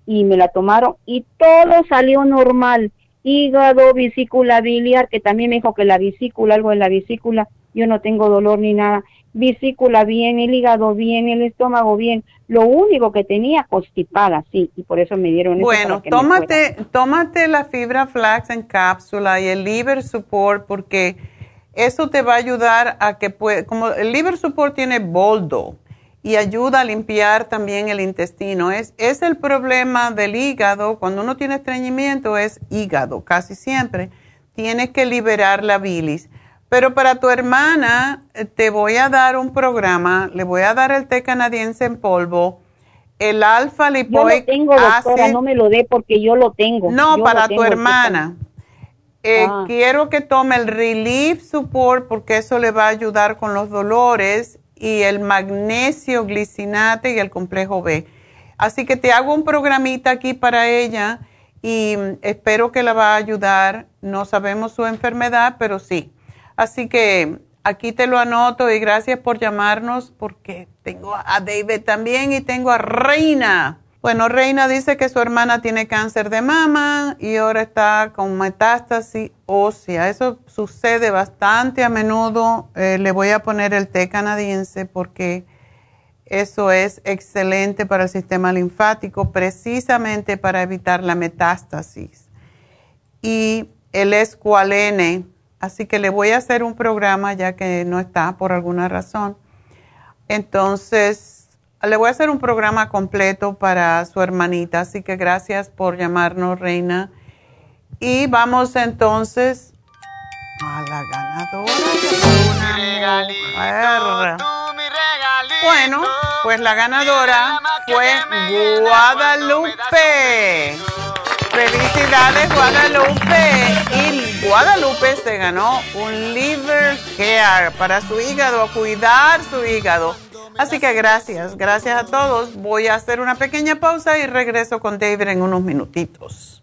[SPEAKER 14] y me la tomaron y todo salió normal. Hígado, vesícula biliar, que también me dijo que la vesícula, algo en la vesícula, yo no tengo dolor ni nada. Vesícula bien, el hígado bien, el estómago bien. Lo único que tenía constipada, sí, y por eso me dieron
[SPEAKER 3] Bueno, tómate, tómate la fibra flax en cápsula y el liver support porque eso te va a ayudar a que pueda, como el liver support tiene boldo y ayuda a limpiar también el intestino. Es, es el problema del hígado, cuando uno tiene estreñimiento es hígado, casi siempre. Tienes que liberar la bilis. Pero para tu hermana eh, te voy a dar un programa, le voy a dar el té canadiense en polvo, el alfa
[SPEAKER 14] Yo lo
[SPEAKER 3] lipoic
[SPEAKER 14] tengo, doctora,
[SPEAKER 3] acid-
[SPEAKER 14] no me lo dé porque yo lo tengo.
[SPEAKER 3] no,
[SPEAKER 14] Yo
[SPEAKER 3] para tu hermana. Eh,
[SPEAKER 14] Ah.
[SPEAKER 3] Quiero que tome el Relief Support porque eso le va a ayudar con los dolores y el magnesio glicinate y el complejo B. Así que te hago un programita aquí para ella y mm, espero que la va a ayudar. No sabemos su enfermedad, pero sí. Así que aquí te lo anoto y gracias por llamarnos porque tengo a David también y tengo a Reina. Bueno, Reina dice que su hermana tiene cáncer de mama y ahora está con metástasis ósea. Eso sucede bastante a menudo. Eh, le voy a poner el té canadiense porque eso es excelente para el sistema linfático, precisamente para evitar la metástasis. Y el escualene, así que le voy a hacer un programa ya que no está por alguna razón. Entonces, le voy a hacer un programa completo para su hermanita, así que gracias por llamarnos, Reina. Y vamos entonces a la ganadora. Una. Bueno, pues la ganadora fue Guadalupe. Felicidades Guadalupe. Y Guadalupe se ganó un liver care para su hígado, a cuidar su hígado. Así que gracias, gracias a todos. Voy a hacer una pequeña pausa y regreso con David en unos minutitos.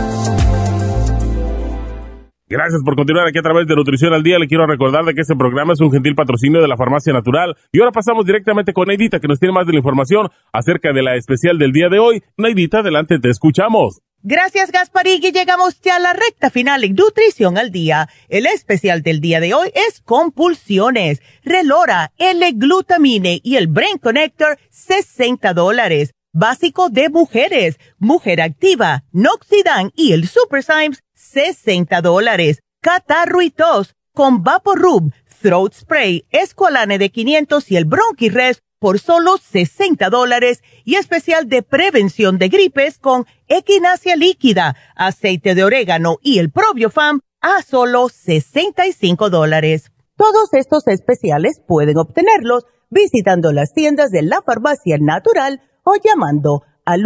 [SPEAKER 4] Gracias por continuar aquí a través de Nutrición al Día. Le quiero recordar de que este programa es un gentil patrocinio de la Farmacia Natural. Y ahora pasamos directamente con Neidita, que nos tiene más de la información acerca de la especial del día de hoy. Neidita, adelante, te escuchamos.
[SPEAKER 5] Gracias, Gasparín. Llegamos ya a la recta final en Nutrición al Día. El especial del día de hoy es Compulsiones, Relora, L-Glutamine y el Brain Connector, 60 dólares. Básico de mujeres, Mujer Activa, Noxidan y el Super Symes, 60 dólares. Catarro y tos con Vaporub, Throat Spray, Esqualane de 500 y el Bronchi-Rest por solo 60 dólares y especial de prevención de gripes con equinacia líquida, aceite de orégano y el probiofam a solo 65 dólares. Todos estos especiales pueden obtenerlos visitando las tiendas de la farmacia natural o llamando al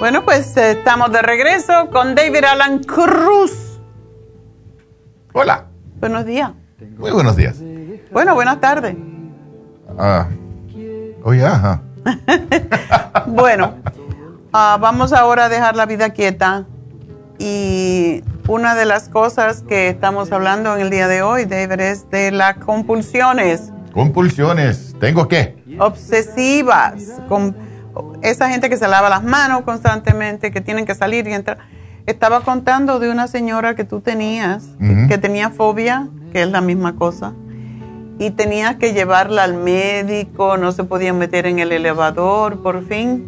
[SPEAKER 3] Bueno, pues estamos de regreso con David Alan Cruz.
[SPEAKER 15] Hola.
[SPEAKER 3] Buenos días.
[SPEAKER 15] Muy buenos días.
[SPEAKER 3] Bueno, buenas tardes.
[SPEAKER 15] Ah. Oh, ya.
[SPEAKER 3] bueno, ah, vamos ahora a dejar la vida quieta. Y una de las cosas que estamos hablando en el día de hoy, David, es de las compulsiones.
[SPEAKER 15] Compulsiones. ¿Tengo qué?
[SPEAKER 3] Obsesivas. Con esa gente que se lava las manos constantemente, que tienen que salir y entrar. Estaba contando de una señora que tú tenías, que tenía fobia, que es la misma cosa, y tenías que llevarla al médico, no se podía meter en el elevador, por fin.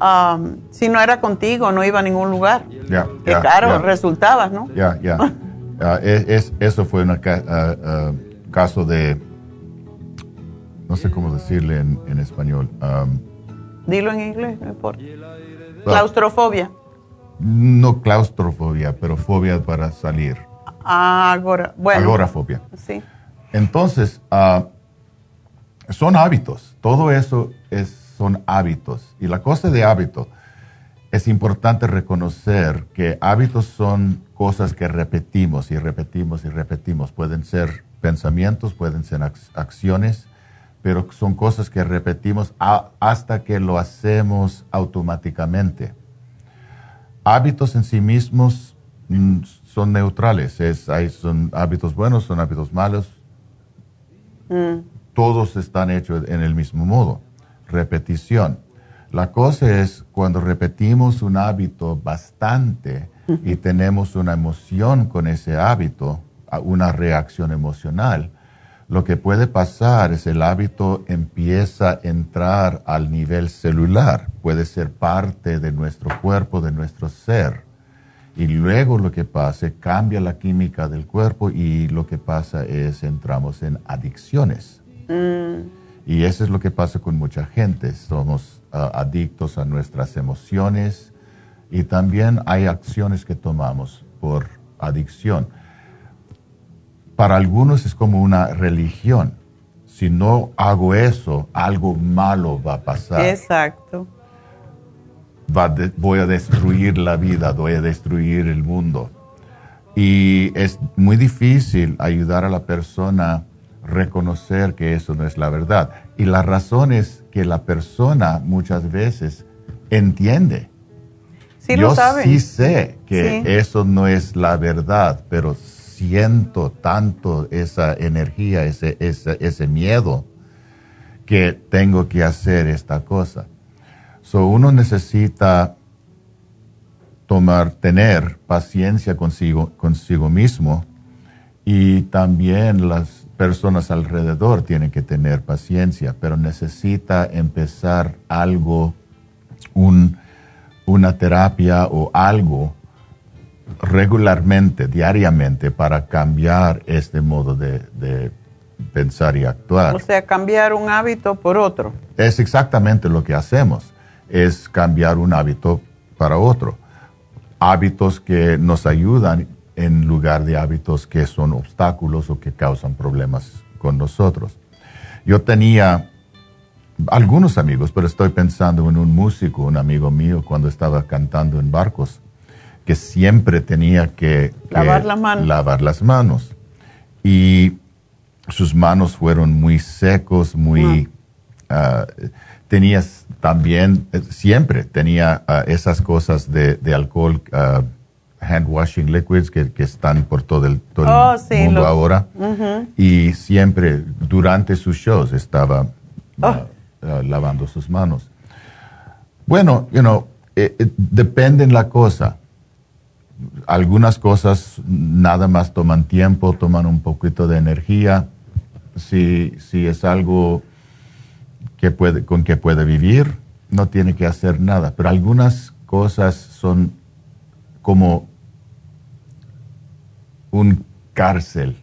[SPEAKER 3] Um, si no era contigo, no iba a ningún lugar.
[SPEAKER 15] Ya.
[SPEAKER 3] que claro, resultabas, ¿no?
[SPEAKER 15] Ya, ya. Ah, es, eso fue un ah, ah, caso de, no sé cómo decirle en, español. Um,
[SPEAKER 3] Dilo en inglés, no importa. Claustrofobia.
[SPEAKER 15] No claustrofobia, pero fobia para salir.
[SPEAKER 3] Agora, bueno.
[SPEAKER 15] Agorafobia.
[SPEAKER 3] Sí.
[SPEAKER 15] Entonces, ah, son hábitos. Todo eso es, son hábitos. Y la cosa de hábito, es importante reconocer que hábitos son cosas que repetimos y repetimos y repetimos. Pueden ser pensamientos, pueden ser acciones, pero son cosas que repetimos hasta que lo hacemos automáticamente. Hábitos en sí mismos mm, son neutrales, es, hay, son hábitos buenos, son hábitos malos. Mm. Todos están hechos en el mismo modo, repetición. La cosa es cuando repetimos un hábito bastante y tenemos una emoción con ese hábito, una reacción emocional, lo que puede pasar es el hábito empieza a entrar al nivel celular, puede ser parte de nuestro cuerpo, de nuestro ser. Y luego lo que pasa, cambia la química del cuerpo y lo que pasa es entramos en adicciones. Mm. Y eso es lo que pasa con mucha gente. Somos ah, adictos a nuestras emociones y también hay acciones que tomamos por adicción para algunos es como una religión. Si no hago eso, algo malo va a pasar.
[SPEAKER 3] Exacto.
[SPEAKER 15] voy a destruir la vida, voy a destruir el mundo. Y es muy difícil ayudar a la persona a reconocer que eso no es la verdad. Y la razón es que la persona muchas veces entiende.
[SPEAKER 3] Sí, Yo lo
[SPEAKER 15] sí sé que eso no es la verdad, pero siento tanto esa energía, ese, ese, miedo que tengo que hacer esta cosa. So uno necesita tomar, tener paciencia consigo, consigo mismo y también las personas alrededor tienen que tener paciencia, pero necesita empezar algo, un, una terapia o algo regularmente, diariamente, para cambiar este modo de, pensar y actuar.
[SPEAKER 3] O sea, cambiar un hábito por otro.
[SPEAKER 15] Es exactamente lo que hacemos, es cambiar un hábito para otro. Hábitos que nos ayudan en lugar de hábitos que son obstáculos o que causan problemas con nosotros. Yo tenía algunos amigos, pero estoy pensando en un músico, un amigo mío, cuando estaba cantando en barcos que siempre tenía que,
[SPEAKER 3] lavar,
[SPEAKER 15] las manos. Y sus manos fueron muy secos, muy... Uh, también eh, siempre tenía ah, esas cosas de, alcohol, uh, hand washing liquids que, están por todo el, oh, mundo ahora. Y siempre durante sus shows estaba oh. lavando sus manos. Bueno, you know, depende en la cosa. Algunas cosas nada más toman tiempo, toman un poquito de energía. Si, si es algo que puede, con que puede vivir, no tiene que hacer nada. Pero algunas cosas son como un cárcel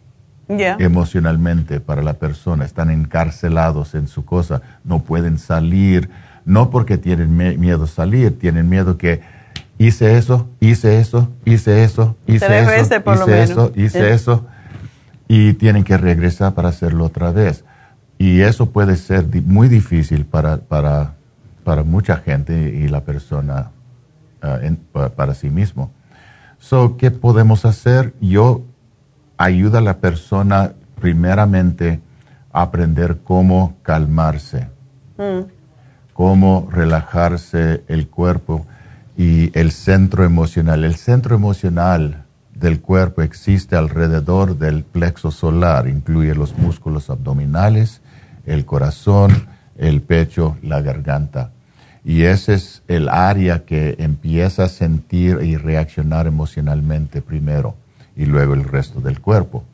[SPEAKER 15] emocionalmente para la persona. Están encarcelados en su cosa, no pueden salir, no porque tienen miedo salir, tienen miedo que hice eso, hice eso, hice eso, hice eso, hice eso, hice eso, y tienen que regresar para hacerlo otra vez. Y eso puede ser muy difícil para, para, para mucha gente y la persona uh, para, sí mismo. So, ¿qué podemos hacer? Yo ayuda a la persona primeramente a aprender cómo calmarse, mm. cómo relajarse el cuerpo y el centro emocional. El centro emocional del cuerpo existe alrededor del plexo solar, incluye los músculos abdominales, el corazón, el pecho, la garganta. Y ese es el área que empieza a sentir y reaccionar emocionalmente primero y luego el resto del cuerpo.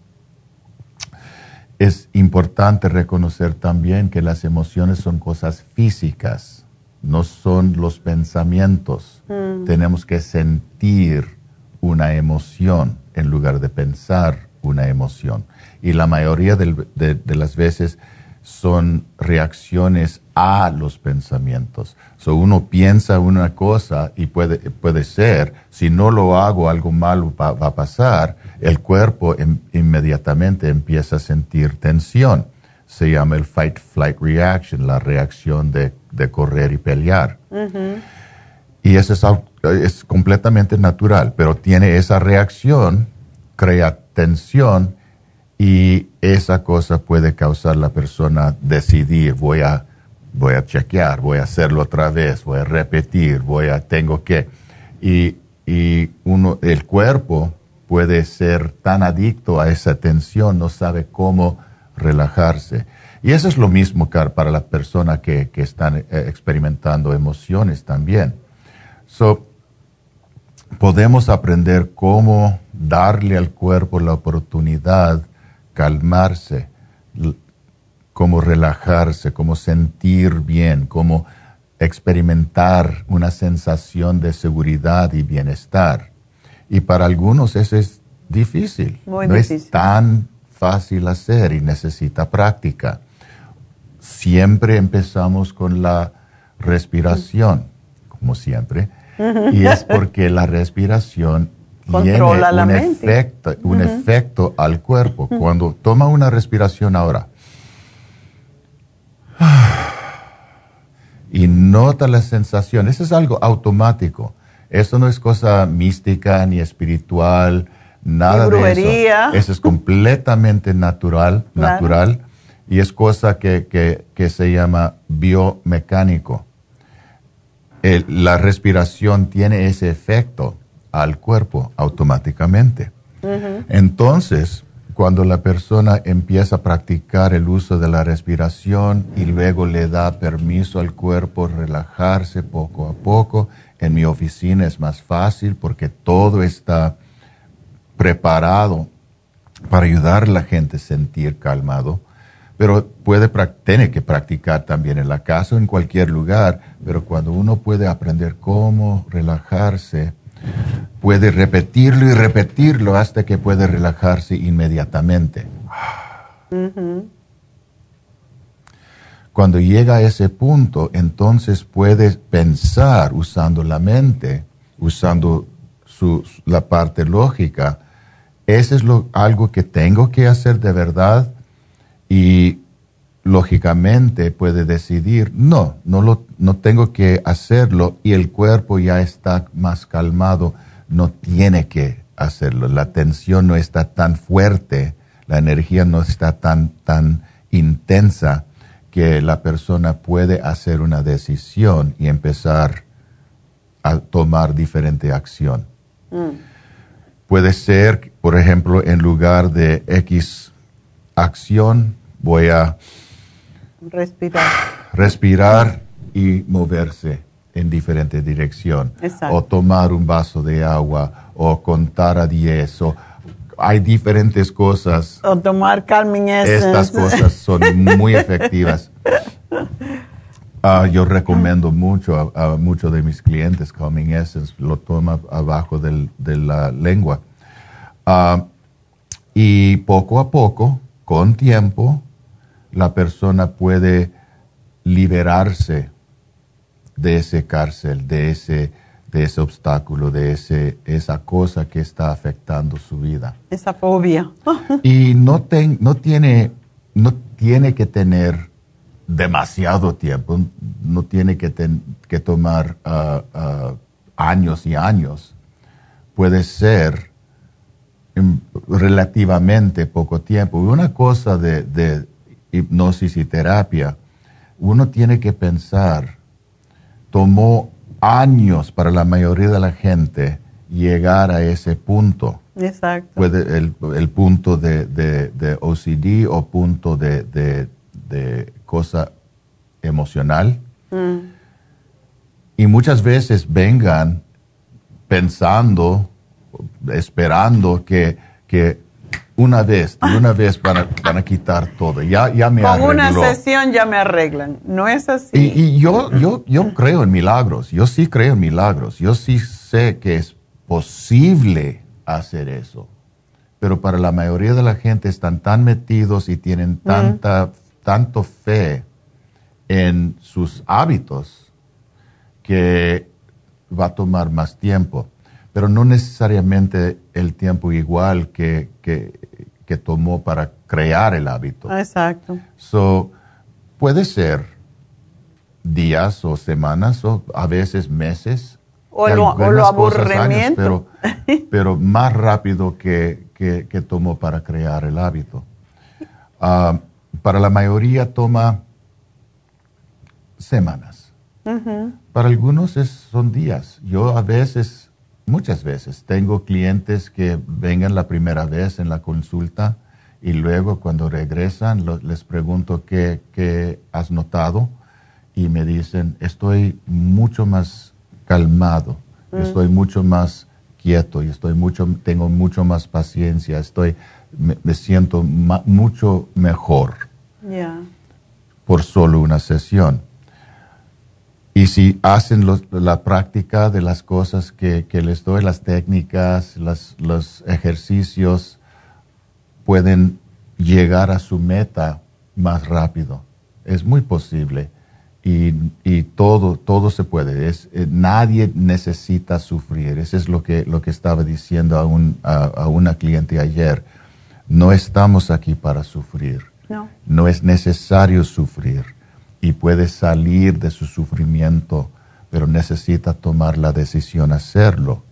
[SPEAKER 15] Es importante reconocer también que las emociones son cosas físicas, no son los pensamientos. Mm. Tenemos que sentir una emoción en lugar de pensar una emoción. Y la mayoría de, las veces son reacciones a los pensamientos. So uno piensa una cosa y puede, puede ser, si no lo hago, algo malo va, a pasar, el cuerpo inmediatamente empieza a sentir tensión. Se llama el fight flight reaction, la reacción de, correr y pelear. Y eso es, es completamente natural, pero tiene esa reacción, crea tensión y esa cosa puede causar a la persona decidir, voy a, voy a chequear, voy a hacerlo otra vez, voy a repetir, voy a, tengo que. Y, y uno, el cuerpo puede ser tan adicto a esa tensión, no sabe cómo relajarse. Y eso es lo mismo para las personas que, que están eh, experimentando emociones también. So, podemos aprender cómo darle al cuerpo la oportunidad calmarse, cómo relajarse, cómo sentir bien, cómo experimentar una sensación de seguridad y bienestar. Y para algunos eso es difícil, no es tan fácil hacer y necesita práctica. Siempre empezamos con la respiración, como siempre, y es porque la respiración tiene un, efecto, un efecto al cuerpo. Cuando toma una respiración ahora y nota la sensación, eso es algo automático. Eso no es cosa mística ni espiritual, nada de eso. Eso es completamente natural, natural y es cosa que, que, se llama biomecánico. La respiración tiene ese efecto al cuerpo automáticamente. Entonces, cuando la persona empieza a practicar el uso de la respiración y luego le da permiso al cuerpo relajarse poco a poco, en mi oficina es más fácil porque todo está preparado para ayudar a la gente a sentir calmado, pero puede tiene que practicar también en la casa o en cualquier lugar, pero cuando uno puede aprender cómo relajarse, puede repetirlo y repetirlo hasta que puede relajarse inmediatamente. Cuando llega a ese punto, entonces puede pensar usando la mente, usando la parte lógica. Eso es lo, algo que tengo que hacer de verdad y lógicamente puede decidir, no, no, lo, no tengo que hacerlo y el cuerpo ya está más calmado, no tiene que hacerlo. La tensión no está tan fuerte, la energía no está tan, tan intensa que la persona puede hacer una decisión y empezar a tomar diferente acción. Mm. Puede ser, por ejemplo, en lugar de X acción, voy a
[SPEAKER 3] respirar,
[SPEAKER 15] respirar y moverse en diferente dirección. O tomar un vaso de agua, o contar a 10, o hay diferentes cosas.
[SPEAKER 3] O tomar Calming Essence.
[SPEAKER 15] Estas cosas son muy efectivas. Ah, yo recomiendo mucho a, muchos de mis clientes Calming Essence, lo toma abajo de la lengua. Ah, y poco a poco, con tiempo, la persona puede liberarse de ese cárcel, de ese de ese obstáculo, de ese, esa cosa que está afectando su vida.
[SPEAKER 3] Esa fobia.
[SPEAKER 15] y no, no, tiene, no tiene que tener demasiado tiempo, no tiene que, que tomar ah, ah, años y años. Puede ser relativamente poco tiempo. Y una cosa de, de hipnosis y terapia, uno tiene que pensar, tomó años para la mayoría de la gente llegar a ese punto.
[SPEAKER 3] Exacto.
[SPEAKER 15] Puede el, el punto de, de, OCD o punto de, de cosa emocional. Mm. Y muchas veces vengan pensando, esperando que, que una vez, de una vez van a, quitar todo. Ya, ya me
[SPEAKER 3] Con una sesión ya me arreglan. No es así.
[SPEAKER 15] Y, yo, yo, yo creo en milagros. Yo sí creo en milagros. Yo sí sé que es posible hacer eso. Pero para la mayoría de la gente están tan metidos y tienen tanta, tanto fe en sus hábitos que va a tomar más tiempo pero no necesariamente el tiempo igual que, que, tomó para crear el hábito.
[SPEAKER 3] Exacto.
[SPEAKER 15] So, puede ser días o semanas o a veces meses.
[SPEAKER 3] O lo, aburrimiento.
[SPEAKER 15] pero, pero, más rápido que, que, tomó para crear el hábito. Ah, para la mayoría toma semanas. Para algunos es, son días. Yo a veces muchas veces. Tengo clientes que vengan la primera vez en la consulta y luego cuando regresan les pregunto qué, has notado y me dicen, estoy mucho más calmado, mm. estoy mucho más quieto y estoy mucho, tengo mucho más paciencia, estoy, me, siento mucho mejor por solo una sesión. Y si hacen la práctica de las cosas que, les doy, las técnicas, los ejercicios, pueden llegar a su meta más rápido. Es muy posible. Y, todo, todo se puede. Es, eh, nadie necesita sufrir. Eso es lo que, lo que estaba diciendo a, un, a, una cliente ayer. No estamos aquí para sufrir. No. no es necesario sufrir y puede salir de su sufrimiento, pero necesita tomar la decisión hacerlo.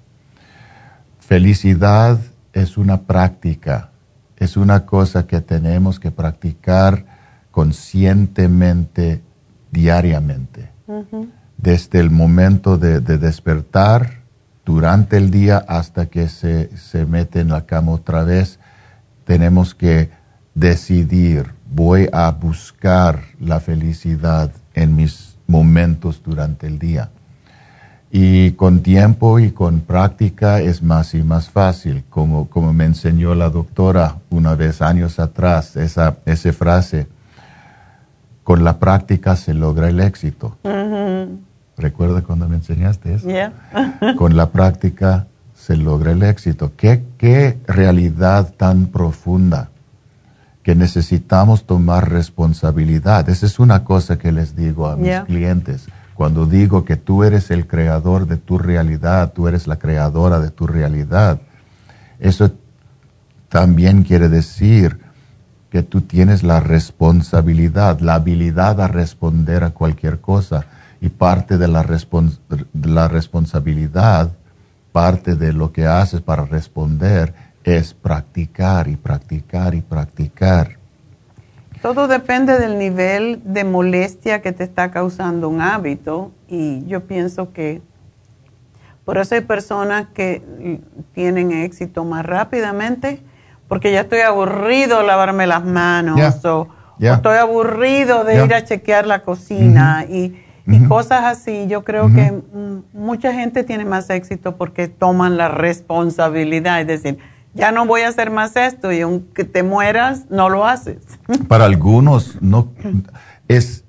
[SPEAKER 15] Felicidad es una práctica, es una cosa que tenemos que practicar conscientemente, diariamente. Desde el momento de, despertar, durante el día hasta que se, se mete en la cama otra vez, tenemos que decidir voy a buscar la felicidad en mis momentos durante el día. Y con tiempo y con práctica es más y más fácil, como, como me enseñó la doctora una vez años atrás, esa, esa frase, con la práctica se logra el éxito. ¿Recuerda cuando me enseñaste eso? con la práctica se logra el éxito. ¿Qué, qué realidad tan profunda que necesitamos tomar responsabilidad. Esa es una cosa que les digo a mis clientes. Cuando digo que tú eres el creador de tu realidad, tú eres la creadora de tu realidad, eso también quiere decir que tú tienes la responsabilidad, la habilidad a responder a cualquier cosa. Y parte de la, la responsabilidad, parte de lo que haces para responder, es practicar y practicar y practicar.
[SPEAKER 3] Todo depende del nivel de molestia que te está causando un hábito y yo pienso que por eso hay personas que tienen éxito más rápidamente porque ya estoy aburrido de lavarme las manos o, estoy aburrido de ir a chequear la cocina y, cosas así. Yo creo que mucha gente tiene más éxito porque toman la responsabilidad, es decir, ya no voy a hacer más esto y aunque te mueras, no lo haces.
[SPEAKER 15] Para algunos no es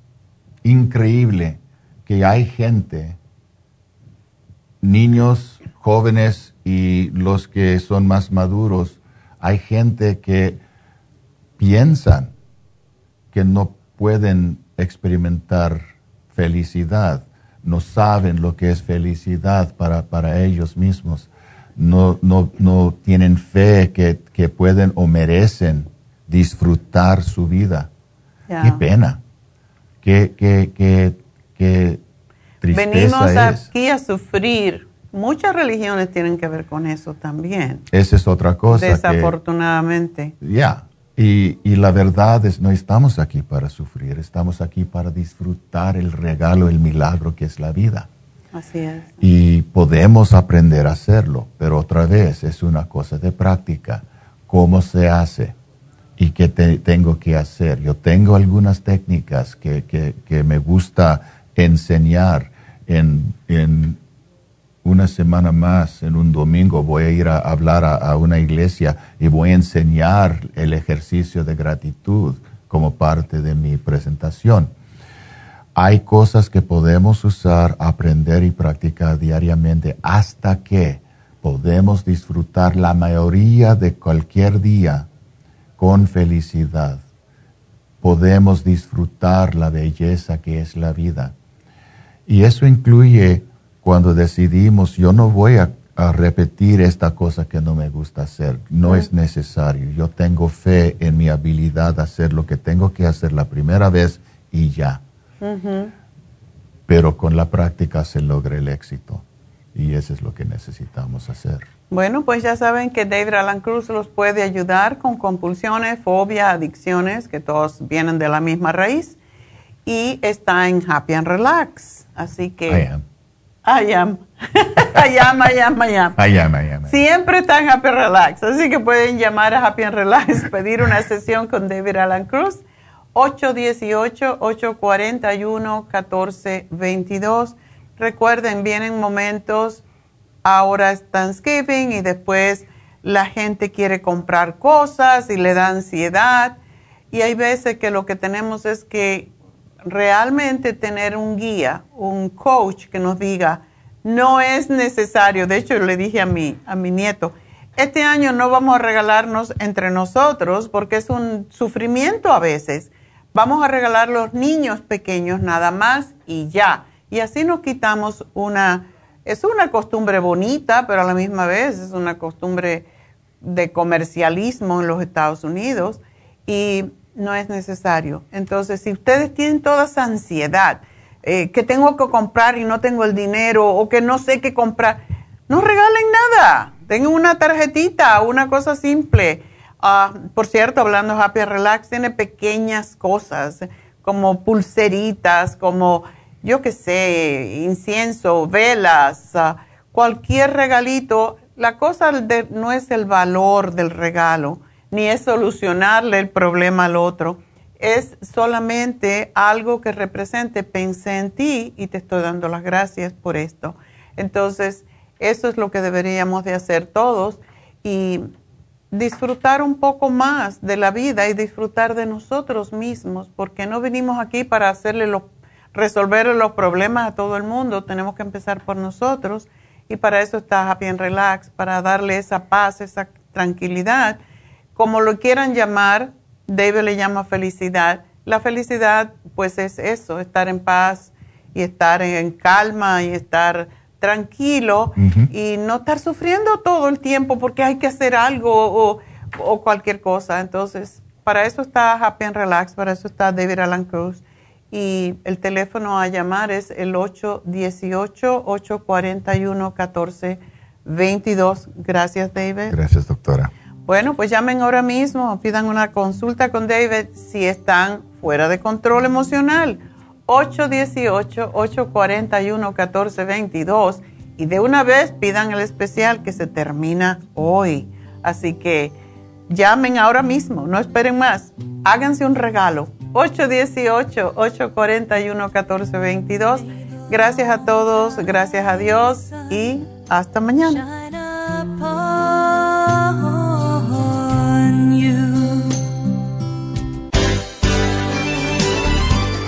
[SPEAKER 15] increíble que hay gente, niños, jóvenes y los que son más maduros, hay gente que piensan que no pueden experimentar felicidad, no saben lo que es felicidad para, para ellos mismos, no, no, no tienen fe que, que, pueden o merecen disfrutar su vida. Qué pena, qué, qué, qué, qué tristeza
[SPEAKER 3] Venimos aquí a sufrir Muchas religiones tienen que ver con eso también.
[SPEAKER 15] Esa es otra cosa.
[SPEAKER 3] Desafortunadamente.
[SPEAKER 15] Ya. Y, y, la verdad es, no estamos aquí para sufrir, estamos aquí para disfrutar el regalo, el milagro que es la vida. Y podemos aprender a hacerlo, pero otra vez es una cosa de práctica. ¿Cómo se hace? ¿Y qué tengo que hacer? Yo tengo algunas técnicas que, que, que me gusta enseñar en, en una semana más, en un domingo, voy a ir a hablar a, una iglesia y voy a enseñar el ejercicio de gratitud como parte de mi presentación. Hay cosas que podemos usar, aprender y practicar diariamente hasta que podemos disfrutar la mayoría de cualquier día con felicidad. Podemos disfrutar la belleza que es la vida. Y eso incluye cuando decidimos, yo no voy a, repetir esta cosa que no me gusta hacer, no es necesario. Yo tengo fe en mi habilidad de hacer lo que tengo que hacer la primera vez y ya. Pero con la práctica se logra el éxito y eso es lo que necesitamos hacer.
[SPEAKER 3] Bueno, pues ya saben que David Alan Cruz los puede ayudar con compulsiones, fobia, adicciones, que todos vienen de la misma raíz. Y está en Happy and Relax. Así que I am. I am, I am, I am.
[SPEAKER 15] I am, I am.
[SPEAKER 3] Siempre está en Happy Relax. Así que pueden llamar a Happy and Relax, pedir una sesión con David Alan Cruz. 818-841-1422. Recuerden, vienen momentos, ahora es Thanksgiving y después la gente quiere comprar cosas y le da ansiedad. Y hay veces que lo que tenemos es que realmente tener un guía, un coach que nos diga, no es necesario, de hecho le dije a mi, a mi nieto, este año no vamos a regalarnos entre nosotros porque es un sufrimiento a veces. Vamos a regalar los niños pequeños nada más y ya. Y así nos quitamos una, es una costumbre bonita, pero a la misma vez es una costumbre de comercialismo en los Estados Unidos. Y no es necesario. Entonces, si ustedes tienen toda esa ansiedad, eh, que tengo que comprar y no tengo el dinero o que no sé qué comprar, no regalen nada. Tengan una tarjetita, una cosa simple. Ah, por cierto, hablando Happy Relax, tiene pequeñas cosas como pulseritas, como yo qué sé, incienso, velas, ah, cualquier regalito. La cosa no es el valor del regalo ni es solucionarle el problema al otro. Es solamente algo que represente, pensé en ti y te estoy dando las gracias por esto. Entonces, eso es lo que deberíamos de hacer todos y disfrutar un poco más de la vida y disfrutar de nosotros mismos, porque no venimos aquí para hacerle resolver los problemas a todo el mundo, tenemos que empezar por nosotros y para eso está Happy and Relax, para darle esa paz, esa tranquilidad como lo quieran llamar, David le llama felicidad. La felicidad, pues es eso, estar en paz y estar en calma y estar tranquilo y no estar sufriendo todo el tiempo porque hay que hacer algo o, cualquier cosa. Entonces, para eso está Happy and Relax, para eso está David Alan Cruz. Y el teléfono a llamar es el 818-841-1422. Gracias, David.
[SPEAKER 15] Gracias, doctora.
[SPEAKER 3] Bueno, pues llamen ahora mismo, pidan una consulta con David si están fuera de control emocional. 818-841-1422 y de una vez pidan el especial que se termina hoy. Así que llamen ahora mismo, no esperen más. Háganse un regalo. 818-841-1422. Gracias a todos, gracias a Dios y hasta mañana.